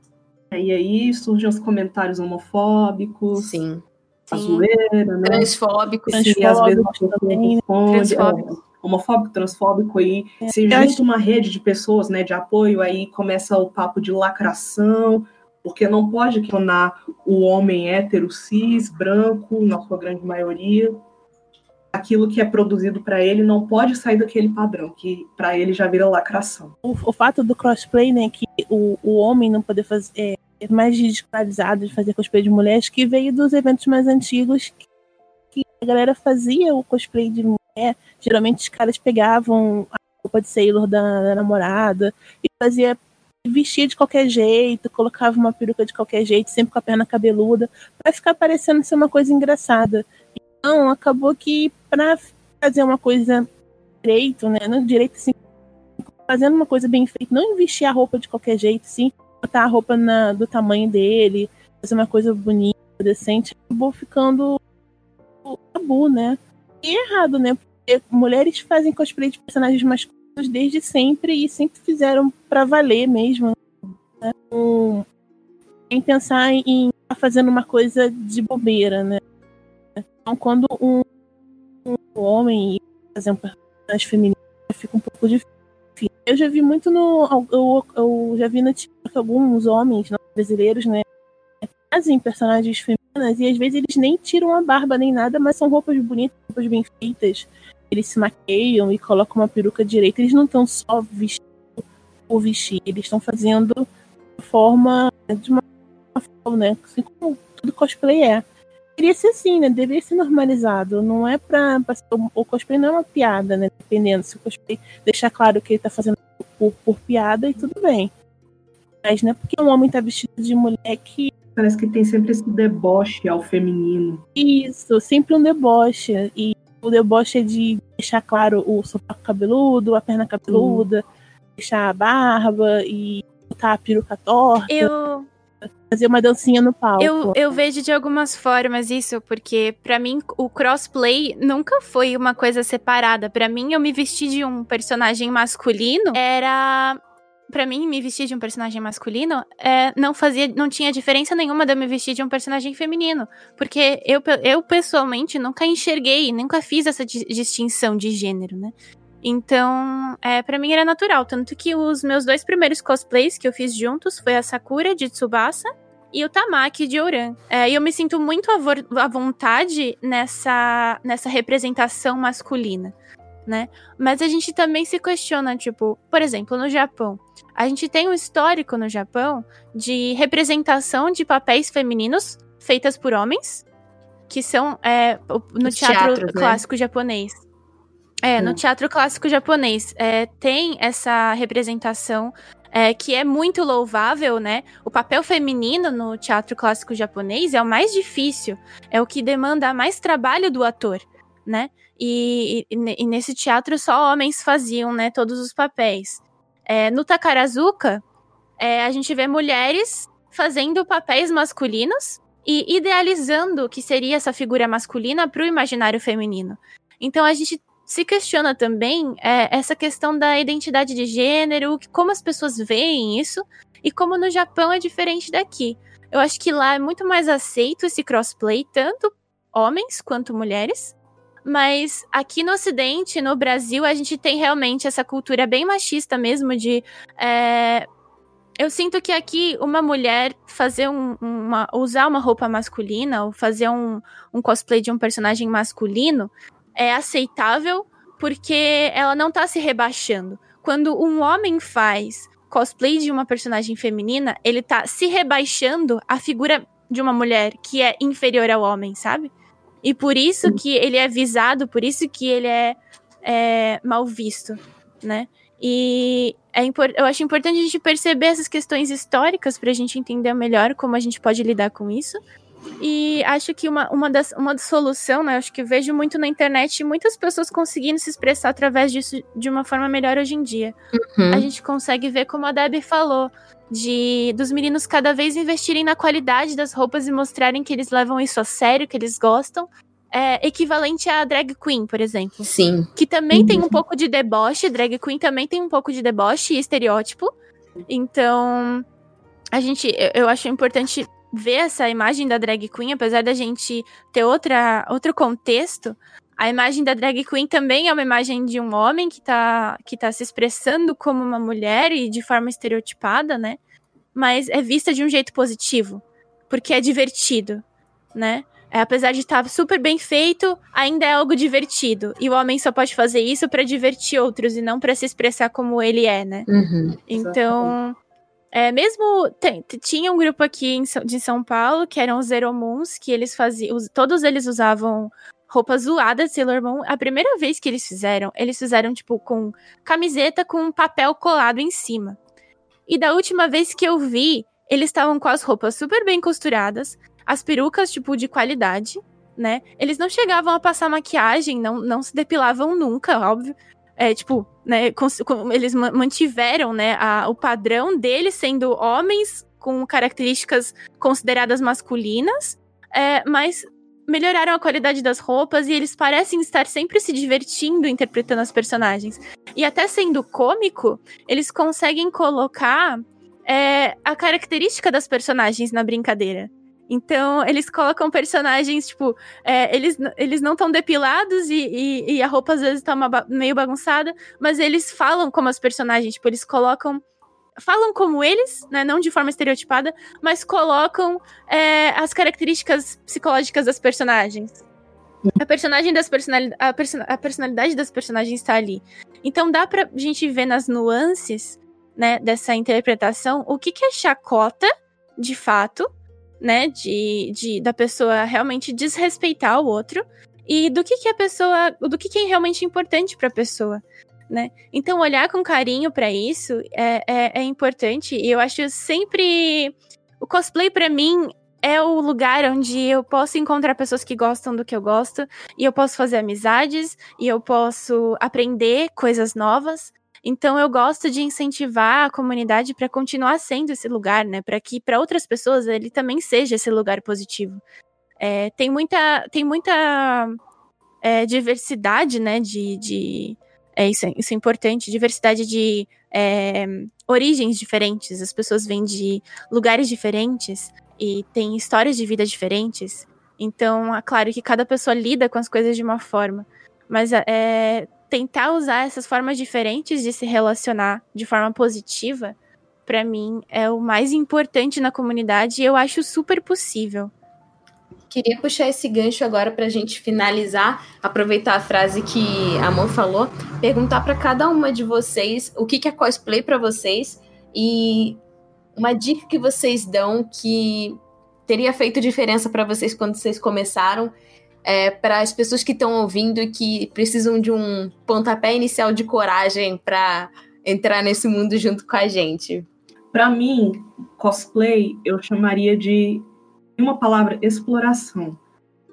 E aí surgem os comentários homofóbicos. Sim. A Sim. zoeira, né? Transfóbicos. E às vezes também, né? transfóbico. É, homofóbico, transfóbico, aí é. se junta acho... uma rede de pessoas, né, de apoio, aí começa o papo de lacração, porque não pode questionar o homem hétero, cis, branco, na sua grande maioria. Aquilo que é produzido para ele não pode sair daquele padrão, que para ele já vira lacração. O, o, fato do crossplay, né, que o, o homem não poder fazer, é, mais ridicularizado de fazer cosplay de mulheres que veio dos eventos mais antigos que, que a galera fazia o cosplay de mulher. Geralmente os caras pegavam a roupa de Sailor da, da namorada e fazia vestia de qualquer jeito, colocava uma peruca de qualquer jeito, sempre com a perna cabeluda, para ficar parecendo ser uma coisa engraçada. Então, acabou que para fazer uma coisa direito, né, no direito assim, fazendo uma coisa bem feita, não investir a roupa de qualquer jeito, sim, botar a roupa na, do tamanho dele, fazer uma coisa bonita, decente, acabou ficando tabu, né? E errado, né? Porque mulheres fazem cosplay de personagens masculinos desde sempre e sempre fizeram para valer mesmo. Né? Um, em pensar em estar fazendo uma coisa de bobeira, né? Então, quando um, um homem fazer um personagem feminino fica um pouco difícil eu já vi muito no. Eu, eu já vi no TikTok alguns homens não, brasileiros, né? Fazem personagens femininas e às vezes eles nem tiram a barba nem nada, mas são roupas bonitas, roupas bem feitas. Eles se maqueiam e colocam uma peruca direita. Eles não estão só vestindo por vestir, eles estão fazendo forma. de uma né? Assim como tudo cosplay é deveria ser assim, né? Deveria ser normalizado. Não é pra. pra o cosplay não é uma piada, né? Dependendo. Se o cosplay deixar claro que ele tá fazendo por, por piada, e tudo bem. Mas não é porque um homem tá vestido de mulher que. Parece que tem sempre esse deboche ao feminino. Isso, sempre um deboche. E o deboche é de deixar claro o sovaco cabeludo, a perna cabeluda, deixar a barba e botar a peruca torta. Eu fazer uma dancinha no palco. Eu, eu vejo de algumas formas isso, porque para mim o crossplay nunca foi uma coisa separada. Para mim, eu me vestir de um personagem masculino era para mim, me vestir de um personagem masculino é, não fazia, não tinha diferença nenhuma de eu me vestir de um personagem feminino. Porque eu, eu pessoalmente nunca enxerguei, nunca fiz essa distinção de gênero, né? Então, é, para mim era natural. Tanto que os meus dois primeiros cosplays que eu fiz juntos foi a Sakura de Tsubasa e o Tamaki de Ouran. É, e eu me sinto muito à vontade nessa, nessa representação masculina, né? Mas a gente também se questiona, tipo, por exemplo, no Japão. A gente tem um histórico no Japão de representação de papéis femininos feitas por homens, que são é, no teatro teatros, né? clássico né? japonês. É, no hum. teatro clássico japonês é, tem essa representação é, que é muito louvável, né? O papel feminino no teatro clássico japonês é o mais difícil, é o que demanda mais trabalho do ator, né? E, e, e nesse teatro só homens faziam, né, todos os papéis. É, no Takarazuka, é, a gente vê mulheres fazendo papéis masculinos e idealizando o que seria essa figura masculina para o imaginário feminino. Então a gente se questiona também é, essa questão da identidade de gênero, como as pessoas veem isso e como no Japão é diferente daqui. Eu acho que lá é muito mais aceito esse crossplay, tanto homens quanto mulheres. Mas aqui no Ocidente, no Brasil, a gente tem realmente essa cultura bem machista mesmo de. É... Eu sinto que aqui uma mulher fazer um, uma. usar uma roupa masculina ou fazer um, um cosplay de um personagem masculino é aceitável porque ela não tá se rebaixando. Quando um homem faz cosplay de uma personagem feminina, ele tá se rebaixando a figura de uma mulher que é inferior ao homem, sabe? E por isso que ele é visado, por isso que ele é, é mal visto, né? E é eu acho importante a gente perceber essas questões históricas para a gente entender melhor como a gente pode lidar com isso. E acho que uma, uma, das, uma solução, né? Acho que vejo muito na internet muitas pessoas conseguindo se expressar através disso de uma forma melhor hoje em dia. Uhum. A gente consegue ver, como a Debbie falou, de dos meninos cada vez investirem na qualidade das roupas e mostrarem que eles levam isso a sério, que eles gostam. É equivalente a drag queen, por exemplo. Sim. Que também uhum. tem um pouco de deboche, drag queen também tem um pouco de deboche e estereótipo. Então, a gente, eu, eu acho importante ver essa imagem da drag queen, apesar da gente ter outra, outro contexto, a imagem da drag queen também é uma imagem de um homem que tá, que tá se expressando como uma mulher e de forma estereotipada, né? Mas é vista de um jeito positivo, porque é divertido, né? É, apesar de estar super bem feito, ainda é algo divertido. E o homem só pode fazer isso para divertir outros e não para se expressar como ele é, né? Uhum, então, é, mesmo tem, tinha um grupo aqui em, de São Paulo que eram os Zero Moons, que eles faziam, todos eles usavam roupas zoadas de Sailor Moon. A primeira vez que eles fizeram, eles fizeram tipo com camiseta com papel colado em cima. E da última vez que eu vi, eles estavam com as roupas super bem costuradas, as perucas tipo de qualidade, né? Eles não chegavam a passar maquiagem, não, não se depilavam nunca, óbvio é, tipo, né, eles mantiveram, né, a, o padrão deles sendo homens com características consideradas masculinas, é, mas melhoraram a qualidade das roupas e eles parecem estar sempre se divertindo interpretando as personagens. E até sendo cômico, eles conseguem colocar é, a característica das personagens na brincadeira. Então, eles colocam personagens, tipo, é, eles, eles não estão depilados e, e, e, a roupa às vezes tá meio bagunçada, mas eles falam como as personagens, tipo, eles colocam. Falam como eles, né? Não de forma estereotipada, mas colocam é, as características psicológicas das personagens. A personagem das personalidades. A, person a personalidade das personagens está ali. Então dá pra gente ver nas nuances, né, dessa interpretação o que, que é chacota, de fato, né, de, de da pessoa realmente desrespeitar o outro e do que que a pessoa, do que que é realmente importante para a pessoa, né? Então olhar com carinho para isso é, é, é, importante e eu acho sempre o cosplay para mim é o lugar onde eu posso encontrar pessoas que gostam do que eu gosto e eu posso fazer amizades e eu posso aprender coisas novas então eu gosto de incentivar a comunidade para continuar sendo esse lugar, né? Para que para outras pessoas ele também seja esse lugar positivo. É, tem muita, tem muita é, diversidade, né? De, de é, isso, é, isso é importante, diversidade de é, origens diferentes. As pessoas vêm de lugares diferentes e têm histórias de vida diferentes. Então, é claro que cada pessoa lida com as coisas de uma forma. Mas é, tentar usar essas formas diferentes de se relacionar de forma positiva, para mim é o mais importante na comunidade e eu acho super possível. Queria puxar esse gancho agora para a gente finalizar, aproveitar a frase que a Amor falou, perguntar para cada uma de vocês o que, que é cosplay para vocês e uma dica que vocês dão que teria feito diferença para vocês quando vocês começaram é, para as pessoas que estão ouvindo e que precisam de um pontapé inicial de coragem para entrar nesse mundo junto com a gente? Para mim, cosplay eu chamaria de uma palavra exploração.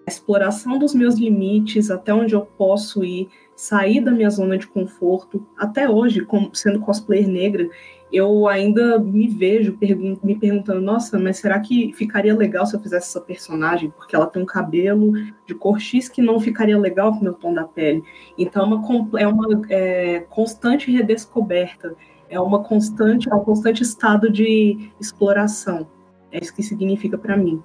Exploração dos meus limites, até onde eu posso ir, sair da minha zona de conforto. Até hoje, como sendo cosplayer negra, eu ainda me vejo pergun me perguntando, nossa, mas será que ficaria legal se eu fizesse essa personagem? Porque ela tem um cabelo de cor X que não ficaria legal com o meu tom da pele. Então é uma, é uma é, constante redescoberta, é uma constante, é um constante estado de exploração. É isso que significa para mim.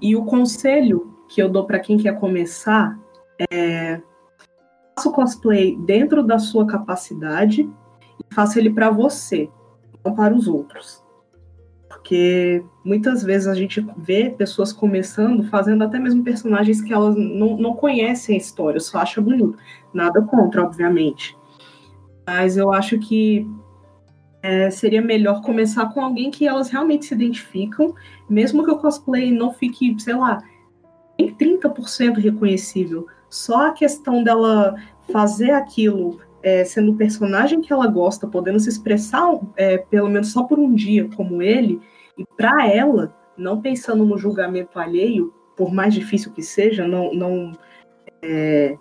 E o conselho que eu dou para quem quer começar é faça o cosplay dentro da sua capacidade e faça ele para você não para os outros. Porque muitas vezes a gente vê pessoas começando fazendo até mesmo personagens que elas não, não conhecem a história, só acham bonito. Nada contra, obviamente. Mas eu acho que é, seria melhor começar com alguém que elas realmente se identificam, mesmo que o cosplay não fique, sei lá, em 30% reconhecível. Só a questão dela fazer aquilo é, sendo o personagem que ela gosta, podendo se expressar é, pelo menos só por um dia como ele, e para ela, não pensando no julgamento alheio, por mais difícil que seja, não, não é,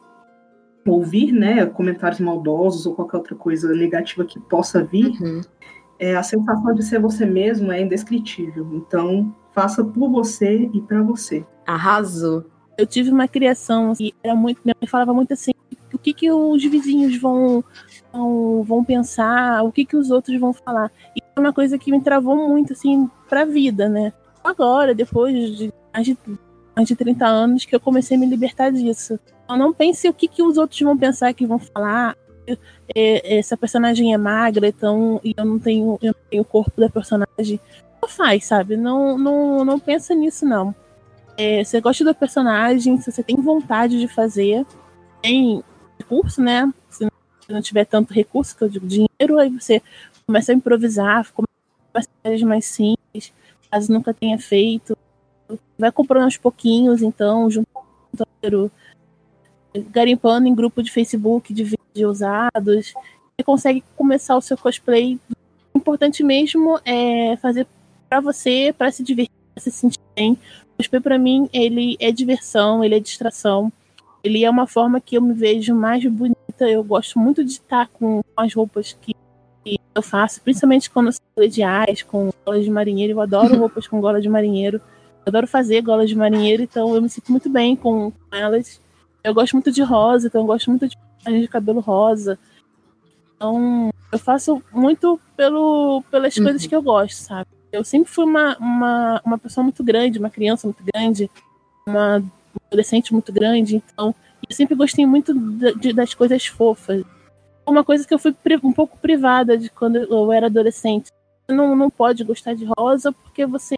ouvir né, comentários maldosos ou qualquer outra coisa negativa que possa vir, uhum. é, a sensação de ser você mesmo é indescritível. Então, faça por você e para você. Arrasou. Eu tive uma criação que era muito. Minha mãe falava muito assim: que, que os vizinhos vão, vão, vão pensar, o que, que os outros vão falar. E é uma coisa que me travou muito, assim, pra vida, né? Agora, depois de mais de, mais de 30 anos, que eu comecei a me libertar disso. Eu não pense o que, que os outros vão pensar, que vão falar. É, essa personagem é magra, então, e eu não tenho, eu não tenho o corpo da personagem. Não faz, sabe? Não, não, não pensa nisso, não. É, você gosta do personagem, se você tem vontade de fazer, tem recurso, né? Se não tiver tanto recurso, que eu digo dinheiro, aí você começa a improvisar, começa a fazer mais simples, caso nunca tenha feito. Vai comprando aos pouquinhos, então, juntando, garimpando em grupo de Facebook de vídeos usados. Você consegue começar o seu cosplay. O importante mesmo é fazer para você, para se divertir, para se sentir bem. O cosplay, para mim, ele é diversão, ele é distração ele é uma forma que eu me vejo mais bonita. Eu gosto muito de estar com as roupas que eu faço, principalmente quando são colegiais, com golas de marinheiro. Eu adoro roupas com gola de marinheiro. Eu adoro fazer golas de marinheiro, então eu me sinto muito bem com elas. Eu gosto muito de rosa, então eu gosto muito de de cabelo rosa. Então, eu faço muito pelo, pelas uhum. coisas que eu gosto, sabe? Eu sempre fui uma, uma, uma pessoa muito grande, uma criança muito grande, uma adolescente muito grande, então eu sempre gostei muito de, de, das coisas fofas. Uma coisa que eu fui um pouco privada de quando eu era adolescente. Você não, não pode gostar de rosa porque você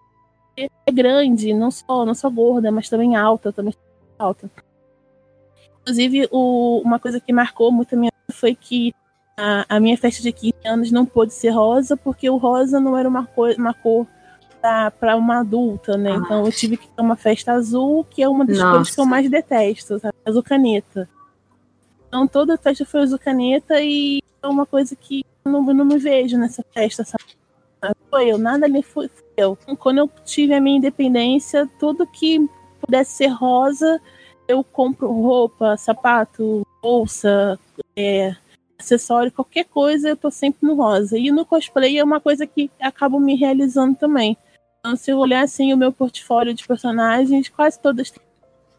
é grande, não só, não só gorda, mas também alta, também alta. Inclusive, o, uma coisa que marcou muito a minha foi que a, a minha festa de 15 anos não pôde ser rosa, porque o rosa não era uma cor, uma cor para uma adulta, né? Ah. Então eu tive que ter uma festa azul, que é uma das Nossa. coisas que eu mais detesto, sabe? Azul caneta. Então toda a festa foi azul caneta e é uma coisa que eu não, eu não me vejo nessa festa, sabe? Foi eu, nada ali foi, eu. Então, quando eu tive a minha independência, tudo que pudesse ser rosa, eu compro roupa, sapato, bolsa, é, acessório, qualquer coisa, eu tô sempre no rosa. E no cosplay é uma coisa que acabo me realizando também. Então, se eu olhar assim o meu portfólio de personagens, quase todas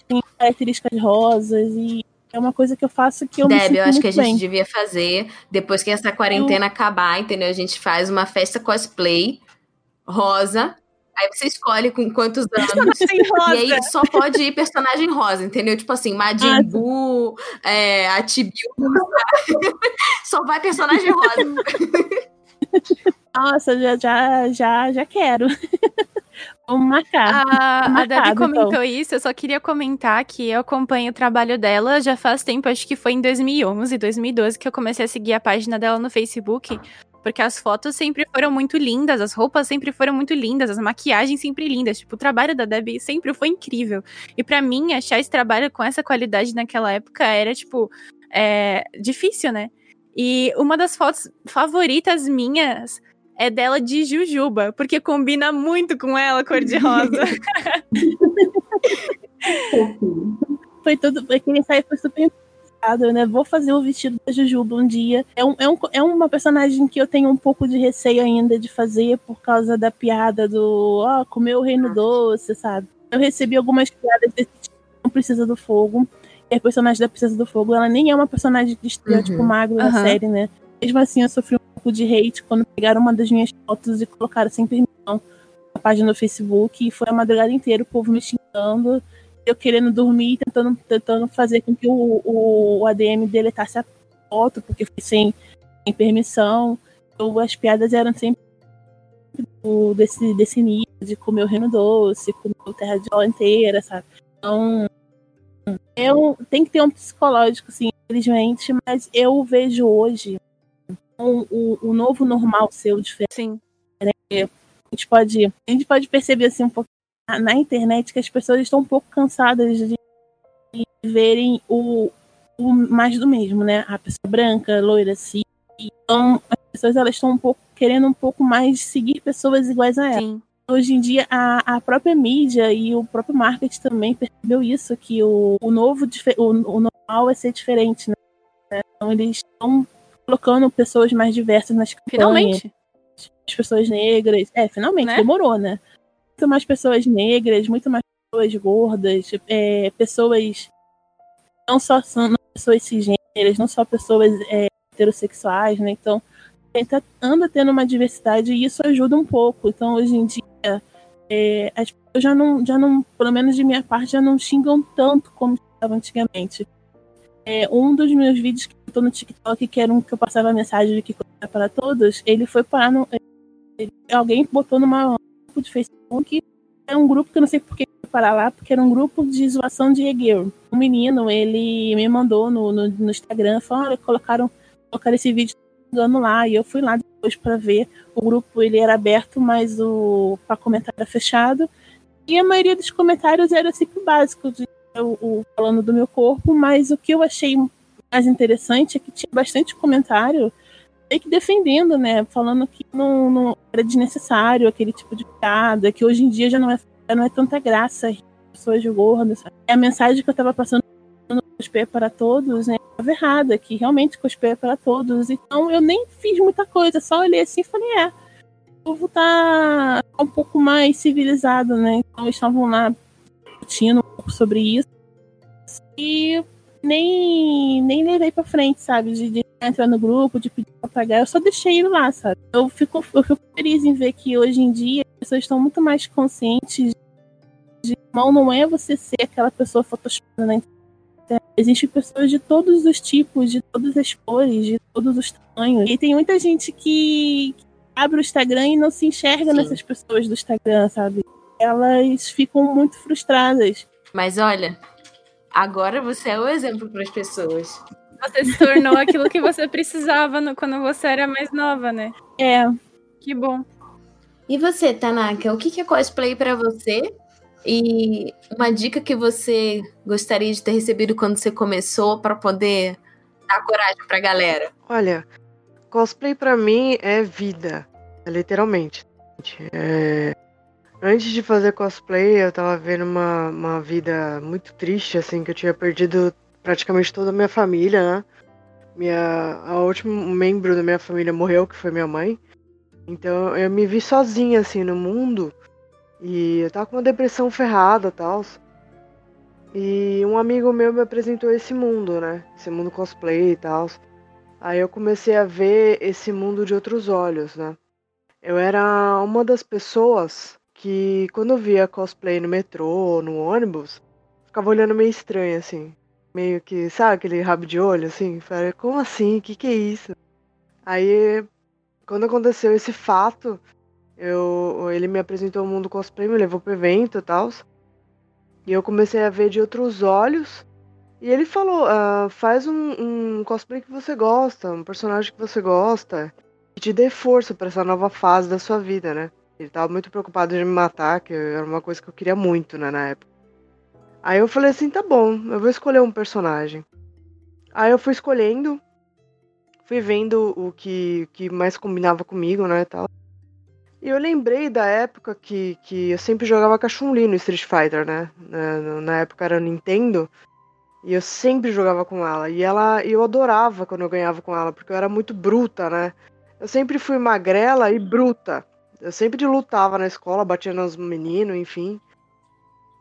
têm características rosas e é uma coisa que eu faço que eu Deb, me sinto eu acho que a bem. gente devia fazer, depois que essa quarentena eu... acabar, entendeu? A gente faz uma festa cosplay rosa. Aí você escolhe com quantos anos. e aí só pode ir personagem rosa, entendeu? Tipo assim, Majin ah, Buu, é, a Tibiu. só vai personagem rosa. Nossa, já, já, já, já quero. Vamos marcar. A, a Debbie comentou então. isso, eu só queria comentar que eu acompanho o trabalho dela já faz tempo, acho que foi em 2011, 2012 que eu comecei a seguir a página dela no Facebook, porque as fotos sempre foram muito lindas, as roupas sempre foram muito lindas, as maquiagens sempre lindas. Tipo, o trabalho da Debbie sempre foi incrível. E para mim, achar esse trabalho com essa qualidade naquela época era, tipo, é, difícil, né? E uma das fotos favoritas minhas é dela de Jujuba, porque combina muito com ela, cor-de-rosa. foi tudo. Aquele ensaio foi super eu né, vou fazer o vestido da Jujuba um dia. É, um, é, um, é uma personagem que eu tenho um pouco de receio ainda de fazer por causa da piada do ó, oh, comer o reino doce, sabe? Eu recebi algumas piadas desse tipo, não precisa do fogo. E a personagem da Princesa do Fogo, ela nem é uma personagem de estereótipo uhum. magro uhum. na série, né? Mesmo assim, eu sofri um pouco de hate quando pegaram uma das minhas fotos e colocaram sem permissão na página do Facebook. E foi a madrugada inteira o povo me xingando eu querendo dormir, tentando, tentando fazer com que o, o, o ADM deletasse a foto, porque foi sem, sem permissão. Então, as piadas eram sempre do, desse, desse nível, de comer o reino doce, comer o terra de ó inteira, sabe? Então, eu, tem que ter um psicológico, sim, infelizmente, mas eu vejo hoje um, o, o novo normal seu diferente. Sim. Né? A gente pode, a gente pode perceber assim um pouco na internet que as pessoas estão um pouco cansadas de, de verem o, o, mais do mesmo, né? A pessoa branca, loira, assim. Então, as pessoas elas estão um pouco querendo um pouco mais seguir pessoas iguais a ela. Sim. Hoje em dia, a, a própria mídia e o próprio marketing também percebeu isso, que o, o novo, o, o normal é ser diferente, né? Então, eles estão colocando pessoas mais diversas nas campanhas. Finalmente. As pessoas negras. É, finalmente, né? demorou, né? muito mais pessoas negras, muito mais pessoas gordas, é, pessoas não só são pessoas cisgêneras, não só pessoas é, heterossexuais, né? Então, tá, anda tendo uma diversidade e isso ajuda um pouco. Então, hoje em dia, é, as pessoas já não, já não, pelo menos de minha parte, já não xingam tanto como estavam antigamente. É, um dos meus vídeos que eu tô no TikTok, que era um que eu passava a mensagem de que é para todos, ele foi parar no. Ele, alguém botou numa grupo de Facebook. É um grupo que eu não sei por que parar lá, porque era um grupo de zoação de e Um menino, ele me mandou no, no, no Instagram, falou, olha, colocaram, colocaram esse vídeo lá, e eu fui lá depois para ver. O grupo ele era aberto, mas o para comentário era fechado. E a maioria dos comentários era sempre básico, de, o, falando do meu corpo, mas o que eu achei mais interessante é que tinha bastante comentário meio que defendendo, né? Falando que não, não era desnecessário aquele tipo de piada, que hoje em dia já não é, já não é tanta graça pessoas gordas. A mensagem que eu tava passando no cosplay para todos, né? Estava errada, que realmente cosplay para todos. Então eu nem fiz muita coisa, só olhei assim e falei, é, o povo tá um pouco mais civilizado, né? Então eles estavam lá discutindo um pouco sobre isso. E nem, nem levei pra frente, sabe? De, de entrar no grupo, de pedir pra pagar. Eu só deixei ele lá, sabe? Eu fico, eu fico feliz em ver que hoje em dia as pessoas estão muito mais conscientes de mal não é você ser aquela pessoa photoshopada na internet. Existem pessoas de todos os tipos, de todas as cores, de todos os tamanhos. E tem muita gente que, que abre o Instagram e não se enxerga Sim. nessas pessoas do Instagram, sabe? Elas ficam muito frustradas. Mas olha, Agora você é o exemplo para as pessoas. Você se tornou aquilo que você precisava no, quando você era mais nova, né? É. Que bom. E você, Tanaka, o que é cosplay para você? E uma dica que você gostaria de ter recebido quando você começou para poder dar coragem pra galera? Olha, cosplay para mim é vida, literalmente. É, Antes de fazer cosplay, eu tava vendo uma, uma vida muito triste, assim, que eu tinha perdido praticamente toda a minha família, né? Minha, a último membro da minha família morreu, que foi minha mãe. Então eu me vi sozinha, assim, no mundo. E eu tava com uma depressão ferrada e tal. E um amigo meu me apresentou esse mundo, né? Esse mundo cosplay e tal. Aí eu comecei a ver esse mundo de outros olhos, né? Eu era uma das pessoas que quando via cosplay no metrô, no ônibus, ficava olhando meio estranho, assim. Meio que, sabe, aquele rabo de olho, assim? Falei, como assim? O que, que é isso? Aí, quando aconteceu esse fato, eu, ele me apresentou o mundo cosplay, me levou pro evento e tal. E eu comecei a ver de outros olhos. E ele falou: ah, faz um, um, cosplay que você gosta, um personagem que você gosta, que te dê força para essa nova fase da sua vida, né? Ele tava muito preocupado de me matar, que era uma coisa que eu queria muito, né, na época. Aí eu falei assim, tá bom, eu vou escolher um personagem. Aí eu fui escolhendo, fui vendo o que, que mais combinava comigo, né, tal. E eu lembrei da época que, que eu sempre jogava com a Chun-Li no Street Fighter, né? Na, na época era Nintendo. E eu sempre jogava com ela. E ela eu adorava quando eu ganhava com ela, porque eu era muito bruta, né? Eu sempre fui magrela e bruta. Eu sempre lutava na escola, batia nos meninos, enfim.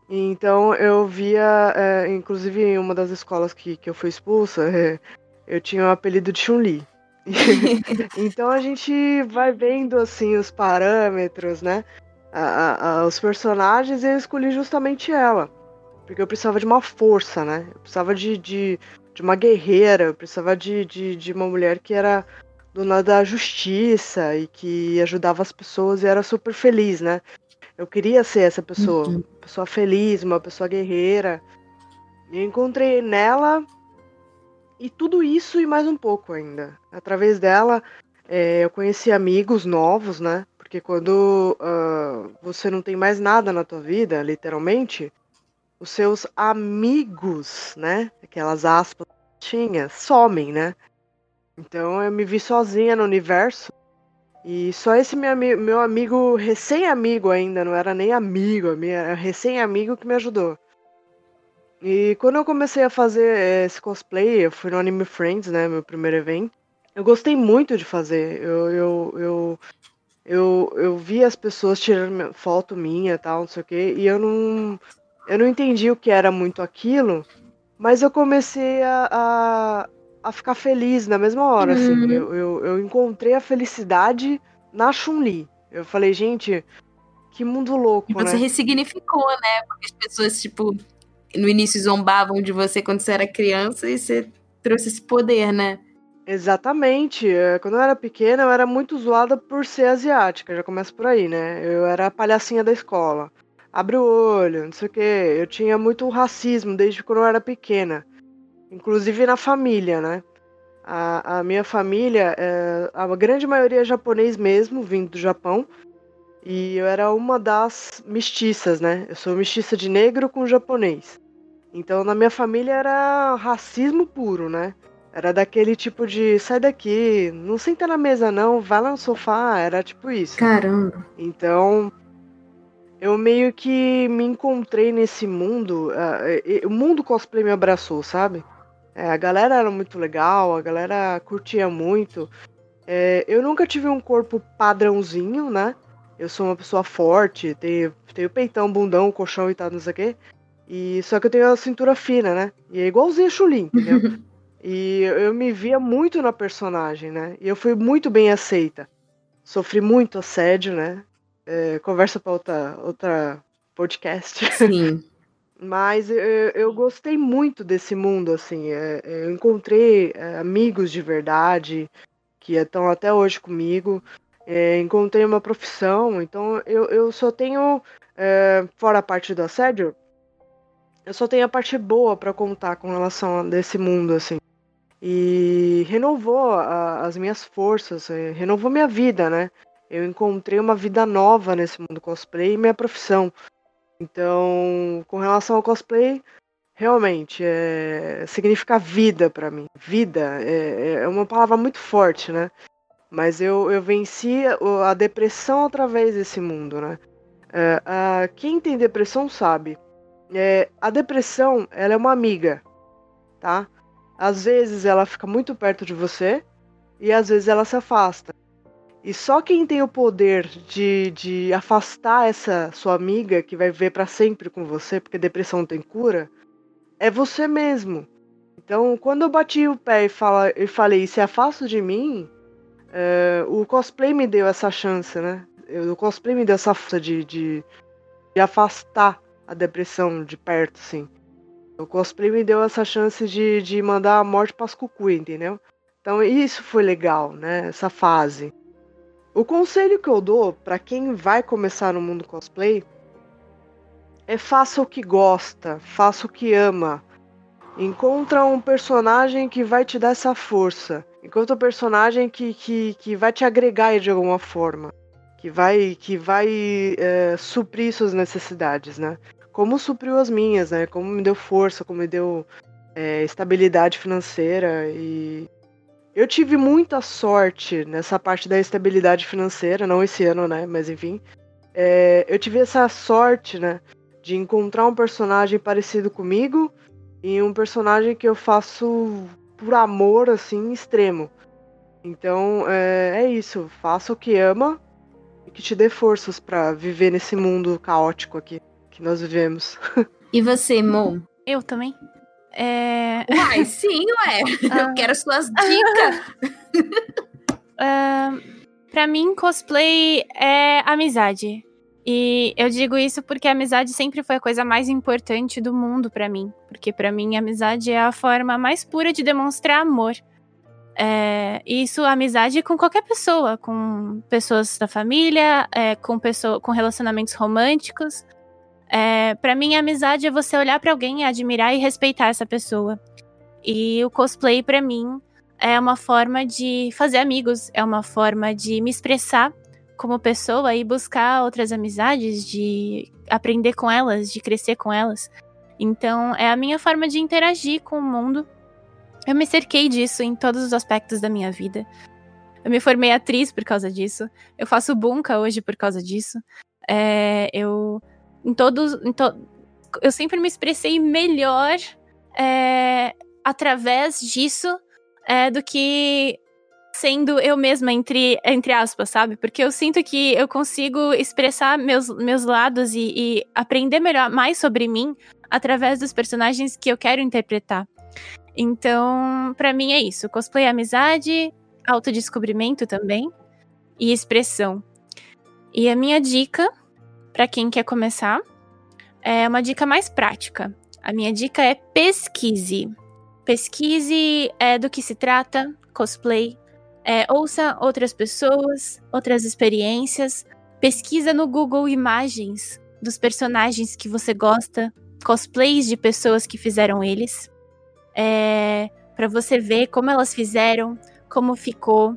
Então eu via, é, inclusive em uma das escolas que, que eu fui expulsa, eu tinha o apelido de Chun-Li. então a gente vai vendo assim os parâmetros, né? A, a, os personagens e eu escolhi justamente ela. Porque eu precisava de uma força, né? Eu precisava de, de, de uma guerreira, eu precisava de, de, de uma mulher que era dona da justiça e que ajudava as pessoas e era super feliz, né? Eu queria ser essa pessoa, uhum. uma pessoa feliz, uma pessoa guerreira. E encontrei nela e tudo isso e mais um pouco ainda. Através dela, é, eu conheci amigos novos, né? Porque quando uh, você não tem mais nada na tua vida, literalmente, os seus amigos, né? Aquelas aspas tinha, somem, né? Então eu me vi sozinha no universo. E só esse meu, meu amigo, recém-amigo ainda, não era nem amigo, era recém-amigo que me ajudou. E quando eu comecei a fazer esse cosplay, eu fui no Anime Friends, né? Meu primeiro evento. Eu gostei muito de fazer. Eu, eu, eu, eu, eu vi as pessoas tirando foto minha e tal, não sei o quê, e eu não eu não entendi o que era muito aquilo, mas eu comecei a, a, a ficar feliz na mesma hora, assim. uhum. assim. Eu, eu, eu, encontrei a felicidade na Chun-Li. Eu falei, gente, que mundo louco, e você né? ressignificou, né? Porque as pessoas, tipo, no início zombavam de você quando você era criança e você trouxe esse poder, né? Exatamente. É, quando eu era pequena, eu era muito zoada por ser asiática, já começa por aí, né? Eu era a palhacinha da escola abre o olho, não sei o quê. Eu tinha muito racismo desde quando eu era pequena, inclusive na família, né? A, a minha família, é, a grande maioria é japonês mesmo, vindo do Japão, e eu era uma das mestiças, né? Eu sou mestiça de negro com japonês. Então na minha família era racismo puro, né? Era daquele tipo de sai daqui, não senta na mesa não, vai lá no sofá, era tipo isso. Caramba. Então, eu meio que me encontrei nesse mundo. Uh, o mundo cosplay me abraçou, sabe? É, a galera era muito legal, a galera curtia muito. É, eu nunca tive um corpo padrãozinho, né? Eu sou uma pessoa forte, tenho, tenho peitão, bundão, colchão e tal, não sei o quê. E, só que eu tenho a cintura fina, né? E é igualzinho a Chulin, entendeu? e eu me via muito na personagem, né? E eu fui muito bem aceita. Sofri muito assédio, né? é, conversa para outra, outra podcast. Sim. Mas eu, eu, gostei muito desse mundo, assim. É, é eu encontrei é, amigos de verdade que estão até hoje comigo. É, encontrei uma profissão, então eu, eu só tenho, é, fora a parte do assédio, eu só tenho a parte boa para contar com relação a desse mundo, assim. E renovou a, as minhas forças, renovou minha vida, né? eu encontrei uma vida nova nesse mundo cosplay e minha profissão. Então, com relação ao cosplay, realmente é, significa vida para mim. Vida é, é, uma palavra muito forte, né? Mas eu, eu venci a depressão através desse mundo, né? É, a, quem tem depressão sabe. É, a depressão, ela é uma amiga, tá? Às vezes ela fica muito perto de você e às vezes ela se afasta. E só quem tem o poder de, de afastar essa sua amiga que vai viver para sempre com você, porque depressão tem cura, é você mesmo. Então, quando eu bati o pé e, fala, e falei, se afasta de mim, é, o cosplay me deu essa chance, né? O cosplay me deu essa força de, de, de afastar a depressão de perto, assim. O cosplay me deu essa chance de, de mandar a morte para as cucu, entendeu? Então isso foi legal, né? Essa fase. O conselho que eu dou para quem vai começar no mundo cosplay é faça o que gosta, faça o que ama. Encontra um personagem que vai te dar essa força. Encontra um personagem que, que, que vai te agregar de alguma forma. Que vai, que vai é, suprir suas necessidades, né? Como supriu as minhas, né? Como me deu força, como me deu é, estabilidade financeira e eu tive muita sorte nessa parte da estabilidade financeira, não esse ano, né? Mas enfim. É, eu tive essa sorte, né? De encontrar um personagem parecido comigo e um personagem que eu faço por amor, assim, extremo. Então, é, é isso. Faça o que ama e que te dê forças para viver nesse mundo caótico aqui que nós vivemos. E você, Mo? Eu também. É... Uai, sim, ué. Eu quero suas dicas. Uh, pra mim, cosplay é amizade. E eu digo isso porque a amizade sempre foi a coisa mais importante do mundo para mim. Porque para mim, a amizade é a forma mais pura de demonstrar amor. É, isso, amizade com qualquer pessoa, com pessoas da família, é, com, pessoa, com relacionamentos românticos. É, para mim, a amizade é você olhar para alguém, admirar e respeitar essa pessoa. E o cosplay, para mim, é uma forma de fazer amigos, é uma forma de me expressar como pessoa e buscar outras amizades, de aprender com elas, de crescer com elas. Então, é a minha forma de interagir com o mundo eu me cerquei disso em todos os aspectos da minha vida. Eu me formei atriz por causa disso. Eu faço bunka hoje por causa disso. É, eu em todos, em to, eu sempre me expressei melhor é, através disso é, do que sendo eu mesma entre entre aspas, sabe? Porque eu sinto que eu consigo expressar meus, meus lados e, e aprender melhor mais sobre mim através dos personagens que eu quero interpretar. Então, para mim é isso. Cosplay é amizade, autodescobrimento também e expressão. E a minha dica para quem quer começar é uma dica mais prática. A minha dica é pesquise. Pesquise é, do que se trata, cosplay. É, ouça outras pessoas, outras experiências. Pesquisa no Google imagens dos personagens que você gosta, cosplays de pessoas que fizeram eles é, para você ver como elas fizeram, como ficou.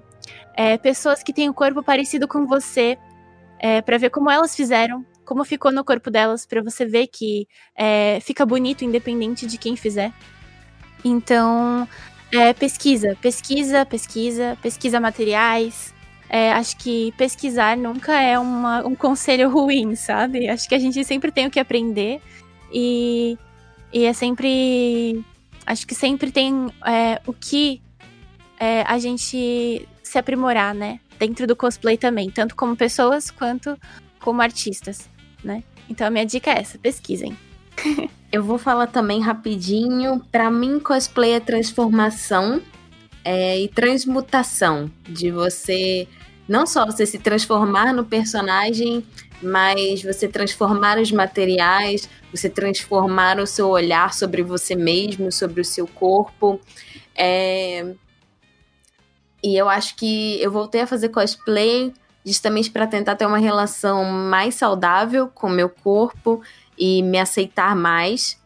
É, pessoas que têm o um corpo parecido com você, é, para ver como elas fizeram, como ficou no corpo delas, para você ver que é, fica bonito independente de quem fizer. Então, é, pesquisa, pesquisa, pesquisa, pesquisa materiais. É, acho que pesquisar nunca é uma, um conselho ruim, sabe? Acho que a gente sempre tem o que aprender e, e é sempre acho que sempre tem é, o que é, a gente se aprimorar, né? Dentro do cosplay também, tanto como pessoas quanto como artistas, né? Então a minha dica é essa, pesquisem. Eu vou falar também rapidinho. Para mim, cosplay é transformação é, e transmutação. De você não só você se transformar no personagem, mas você transformar os materiais, você transformar o seu olhar sobre você mesmo, sobre o seu corpo. É... E eu acho que eu voltei a fazer cosplay justamente para tentar ter uma relação mais saudável com o meu corpo e me aceitar mais.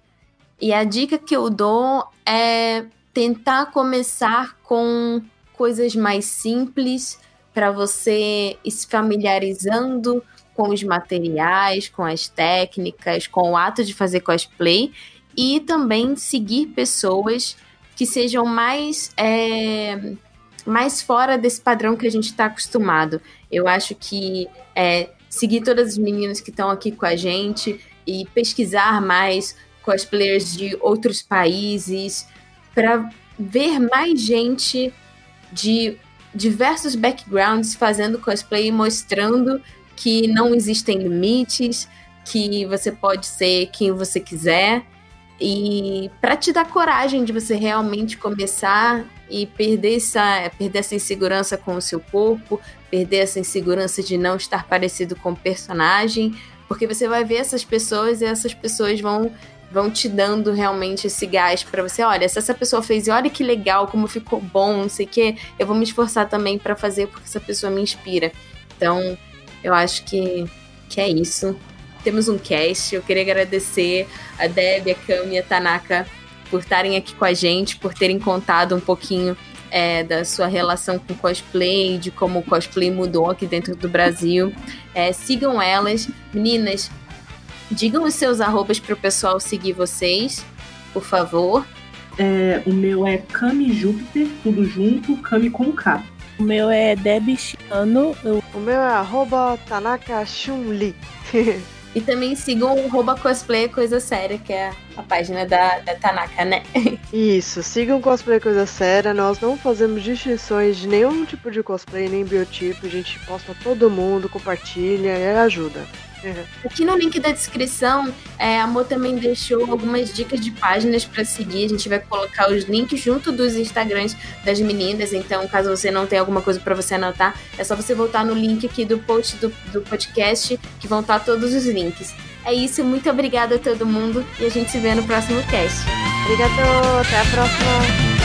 E a dica que eu dou é tentar começar com coisas mais simples para você ir se familiarizando com os materiais, com as técnicas, com o ato de fazer cosplay e também seguir pessoas que sejam mais é, mais fora desse padrão que a gente está acostumado. Eu acho que é, seguir todas as meninas que estão aqui com a gente e pesquisar mais cosplayers de outros países para ver mais gente de diversos backgrounds fazendo cosplay e mostrando que não existem limites, que você pode ser quem você quiser. E para te dar coragem de você realmente começar e perder essa, perder essa insegurança com o seu corpo, perder essa insegurança de não estar parecido com o personagem, porque você vai ver essas pessoas e essas pessoas vão vão te dando realmente esse gás para você, olha, se essa pessoa fez, olha que legal, como ficou bom, não sei o quê, eu vou me esforçar também para fazer porque essa pessoa me inspira. Então, eu acho que, que é isso. Temos um cast. Eu queria agradecer a Deb, a Cami e a Tanaka por estarem aqui com a gente, por terem contado um pouquinho é, da sua relação com cosplay, de como o cosplay mudou aqui dentro do Brasil. É, sigam elas. Meninas, digam os seus arrobas para o pessoal seguir vocês, por favor. É, o meu é Kami Júpiter, tudo junto, Kami com K. O meu é Deb Chiano. Eu... O meu é arroba Tanaka Chun-Li. E também sigam o Rouba Cosplay Coisa Séria, que é a página da, da Tanaka, né? Isso, sigam Cosplay Coisa Séria. Nós não fazemos distinções de nenhum tipo de cosplay, nem biotipo. A gente posta todo mundo, compartilha e ajuda. Aqui no link da descrição, é, a Amor também deixou algumas dicas de páginas para seguir. A gente vai colocar os links junto dos Instagrams das meninas. Então, caso você não tenha alguma coisa para você anotar, é só você voltar no link aqui do post do, do podcast, que vão estar todos os links. É isso, muito obrigada a todo mundo e a gente se vê no próximo cast. Obrigado, até a próxima.